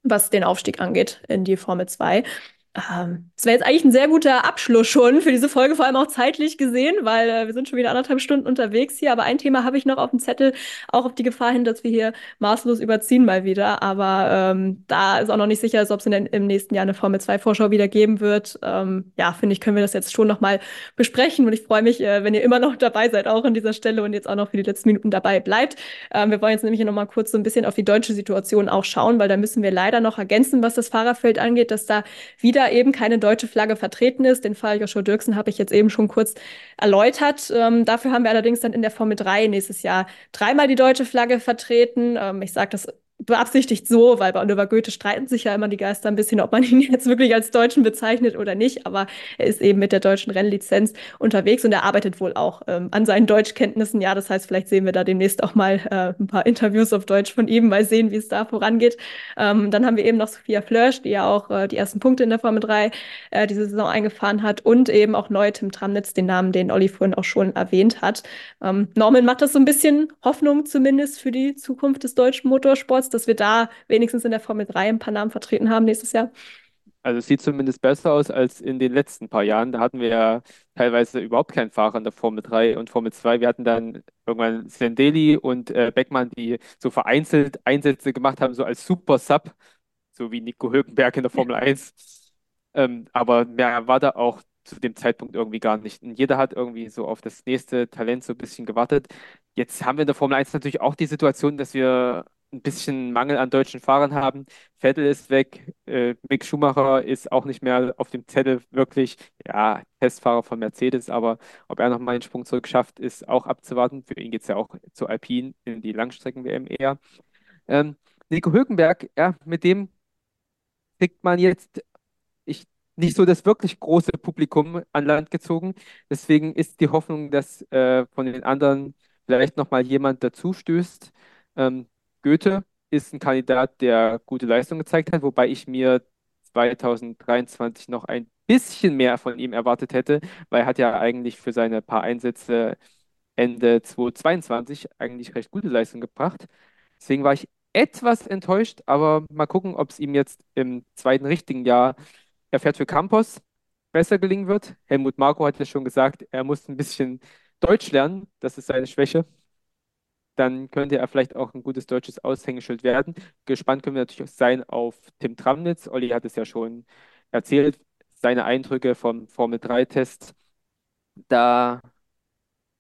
was den Aufstieg angeht in die Formel 2. Ähm, das wäre jetzt eigentlich ein sehr guter Abschluss schon für diese Folge, vor allem auch zeitlich gesehen, weil äh, wir sind schon wieder anderthalb Stunden unterwegs hier. Aber ein Thema habe ich noch auf dem Zettel, auch auf die Gefahr hin, dass wir hier maßlos überziehen mal wieder. Aber ähm, da ist auch noch nicht sicher, ob es im nächsten Jahr eine Formel 2 Vorschau wieder geben wird. Ähm, ja, finde ich, können wir das jetzt schon noch mal besprechen. Und ich freue mich, äh, wenn ihr immer noch dabei seid, auch an dieser Stelle und jetzt auch noch für die letzten Minuten dabei bleibt. Ähm, wir wollen jetzt nämlich noch mal kurz so ein bisschen auf die deutsche Situation auch schauen, weil da müssen wir leider noch ergänzen, was das Fahrerfeld angeht, dass da wieder da eben keine deutsche Flagge vertreten ist. Den Fall Joshua Dirksen habe ich jetzt eben schon kurz erläutert. Ähm, dafür haben wir allerdings dann in der Formel 3 nächstes Jahr dreimal die deutsche Flagge vertreten. Ähm, ich sage das beabsichtigt so, weil bei Oliver Goethe streiten sich ja immer die Geister ein bisschen, ob man ihn jetzt wirklich als Deutschen bezeichnet oder nicht. Aber er ist eben mit der deutschen Rennlizenz unterwegs und er arbeitet wohl auch ähm, an seinen Deutschkenntnissen. Ja, das heißt, vielleicht sehen wir da demnächst auch mal äh, ein paar Interviews auf Deutsch von ihm, mal sehen, wie es da vorangeht. Ähm, dann haben wir eben noch Sophia Flörsch, die ja auch äh, die ersten Punkte in der Formel 3 äh, diese Saison eingefahren hat und eben auch neu Tim Tramnitz, den Namen, den Olli vorhin auch schon erwähnt hat. Ähm, Norman macht das so ein bisschen Hoffnung zumindest für die Zukunft des deutschen Motorsports dass wir da wenigstens in der Formel 3 ein paar Namen vertreten haben nächstes Jahr? Also es sieht zumindest besser aus als in den letzten paar Jahren. Da hatten wir ja teilweise überhaupt keinen Fahrer in der Formel 3 und Formel 2. Wir hatten dann irgendwann Sendeli und äh, Beckmann, die so vereinzelt Einsätze gemacht haben, so als Super Sub, so wie Nico Hülkenberg in der Formel 1. Ähm, aber mehr war da auch zu dem Zeitpunkt irgendwie gar nicht. Und jeder hat irgendwie so auf das nächste Talent so ein bisschen gewartet. Jetzt haben wir in der Formel 1 natürlich auch die Situation, dass wir ein bisschen Mangel an deutschen Fahrern haben. Vettel ist weg, äh, Mick Schumacher ist auch nicht mehr auf dem Zettel wirklich, ja, Testfahrer von Mercedes, aber ob er nochmal den Sprung zurück schafft, ist auch abzuwarten. Für ihn geht es ja auch zu Alpine in die Langstrecken-WM eher. Ähm, Nico Hülkenberg, ja, mit dem kriegt man jetzt ich, nicht so das wirklich große Publikum an Land gezogen. Deswegen ist die Hoffnung, dass äh, von den anderen vielleicht nochmal jemand dazu stößt. Ähm, Goethe ist ein Kandidat, der gute Leistung gezeigt hat, wobei ich mir 2023 noch ein bisschen mehr von ihm erwartet hätte, weil er hat ja eigentlich für seine paar Einsätze Ende 2022 eigentlich recht gute Leistung gebracht. Deswegen war ich etwas enttäuscht, aber mal gucken, ob es ihm jetzt im zweiten richtigen Jahr, er fährt für Campos, besser gelingen wird. Helmut Marko hat ja schon gesagt, er muss ein bisschen Deutsch lernen, das ist seine Schwäche dann könnte er vielleicht auch ein gutes deutsches Aushängeschild werden. Gespannt können wir natürlich auch sein auf Tim Tramnitz. Olli hat es ja schon erzählt, seine Eindrücke vom Formel-3-Test. Da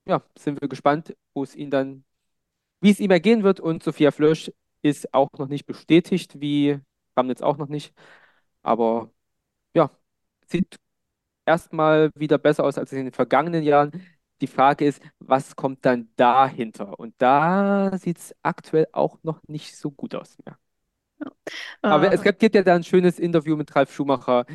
ja, sind wir gespannt, wo es ihn dann, wie es ihm ergehen wird. Und Sophia Flösch ist auch noch nicht bestätigt, wie Tramnitz auch noch nicht. Aber ja, sieht erstmal wieder besser aus als in den vergangenen Jahren. Die Frage ist, was kommt dann dahinter? Und da sieht es aktuell auch noch nicht so gut aus mehr. Ja. Aber äh, es gibt ja da ein schönes Interview mit Ralf Schumacher,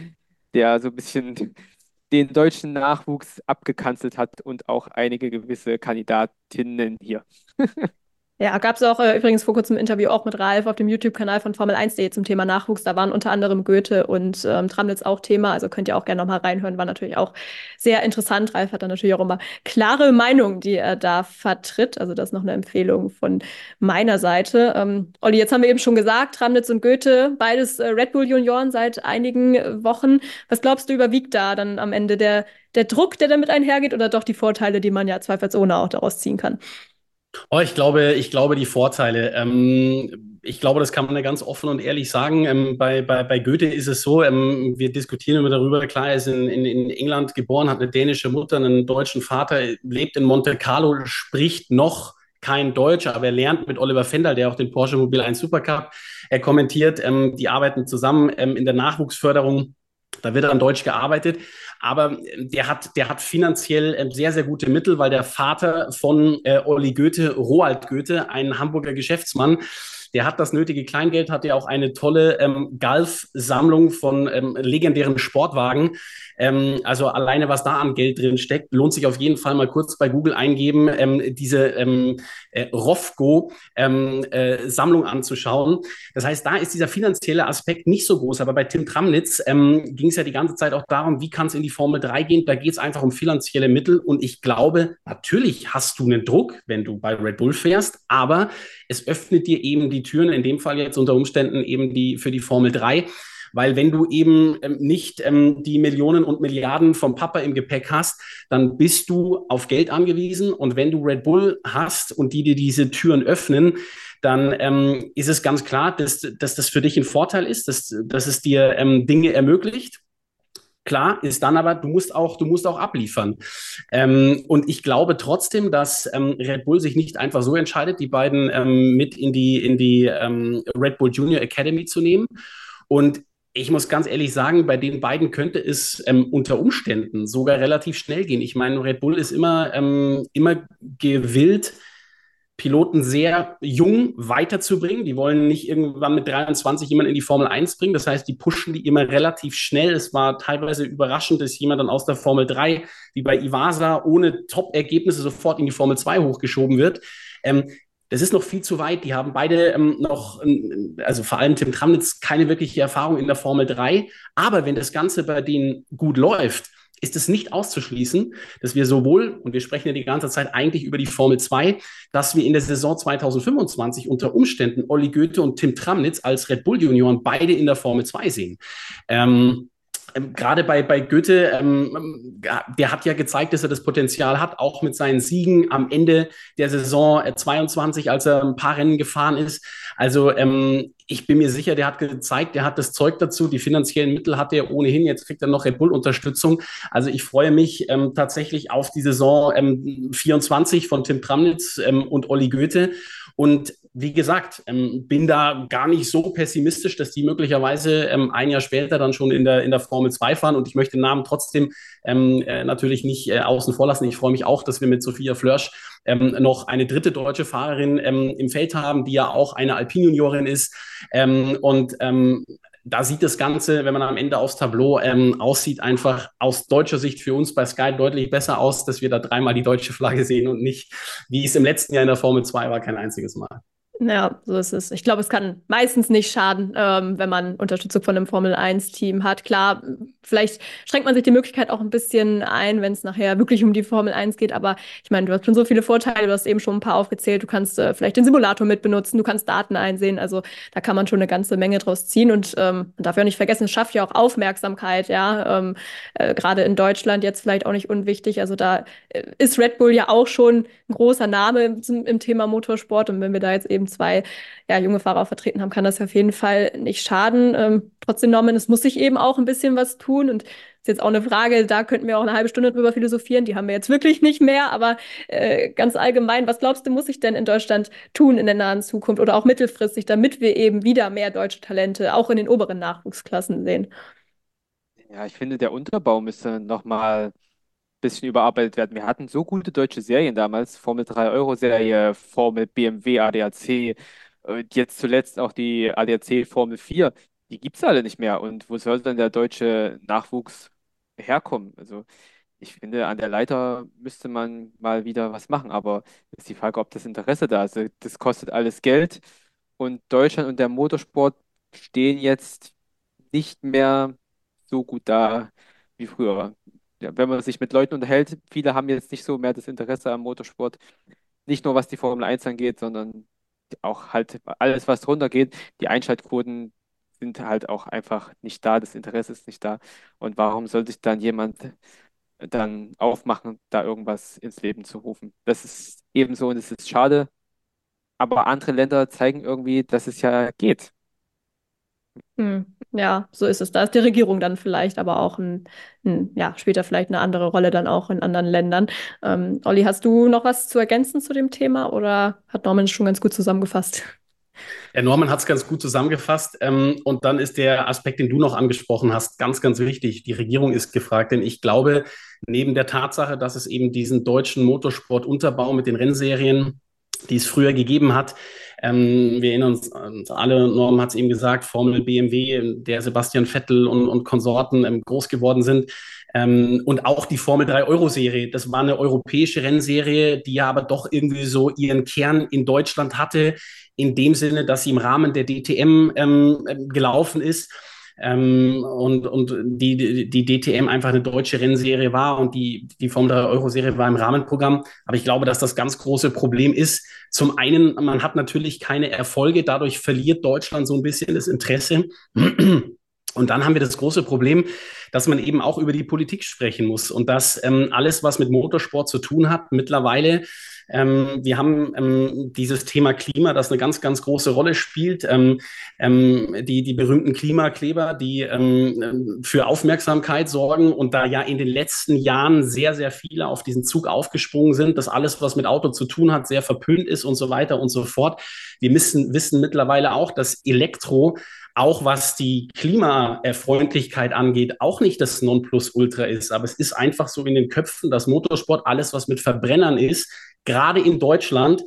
der so ein bisschen den deutschen Nachwuchs abgekanzelt hat und auch einige gewisse Kandidatinnen hier. Ja, gab es auch äh, übrigens vor kurzem ein Interview auch mit Ralf auf dem YouTube-Kanal von Formel 1.de zum Thema Nachwuchs. Da waren unter anderem Goethe und ähm, Tramnitz auch Thema. Also könnt ihr auch gerne nochmal reinhören. War natürlich auch sehr interessant. Ralf hat dann natürlich auch immer klare Meinungen, die er da vertritt. Also das ist noch eine Empfehlung von meiner Seite. Ähm, Olli, jetzt haben wir eben schon gesagt, Tramnitz und Goethe, beides äh, Red Bull Junioren seit einigen Wochen. Was glaubst du, überwiegt da dann am Ende der, der Druck, der damit einhergeht oder doch die Vorteile, die man ja zweifelsohne auch daraus ziehen kann? Oh, ich glaube, ich glaube, die Vorteile. Ähm, ich glaube, das kann man ja ganz offen und ehrlich sagen. Ähm, bei, bei, bei Goethe ist es so, ähm, wir diskutieren immer darüber, klar, er ist in, in, in England geboren, hat eine dänische Mutter, einen deutschen Vater, lebt in Monte Carlo, spricht noch kein Deutsch, aber er lernt mit Oliver Fendal, der auch den Porsche Mobil 1 Supercup er kommentiert. Ähm, die arbeiten zusammen ähm, in der Nachwuchsförderung. Da wird an Deutsch gearbeitet, aber ähm, der hat, der hat finanziell ähm, sehr, sehr gute Mittel, weil der Vater von äh, Olli Goethe, Roald Goethe, ein Hamburger Geschäftsmann, der hat das nötige Kleingeld, hat ja auch eine tolle ähm, Golf-Sammlung von ähm, legendären Sportwagen. Ähm, also alleine, was da an Geld drin steckt, lohnt sich auf jeden Fall mal kurz bei Google eingeben, ähm, diese ähm, äh, Rofco-Sammlung ähm, äh, anzuschauen. Das heißt, da ist dieser finanzielle Aspekt nicht so groß. Aber bei Tim Tramnitz ähm, ging es ja die ganze Zeit auch darum, wie kann es in die Formel 3 gehen. Da geht es einfach um finanzielle Mittel. Und ich glaube, natürlich hast du einen Druck, wenn du bei Red Bull fährst, aber es öffnet dir eben die Türen, in dem Fall jetzt unter Umständen eben die für die Formel 3. Weil wenn du eben ähm, nicht ähm, die Millionen und Milliarden vom Papa im Gepäck hast, dann bist du auf Geld angewiesen. Und wenn du Red Bull hast und die dir diese Türen öffnen, dann ähm, ist es ganz klar, dass, dass das für dich ein Vorteil ist, dass, dass es dir ähm, Dinge ermöglicht. Klar ist dann aber, du musst auch, du musst auch abliefern. Ähm, und ich glaube trotzdem, dass ähm, Red Bull sich nicht einfach so entscheidet, die beiden ähm, mit in die, in die ähm, Red Bull Junior Academy zu nehmen. Und ich muss ganz ehrlich sagen, bei den beiden könnte es ähm, unter Umständen sogar relativ schnell gehen. Ich meine, Red Bull ist immer, ähm, immer gewillt, Piloten sehr jung weiterzubringen. Die wollen nicht irgendwann mit 23 jemanden in die Formel 1 bringen. Das heißt, die pushen die immer relativ schnell. Es war teilweise überraschend, dass jemand dann aus der Formel 3, wie bei Ivasa, ohne Top-Ergebnisse sofort in die Formel 2 hochgeschoben wird. Ähm, das ist noch viel zu weit. Die haben beide ähm, noch, ähm, also vor allem Tim Tramnitz, keine wirkliche Erfahrung in der Formel 3. Aber wenn das Ganze bei denen gut läuft, ist es nicht auszuschließen, dass wir sowohl, und wir sprechen ja die ganze Zeit eigentlich über die Formel 2, dass wir in der Saison 2025 unter Umständen Olli Goethe und Tim Tramnitz als Red Bull Junioren beide in der Formel 2 sehen. Ähm, ähm, gerade bei, bei Goethe, ähm, der hat ja gezeigt, dass er das Potenzial hat, auch mit seinen Siegen am Ende der Saison 22, äh, als er ein paar Rennen gefahren ist. Also ähm, ich bin mir sicher, der hat gezeigt, der hat das Zeug dazu, die finanziellen Mittel hat er ohnehin, jetzt kriegt er noch Red Bull-Unterstützung. Also ich freue mich ähm, tatsächlich auf die Saison ähm, 24 von Tim Tramnitz ähm, und Olli Goethe. Und wie gesagt, ähm, bin da gar nicht so pessimistisch, dass die möglicherweise ähm, ein Jahr später dann schon in der, in der Formel 2 fahren. Und ich möchte den Namen trotzdem ähm, äh, natürlich nicht äh, außen vor lassen. Ich freue mich auch, dass wir mit Sophia Flörsch ähm, noch eine dritte deutsche Fahrerin ähm, im Feld haben, die ja auch eine Alpin-Juniorin ist. Ähm, und ähm, da sieht das Ganze, wenn man am Ende aufs Tableau ähm, aussieht, einfach aus deutscher Sicht für uns bei Sky deutlich besser aus, dass wir da dreimal die deutsche Flagge sehen und nicht, wie es im letzten Jahr in der Formel 2 war, kein einziges Mal. Ja, so ist es. Ich glaube, es kann meistens nicht schaden, ähm, wenn man Unterstützung von einem Formel-1-Team hat. Klar, vielleicht schränkt man sich die Möglichkeit auch ein bisschen ein, wenn es nachher wirklich um die Formel 1 geht. Aber ich meine, du hast schon so viele Vorteile, du hast eben schon ein paar aufgezählt. Du kannst äh, vielleicht den Simulator mitbenutzen, du kannst Daten einsehen. Also da kann man schon eine ganze Menge draus ziehen. Und ähm, man darf ja nicht vergessen, es schafft ja auch Aufmerksamkeit, ja. Ähm, äh, Gerade in Deutschland jetzt vielleicht auch nicht unwichtig. Also da äh, ist Red Bull ja auch schon ein großer Name im, im Thema Motorsport. Und wenn wir da jetzt eben eben zwei ja, junge Fahrer vertreten haben, kann das auf jeden Fall nicht schaden. Ähm, trotzdem, Norman, es muss sich eben auch ein bisschen was tun und ist jetzt auch eine Frage, da könnten wir auch eine halbe Stunde drüber philosophieren, die haben wir jetzt wirklich nicht mehr, aber äh, ganz allgemein, was glaubst du, muss sich denn in Deutschland tun in der nahen Zukunft oder auch mittelfristig, damit wir eben wieder mehr deutsche Talente auch in den oberen Nachwuchsklassen sehen? Ja, ich finde, der Unterbau müsste nochmal bisschen überarbeitet werden. Wir hatten so gute deutsche Serien damals, Formel 3 Euro-Serie, Formel BMW, ADAC, jetzt zuletzt auch die ADAC Formel 4. Die gibt es alle nicht mehr. Und wo soll dann der deutsche Nachwuchs herkommen? Also ich finde, an der Leiter müsste man mal wieder was machen, aber ist die Frage, ob das Interesse da ist. Das kostet alles Geld und Deutschland und der Motorsport stehen jetzt nicht mehr so gut da wie früher ja, wenn man sich mit Leuten unterhält, viele haben jetzt nicht so mehr das Interesse am Motorsport. Nicht nur was die Formel 1 angeht, sondern auch halt alles, was drunter geht. Die Einschaltquoten sind halt auch einfach nicht da, das Interesse ist nicht da. Und warum soll sich dann jemand dann aufmachen, da irgendwas ins Leben zu rufen? Das ist ebenso und es ist schade. aber andere Länder zeigen irgendwie, dass es ja geht. Hm, ja, so ist es. Da ist die Regierung dann vielleicht, aber auch ein, ein ja, später vielleicht eine andere Rolle dann auch in anderen Ländern. Ähm, Olli, hast du noch was zu ergänzen zu dem Thema oder hat Norman schon ganz gut zusammengefasst? Ja, Norman hat es ganz gut zusammengefasst. Ähm, und dann ist der Aspekt, den du noch angesprochen hast, ganz, ganz wichtig. Die Regierung ist gefragt, denn ich glaube, neben der Tatsache, dass es eben diesen deutschen Motorsportunterbau mit den Rennserien, die es früher gegeben hat, ähm, wir erinnern uns, uns alle, Norm hat es eben gesagt, Formel BMW, der Sebastian Vettel und, und Konsorten ähm, groß geworden sind. Ähm, und auch die Formel 3 Euro-Serie, das war eine europäische Rennserie, die ja aber doch irgendwie so ihren Kern in Deutschland hatte, in dem Sinne, dass sie im Rahmen der DTM ähm, gelaufen ist. Ähm, und, und die, die DTM einfach eine deutsche Rennserie war und die, die Formel 3 Euro-Serie war im Rahmenprogramm. Aber ich glaube, dass das ganz große Problem ist. Zum einen, man hat natürlich keine Erfolge, dadurch verliert Deutschland so ein bisschen das Interesse. Und dann haben wir das große Problem, dass man eben auch über die Politik sprechen muss und dass ähm, alles, was mit Motorsport zu tun hat, mittlerweile ähm, wir haben ähm, dieses Thema Klima, das eine ganz, ganz große Rolle spielt. Ähm, ähm die, die berühmten Klimakleber, die ähm, für Aufmerksamkeit sorgen und da ja in den letzten Jahren sehr, sehr viele auf diesen Zug aufgesprungen sind, dass alles, was mit Auto zu tun hat, sehr verpönt ist und so weiter und so fort. Wir müssen, wissen mittlerweile auch, dass Elektro auch was die Klimafreundlichkeit angeht, auch nicht das Nonplusultra ist. Aber es ist einfach so in den Köpfen, dass Motorsport, alles, was mit Verbrennern ist, gerade in Deutschland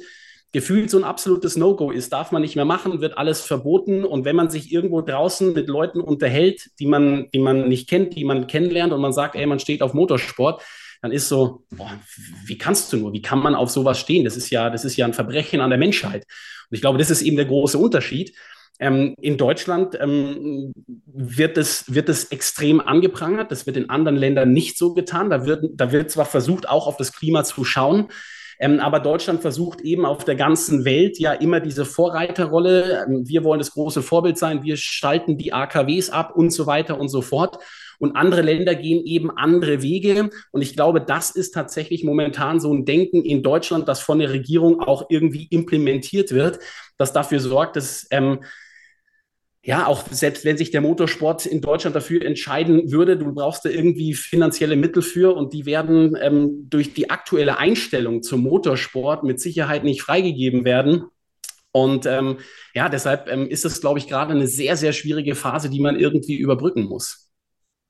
gefühlt so ein absolutes No-Go ist, darf man nicht mehr machen, wird alles verboten. Und wenn man sich irgendwo draußen mit Leuten unterhält, die man, die man nicht kennt, die man kennenlernt und man sagt, ey, man steht auf Motorsport, dann ist so, boah, wie kannst du nur, wie kann man auf sowas stehen? Das ist ja, das ist ja ein Verbrechen an der Menschheit. Und ich glaube, das ist eben der große Unterschied. Ähm, in Deutschland ähm, wird, es, wird extrem angeprangert. Das wird in anderen Ländern nicht so getan. Da wird, da wird zwar versucht, auch auf das Klima zu schauen, ähm, aber Deutschland versucht eben auf der ganzen Welt ja immer diese Vorreiterrolle. Ähm, wir wollen das große Vorbild sein, wir schalten die AKWs ab und so weiter und so fort. Und andere Länder gehen eben andere Wege. Und ich glaube, das ist tatsächlich momentan so ein Denken in Deutschland, das von der Regierung auch irgendwie implementiert wird, das dafür sorgt, dass ähm, ja, auch selbst wenn sich der Motorsport in Deutschland dafür entscheiden würde, du brauchst da irgendwie finanzielle Mittel für und die werden ähm, durch die aktuelle Einstellung zum Motorsport mit Sicherheit nicht freigegeben werden. Und ähm, ja, deshalb ähm, ist es, glaube ich, gerade eine sehr, sehr schwierige Phase, die man irgendwie überbrücken muss.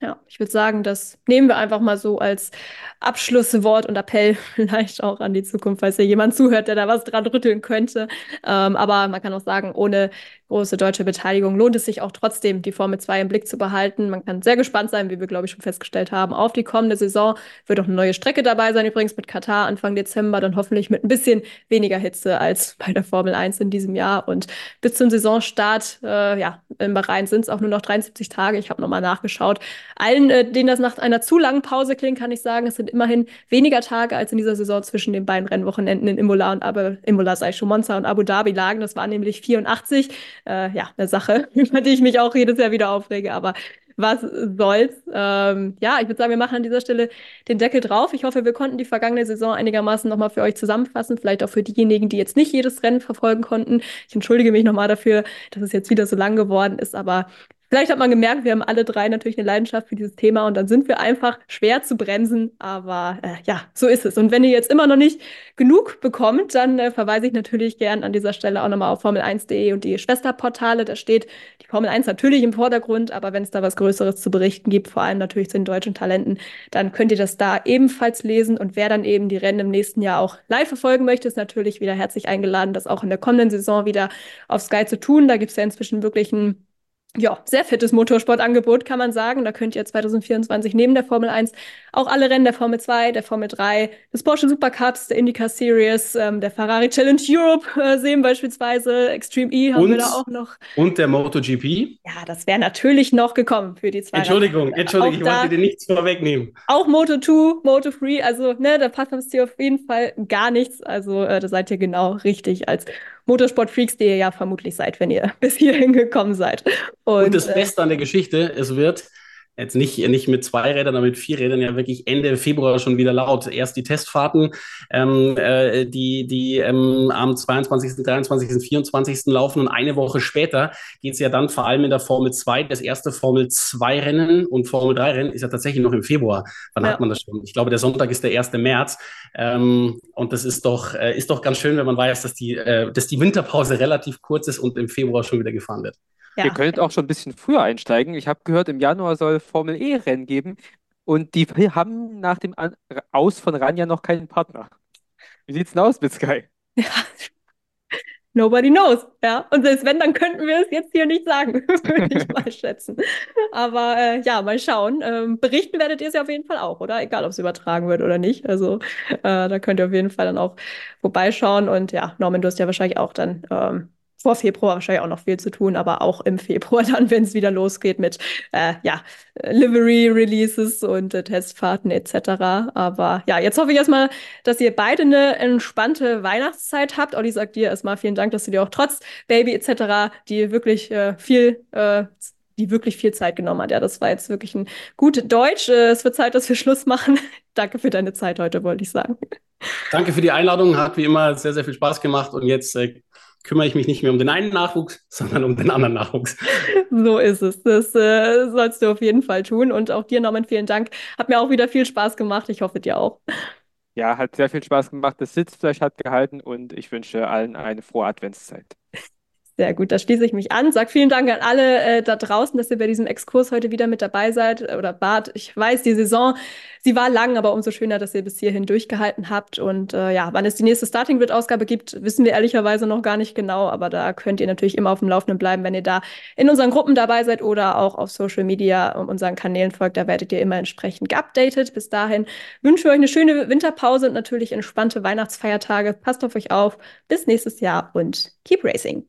Ja, ich würde sagen, das nehmen wir einfach mal so als Abschlusswort und Appell vielleicht auch an die Zukunft, falls hier jemand zuhört, der da was dran rütteln könnte. Ähm, aber man kann auch sagen, ohne große deutsche Beteiligung lohnt es sich auch trotzdem, die Formel 2 im Blick zu behalten. Man kann sehr gespannt sein, wie wir, glaube ich, schon festgestellt haben, auf die kommende Saison. Wird auch eine neue Strecke dabei sein, übrigens mit Katar Anfang Dezember, dann hoffentlich mit ein bisschen weniger Hitze als bei der Formel 1 in diesem Jahr. Und bis zum Saisonstart, äh, ja, in Bahrain sind es auch nur noch 73 Tage. Ich habe nochmal nachgeschaut. Allen, äh, denen das nach einer zu langen Pause klingt, kann ich sagen, es sind immerhin weniger Tage als in dieser Saison zwischen den beiden Rennwochenenden in Imola und aber Imola sei schon Monza und Abu Dhabi lagen. Das waren nämlich 84 äh, ja, eine Sache, über die ich mich auch jedes Jahr wieder aufrege, aber was soll's. Ähm, ja, ich würde sagen, wir machen an dieser Stelle den Deckel drauf. Ich hoffe, wir konnten die vergangene Saison einigermaßen nochmal für euch zusammenfassen, vielleicht auch für diejenigen, die jetzt nicht jedes Rennen verfolgen konnten. Ich entschuldige mich nochmal dafür, dass es jetzt wieder so lang geworden ist, aber Vielleicht hat man gemerkt, wir haben alle drei natürlich eine Leidenschaft für dieses Thema und dann sind wir einfach schwer zu bremsen. Aber äh, ja, so ist es. Und wenn ihr jetzt immer noch nicht genug bekommt, dann äh, verweise ich natürlich gern an dieser Stelle auch nochmal auf Formel1.de und die Schwesterportale. Da steht die Formel 1 natürlich im Vordergrund, aber wenn es da was Größeres zu berichten gibt, vor allem natürlich zu den deutschen Talenten, dann könnt ihr das da ebenfalls lesen. Und wer dann eben die Rennen im nächsten Jahr auch live verfolgen möchte, ist natürlich wieder herzlich eingeladen, das auch in der kommenden Saison wieder auf Sky zu tun. Da gibt es ja inzwischen wirklich ein ja, sehr fettes Motorsportangebot, kann man sagen. Da könnt ihr 2024 neben der Formel 1 auch alle Rennen der Formel 2, der Formel 3, des Porsche Supercups, der IndyCar Series, ähm, der Ferrari Challenge Europe äh, sehen beispielsweise. Extreme E haben und, wir da auch noch. Und der MotoGP? Ja, das wäre natürlich noch gekommen für die zwei. Entschuldigung, Entschuldigung, ich wollte dir nichts vorwegnehmen. Auch Moto2, Moto3, also ne, da passt dir auf jeden Fall gar nichts. Also äh, da seid ihr genau richtig als Motorsport-Freaks, die ihr ja vermutlich seid, wenn ihr bis hierhin gekommen seid. Und, Und das äh, Beste an der Geschichte, es wird jetzt nicht, nicht mit zwei Rädern, aber mit vier Rädern ja wirklich Ende Februar schon wieder laut. Erst die Testfahrten, ähm, äh, die, die ähm, am 22., 23., 24. laufen und eine Woche später geht es ja dann vor allem in der Formel 2. Das erste Formel 2 Rennen und Formel 3 Rennen ist ja tatsächlich noch im Februar. Wann ja. hat man das schon? Ich glaube, der Sonntag ist der 1. März. Ähm, und das ist doch, äh, ist doch ganz schön, wenn man weiß, dass die, äh, dass die Winterpause relativ kurz ist und im Februar schon wieder gefahren wird. Ja. Ihr könnt auch schon ein bisschen früher einsteigen. Ich habe gehört, im Januar soll Formel E-Rennen geben und die haben nach dem Aus von Ranja noch keinen Partner. Wie sieht's denn aus mit Sky? Ja, nobody knows. Ja, und selbst wenn, dann könnten wir es jetzt hier nicht sagen, würde ich mal schätzen. Aber äh, ja, mal schauen. Ähm, berichten werdet ihr es ja auf jeden Fall auch, oder? Egal, ob es übertragen wird oder nicht. Also äh, da könnt ihr auf jeden Fall dann auch vorbeischauen. Und ja, Norman, du hast ja wahrscheinlich auch dann ähm, vor Februar wahrscheinlich auch noch viel zu tun, aber auch im Februar dann, wenn es wieder losgeht mit äh, ja, Livery-Releases und äh, Testfahrten etc. Aber ja, jetzt hoffe ich erstmal, dass ihr beide eine entspannte Weihnachtszeit habt. Olli sagt dir erstmal vielen Dank, dass du dir auch trotz Baby etc. die wirklich äh, viel äh, die wirklich viel Zeit genommen hat. Ja, das war jetzt wirklich ein gut Deutsch. Äh, es wird Zeit, dass wir Schluss machen. Danke für deine Zeit heute, wollte ich sagen. Danke für die Einladung. Hat wie immer sehr, sehr viel Spaß gemacht. Und jetzt äh, kümmere ich mich nicht mehr um den einen Nachwuchs, sondern um den anderen Nachwuchs. So ist es. Das äh, sollst du auf jeden Fall tun. Und auch dir, Norman, vielen Dank. Hat mir auch wieder viel Spaß gemacht. Ich hoffe, dir auch. Ja, hat sehr viel Spaß gemacht. Das Sitzfleisch hat gehalten und ich wünsche allen eine frohe Adventszeit. Sehr gut, da schließe ich mich an. Sag vielen Dank an alle äh, da draußen, dass ihr bei diesem Exkurs heute wieder mit dabei seid oder wart. Ich weiß, die Saison, sie war lang, aber umso schöner, dass ihr bis hierhin durchgehalten habt. Und äh, ja, wann es die nächste Starting Grid Ausgabe gibt, wissen wir ehrlicherweise noch gar nicht genau. Aber da könnt ihr natürlich immer auf dem Laufenden bleiben, wenn ihr da in unseren Gruppen dabei seid oder auch auf Social Media unseren Kanälen folgt. Da werdet ihr immer entsprechend geupdatet. Bis dahin wünsche ich euch eine schöne Winterpause und natürlich entspannte Weihnachtsfeiertage. Passt auf euch auf. Bis nächstes Jahr und keep racing.